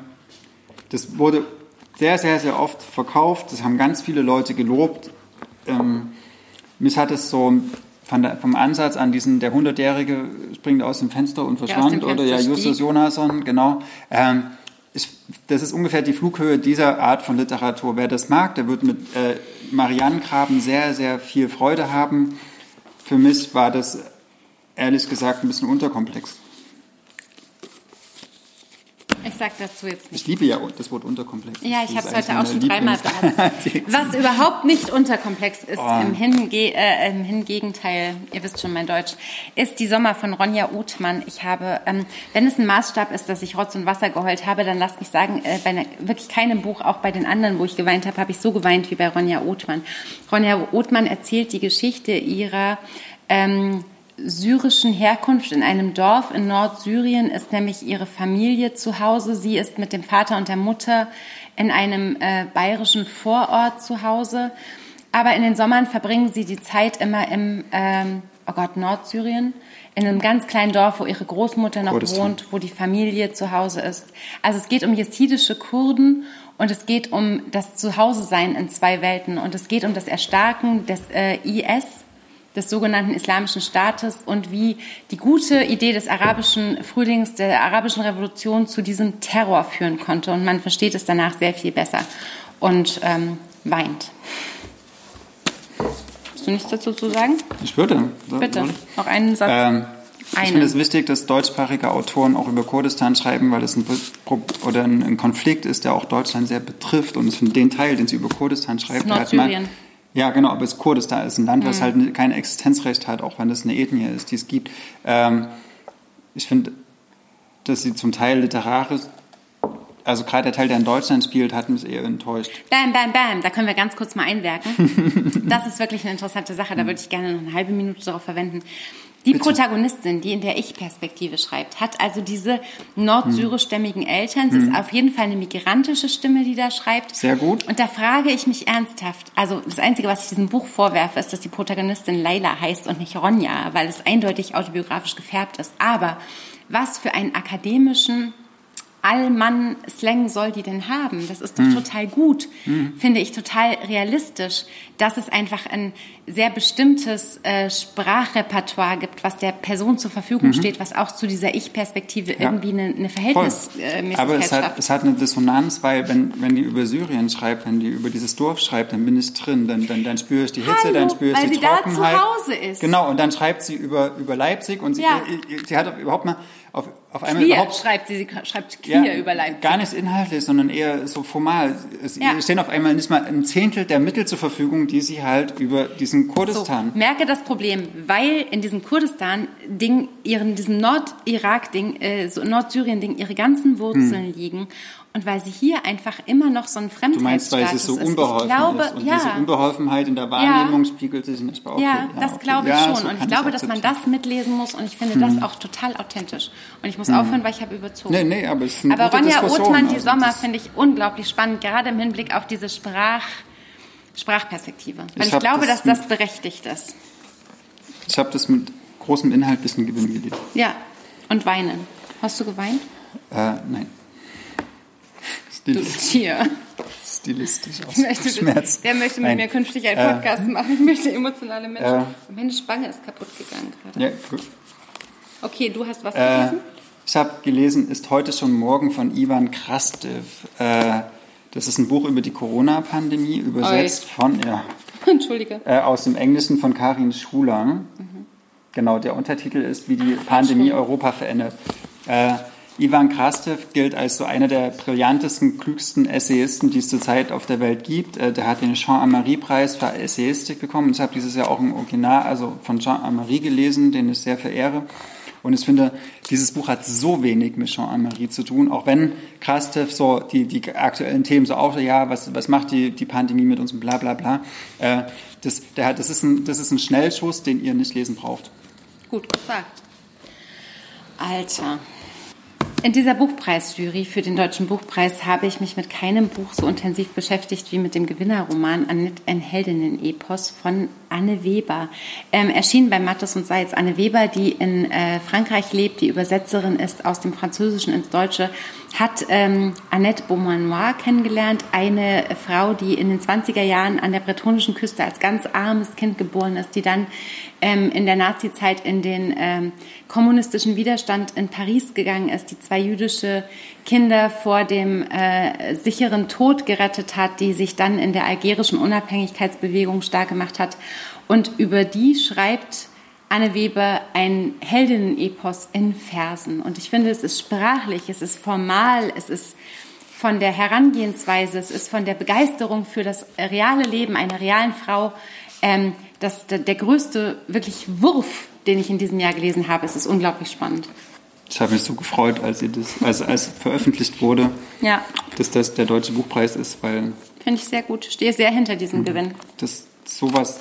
das wurde sehr, sehr, sehr oft verkauft. Das haben ganz viele Leute gelobt. Ähm, mich hat es so der, vom Ansatz an diesen, der Hundertjährige springt aus dem Fenster und verschwand, oder ja, Justus Jonasson, genau. Ähm, ich, das ist ungefähr die Flughöhe dieser Art von Literatur. Wer das mag, der wird mit äh, Marianengraben sehr, sehr viel Freude haben. Für mich war das ehrlich gesagt ein bisschen unterkomplex. Ich sag dazu jetzt nicht. Ich liebe ja das Wort unterkomplex. Ja, ich habe es heute auch schon dreimal benutzt. Was überhaupt nicht unterkomplex ist, oh. im, Hinge äh, im Hingegenteil, ihr wisst schon mein Deutsch, ist die Sommer von Ronja Uthmann. Ich habe, ähm, wenn es ein Maßstab ist, dass ich Rotz und Wasser geheult habe, dann lasst mich sagen, äh, bei einer, wirklich keinem Buch, auch bei den anderen, wo ich geweint habe, habe ich so geweint wie bei Ronja Uthmann. Ronja Uthmann erzählt die Geschichte ihrer ähm, syrischen Herkunft in einem Dorf in Nordsyrien ist nämlich ihre Familie zu Hause. Sie ist mit dem Vater und der Mutter in einem äh, bayerischen Vorort zu Hause. Aber in den Sommern verbringen sie die Zeit immer im, ähm, oh Gott, Nordsyrien, in einem ganz kleinen Dorf, wo ihre Großmutter noch wohnt, wo die Familie zu Hause ist. Also es geht um jesidische Kurden und es geht um das Zuhause-Sein in zwei Welten und es geht um das Erstarken des äh, IS des sogenannten Islamischen Staates und wie die gute Idee des arabischen Frühlings, der arabischen Revolution zu diesem Terror führen konnte. Und man versteht es danach sehr viel besser und ähm, weint. Hast du nichts dazu zu sagen? Ich würde. Bitte, noch einen Satz. Ähm, ich finde es wichtig, dass deutschsprachige Autoren auch über Kurdistan schreiben, weil es ein, oder ein, Konflikt ist, der auch Deutschland sehr betrifft. Und den Teil, den sie über Kurdistan schreibt, Nordsyrien. Ja, genau, aber es Kurdistan ist ein Land, was mhm. halt kein Existenzrecht hat, auch wenn es eine Ethnie ist, die es gibt. Ähm, ich finde, dass sie zum Teil literarisch, also gerade der Teil, der in Deutschland spielt, hat mich eher enttäuscht. Bam, bam, bam, da können wir ganz kurz mal einwerken. das ist wirklich eine interessante Sache, da würde ich gerne noch eine halbe Minute darauf verwenden. Die Bitte. Protagonistin, die in der Ich-Perspektive schreibt, hat also diese nordsyrischstämmigen Eltern. Sie hm. ist auf jeden Fall eine migrantische Stimme, die da schreibt. Sehr gut. Und da frage ich mich ernsthaft, also das Einzige, was ich diesem Buch vorwerfe, ist, dass die Protagonistin Leila heißt und nicht Ronja, weil es eindeutig autobiografisch gefärbt ist. Aber was für einen akademischen Allmann-Slang soll die denn haben? Das ist doch mhm. total gut, mhm. finde ich total realistisch, dass es einfach ein sehr bestimmtes äh, Sprachrepertoire gibt, was der Person zur Verfügung mhm. steht, was auch zu dieser Ich-Perspektive ja. irgendwie eine, eine Verhältnismäßigkeit äh, Aber es hat, es hat eine Dissonanz, weil wenn, wenn die über Syrien schreibt, wenn die über dieses Dorf schreibt, dann bin ich drin, dann, dann, dann spüre ich die Hitze, Hallo, dann spüre ich die Trockenheit. Weil sie da zu Hause ist. Genau, und dann schreibt sie über, über Leipzig und sie, ja. sie hat überhaupt mal auf, auf einmal Queer überhaupt, schreibt sie, sie schreibt queer ja, über Leipzig. Gar nicht inhaltlich, sondern eher so formal. Es ja. stehen auf einmal nicht mal ein Zehntel der Mittel zur Verfügung, die sie halt über diesen Kurdistan. So, merke das Problem, weil in diesem Kurdistan-Ding, ihren, diesem Nord-Irak-Ding, äh, so Nordsyrien-Ding, ihre ganzen Wurzeln hm. liegen und weil sie hier einfach immer noch so ein Fremdheitsstatus Du meinst, weil es so unbeholfen ich glaube, ist und ja. diese Unbeholfenheit in der Wahrnehmung ja. spiegelt sich in der Sprache. Ja, das okay. glaube ich schon. So und ich glaube, dass man das mitlesen muss und ich finde hm. das auch total authentisch. Und ich muss hm. aufhören, weil ich habe überzogen. Nee, nee, aber es ist eine Aber Ronja Diskussion. Othmann, die Also Sommer, finde ich unglaublich spannend, gerade im Hinblick auf diese Sprach, Sprachperspektive. Weil Ich ich, glaube, das dass das berechtigt ist. Ich habe das mit großem Inhalt bis zum Gewinn gelesen. Ja, und weinen. Hast du geweint? Äh, nein. Du Stilistisch, Tier. stilistisch aus möchte, Schmerz. Wer möchte mit Nein. mir künftig einen Äh, Podcast machen? Ich möchte emotionale Menschen. Äh. Meine Spange ist kaputt gegangen gerade. Ja, gut. Okay, du hast was Äh, gelesen? ich habe gelesen, ist heute schon morgen von Ivan Krastev. Äh, das ist ein Buch über die Corona-Pandemie, übersetzt von, ja, Entschuldige. äh, aus dem Englischen von Karin Schuler. Genau, der Untertitel ist, wie die Pandemie Europa verändert. Ivan Krastev gilt als so einer der brillantesten, klügsten Essayisten, die es zurzeit auf der Welt gibt. Äh, der hat den Jean-Amary-Preis für Essayistik bekommen. Ich habe dieses Jahr auch ein Original, also von Jean-Amary gelesen, den ich sehr verehre. Und ich finde, dieses Buch hat so wenig mit Jean-Amary zu tun, auch wenn Krastev so die, die aktuellen Themen so auch, ja, was, was macht die, die Pandemie mit uns und bla bla bla. Äh, das, der hat, das, ist ein, das ist ein Schnellschuss, den ihr nicht lesen braucht. Gut gesagt. Alter. In dieser Buchpreisjury für den Deutschen Buchpreis habe ich mich mit keinem Buch so intensiv beschäftigt wie mit dem Gewinnerroman Annette, ein Heldinnen-Epos von Anne Weber. Ähm, erschienen bei Mattes und Seitz. Anne Weber, die in äh, Frankreich lebt, die Übersetzerin ist aus dem Französischen ins Deutsche, hat ähm, Annette Beaumanoir kennengelernt, eine Frau, die in den 20er Jahren an der bretonischen Küste als ganz armes Kind geboren ist, die dann ähm, in der Nazizeit in den ähm, kommunistischen Widerstand in Paris gegangen ist, die zwei jüdische Kinder vor dem äh, sicheren Tod gerettet hat, die sich dann in der algerischen Unabhängigkeitsbewegung stark gemacht hat. Und über die schreibt Anne Weber ein Heldinnen-Epos in Versen. Und ich finde, es ist sprachlich, es ist formal, es ist von der Herangehensweise, es ist von der Begeisterung für das reale Leben einer realen Frau ähm, das, der, der größte wirklich Wurf, den ich in diesem Jahr gelesen habe. Es ist unglaublich spannend. Ich habe mich so gefreut, als, ihr das, als, als veröffentlicht wurde, Ja, dass das der Deutsche Buchpreis ist, weil finde ich sehr gut. Stehe sehr hinter diesem Gewinn. das sowas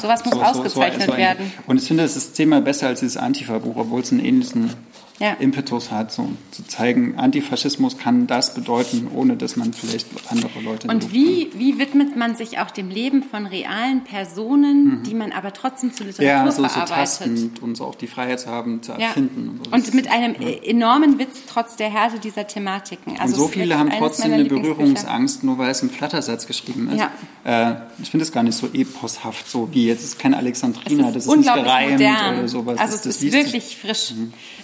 Sowas muss so, so, ausgezeichnet so ein- werden. Und ich finde, es ist zehnmal besser als dieses Antifa-Buch, obwohl es einen ähnlichen Ja. Impetus hat, so zu zeigen, Antifaschismus kann das bedeuten, ohne dass man vielleicht andere Leute Und wie, wie widmet man sich auch dem Leben von realen Personen, die man aber trotzdem zu Literatur Mhm. ja, so, so verarbeitet? tastend und so auch die Freiheit zu haben, zu Ja. erfinden. Und, so. Und mit ist- einem äh, enormen Witz trotz der Härte dieser Thematiken. und Also so es ist viele haben trotzdem eine. Berührungsangst, nur weil es im Flattersatz geschrieben ist. Ja. Äh, ich finde es gar nicht so eposhaft, so wie jetzt ist kein Es Alexandriner, ist das ist nicht gereimt modern. oder sowas. Also es ist sich- wirklich frisch.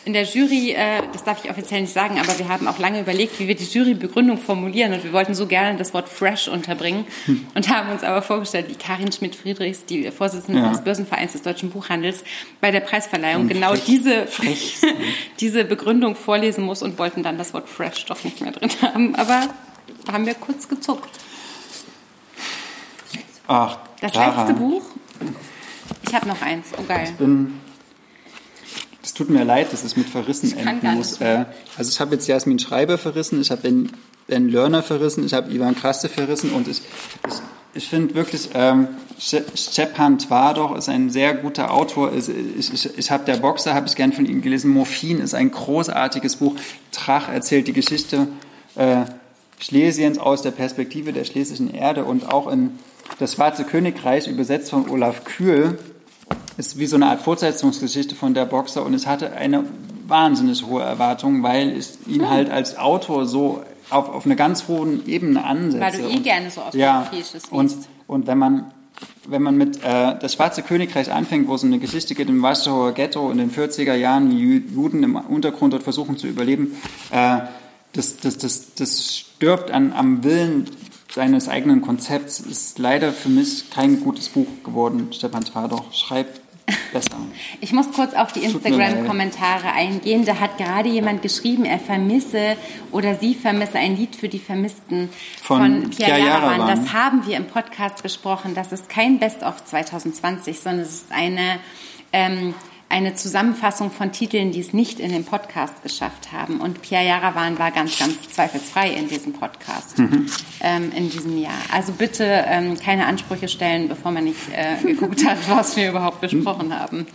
In der Jury, äh, das darf ich offiziell nicht sagen, aber wir haben auch lange überlegt, wie wir die Jurybegründung formulieren und wir wollten so gerne das Wort fresh unterbringen und haben uns aber vorgestellt, wie Karin Schmidt-Friedrichs, die Vorsitzende Ja. des Börsenvereins des Deutschen Buchhandels, bei der Preisverleihung Und genau frech- diese, frech. diese Begründung vorlesen muss und wollten dann das Wort fresh doch nicht mehr drin haben. Aber da haben wir kurz gezuckt. Ach, Das Clara. letzte Buch? Ich habe noch eins. Oh geil. bin. Es tut mir leid, dass es mit Verrissen enden muss. Äh, also ich habe jetzt Jasmin Schreiber verrissen, ich habe Ben, ben Lerner verrissen, ich habe Ivan Kraste verrissen und ich, ich, ich finde wirklich, ähm, Stepan Twardach ist ein sehr guter Autor. Ich, ich, ich, ich habe Der Boxer, habe ich gern von ihm gelesen. Morphin ist ein großartiges Buch. Trach erzählt die Geschichte äh, Schlesiens aus der Perspektive der schlesischen Erde und auch in Das Schwarze Königreich, übersetzt von Olaf Kühl, ist wie so eine Art Fortsetzungsgeschichte von der Boxer und es hatte eine wahnsinnig hohe Erwartung, weil ich ihn Hm. halt als Autor so auf, auf einer ganz hohen Ebene ansetze. Weil du eh Und- gerne so ja, Europäisches und, und wenn man wenn man mit äh, das Schwarze Königreich anfängt, wo es eine Geschichte geht im Warschauer Ghetto in den 40er Jahren, wie Ju- Juden im Untergrund dort versuchen zu überleben, äh, das, das, das, das stirbt an, am Willen seines eigenen Konzepts. Ist leider für mich kein gutes Buch geworden. Stefan Twardach schreibt besser. Ich muss kurz auf die. Instagram-Kommentare eingehen. Da hat gerade jemand geschrieben, er vermisse oder sie vermisse ein Lied für die Vermissten von, Von Pierre. Jarawan. Das haben wir im Podcast besprochen. Das ist kein Best-of 2020, sondern es ist eine ähm, eine Zusammenfassung von Titeln, die es nicht in den Podcast geschafft haben. Und Pierre Jarawan war ganz, ganz zweifelsfrei in diesem Podcast mhm. ähm, in diesem Jahr. Also bitte ähm, keine Ansprüche stellen, bevor man nicht äh, geguckt hat, was wir überhaupt besprochen haben.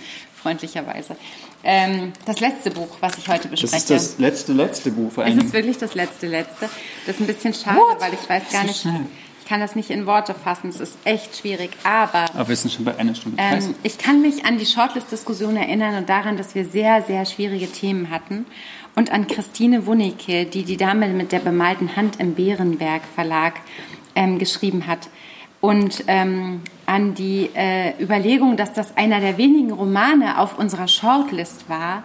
Freundlicherweise. Ähm, das letzte Buch, was ich heute bespreche. Das ist das letzte, letzte Buch. Vor. Es ist wirklich das letzte, letzte. Das ist ein bisschen schade, What? weil ich weiß gar nicht, schnell. Ich kann das nicht in Worte fassen. Es ist echt schwierig. Aber, aber wir sind schon bei einer Stunde. Ähm, ich kann mich an die Shortlist-Diskussion erinnern und daran, dass wir sehr, sehr schwierige Themen hatten. Und an Christine Wunicke, die die Dame mit der bemalten Hand im Bärenberg Verlag ähm, geschrieben hat und ähm, an die äh, Überlegung, dass das einer der wenigen Romane auf unserer Shortlist war,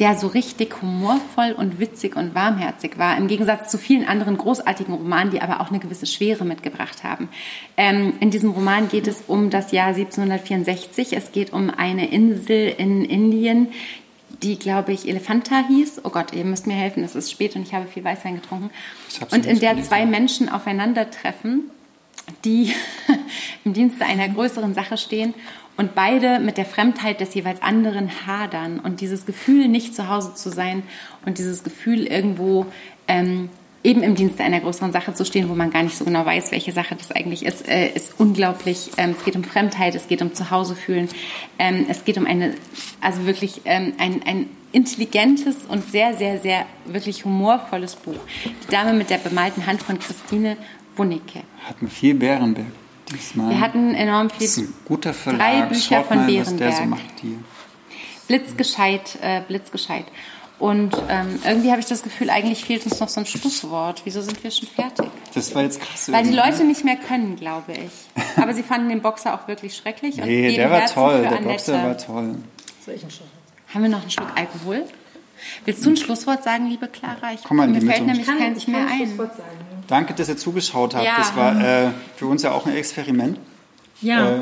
der so richtig humorvoll und witzig und warmherzig war, im Gegensatz zu vielen anderen großartigen Romanen, die aber auch eine gewisse Schwere mitgebracht haben. Ähm, in diesem Roman geht es um das Jahr 1764. Es geht um eine Insel in Indien, die, glaube ich, Elefanta hieß. Oh Gott, ihr müsst mir helfen, es ist spät und ich habe viel Weißwein getrunken. Und in der zwei Menschen aufeinandertreffen die im Dienste einer größeren Sache stehen und beide mit der Fremdheit des jeweils anderen hadern und dieses Gefühl, nicht zu Hause zu sein und dieses Gefühl, irgendwo ähm, eben im Dienste einer größeren Sache zu stehen, wo man gar nicht so genau weiß, welche Sache das eigentlich ist, äh, ist unglaublich. Ähm, es geht um Fremdheit, es geht um Zuhause fühlen, ähm, es geht um eine, also wirklich ähm, ein, ein intelligentes und sehr, sehr, sehr wirklich humorvolles Buch. Die Dame mit der bemalten Hand von Christine Wunicke. Hatten viel Bärenberg. Wir hatten enorm viel. Das ist ein guter Verlag. Drei Bücher Schaut von mal, Bärenberg. was der so macht hier. Blitzgescheit, äh, blitzgescheit. Und ähm, irgendwie habe ich das Gefühl, eigentlich fehlt uns noch so ein Schlusswort. Wieso sind wir schon fertig? Das war jetzt krass. Weil die Leute nicht mehr können, glaube ich. Aber sie fanden den Boxer auch wirklich schrecklich. Nee, der war toll. Der Boxer war toll. Haben wir noch einen Schluck Alkohol? Willst du ein Schlusswort sagen, liebe Clara? Ich, Komm mal mir fällt uns. nämlich keins mehr ein. Danke, dass ihr zugeschaut habt. Ja. Das war äh, für uns ja auch ein Experiment. Ja, Äh.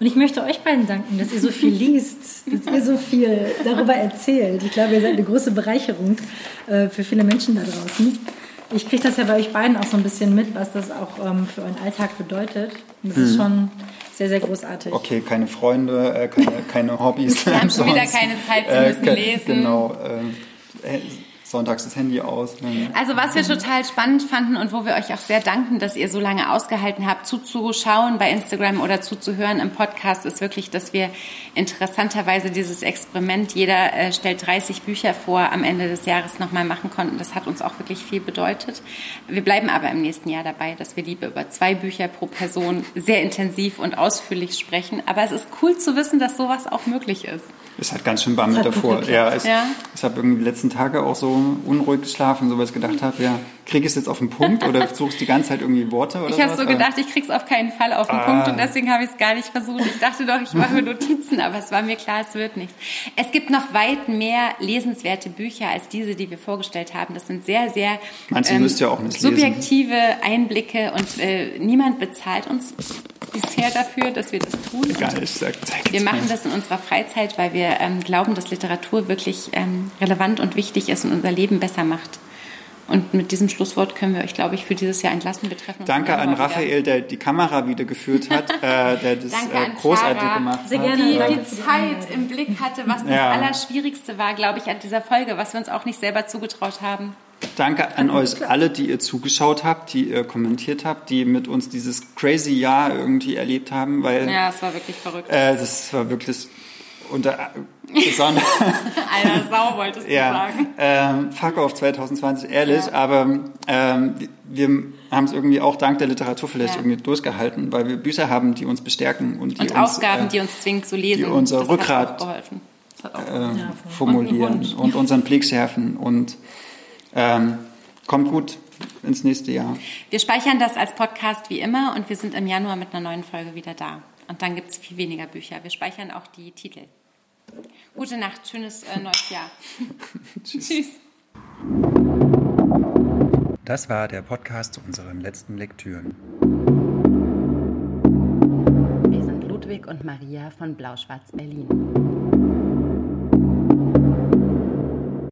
und ich möchte euch beiden danken, dass ihr so viel liest, dass ihr so viel darüber erzählt. Ich glaube, ihr seid eine große Bereicherung äh, für viele Menschen da draußen. Ich kriege das ja bei euch beiden auch so ein bisschen mit, was das auch ähm, für euren Alltag bedeutet. Und das ist schon sehr, sehr großartig. Mhm. Okay, keine Freunde, äh, keine, keine Hobbys. Wir haben schon wieder keine Zeit, sie müssen ke- lesen. Genau. Sonntags das Handy aus. Also was wir total spannend fanden und wo wir euch auch sehr danken, dass ihr so lange ausgehalten habt, zuzuschauen bei Instagram oder zuzuhören im Podcast, ist wirklich, dass wir interessanterweise dieses Experiment, jeder äh, stellt 30 Bücher vor, am Ende des Jahres nochmal machen konnten. Das hat uns auch wirklich viel bedeutet. Wir bleiben aber im nächsten Jahr dabei, dass wir lieber über zwei Bücher pro Person sehr intensiv und ausführlich sprechen. Aber es ist cool zu wissen, dass sowas auch möglich ist. Es hat ganz schön Bammel davor. Ja, es, Ja. ich habe irgendwie die letzten Tage auch so unruhig geschlafen, so weil ich gedacht habe, ja, kriege ich es jetzt auf den Punkt oder suchst die ganze Zeit irgendwie Worte oder Ich habe so gedacht, ich krieg's auf keinen Fall auf den Ah. Punkt und deswegen habe ich es gar nicht versucht. Ich dachte doch, ich mache mir Notizen, aber es war mir klar, es wird nichts. Es gibt noch weit mehr lesenswerte Bücher als diese, die wir vorgestellt haben. Das sind sehr, sehr ähm, Manche müsst ihr auch nicht lesen. subjektive Einblicke und äh, niemand bezahlt uns bisher dafür, dass wir das tun. Egal, ich sag, Wir machen das in unserer Freizeit, weil wir ähm, glauben, dass Literatur wirklich ähm, relevant und wichtig ist und unser Leben besser macht. Und mit diesem Schlusswort können wir euch, glaube ich, für dieses Jahr entlassen. Wir treffen Danke an. Raphael, der die Kamera wieder geführt hat, äh, der das äh, großartig Clara, gemacht Sehr hat. gerne. die die Zeit im Blick hatte, was das Ja. Allerschwierigste war, glaube ich, an dieser Folge, was wir uns auch nicht selber zugetraut haben. Danke an euch alle, die ihr zugeschaut habt, die ihr kommentiert habt, die mit uns dieses crazy Jahr irgendwie erlebt haben, weil Ja, es war wirklich verrückt. äh, das war wirklich unter besonders Einer Sau wolltest du ja, sagen. ähm, fuck auf 2020, ehrlich, aber ähm, wir haben es irgendwie auch dank der Literatur vielleicht Ja. irgendwie durchgehalten, weil wir Bücher haben, die uns bestärken und die Und uns Aufgaben, äh, die uns zwingen zu lesen. die unser das Rückgrat, hat auch geholfen. Das hat auch äh. Ja, formulieren und und, unseren Blick schärfen und ähm, kommt gut ins nächste Jahr. Wir speichern das als Podcast wie immer und wir sind im Januar mit einer neuen Folge wieder da. Und dann gibt es viel weniger Bücher. Wir speichern auch die Titel. Gute Nacht, schönes äh, neues Jahr. Tschüss. Das war der Podcast zu unseren letzten Lektüren. Wir sind Ludwig und Maria von Blau-Schwarz Berlin.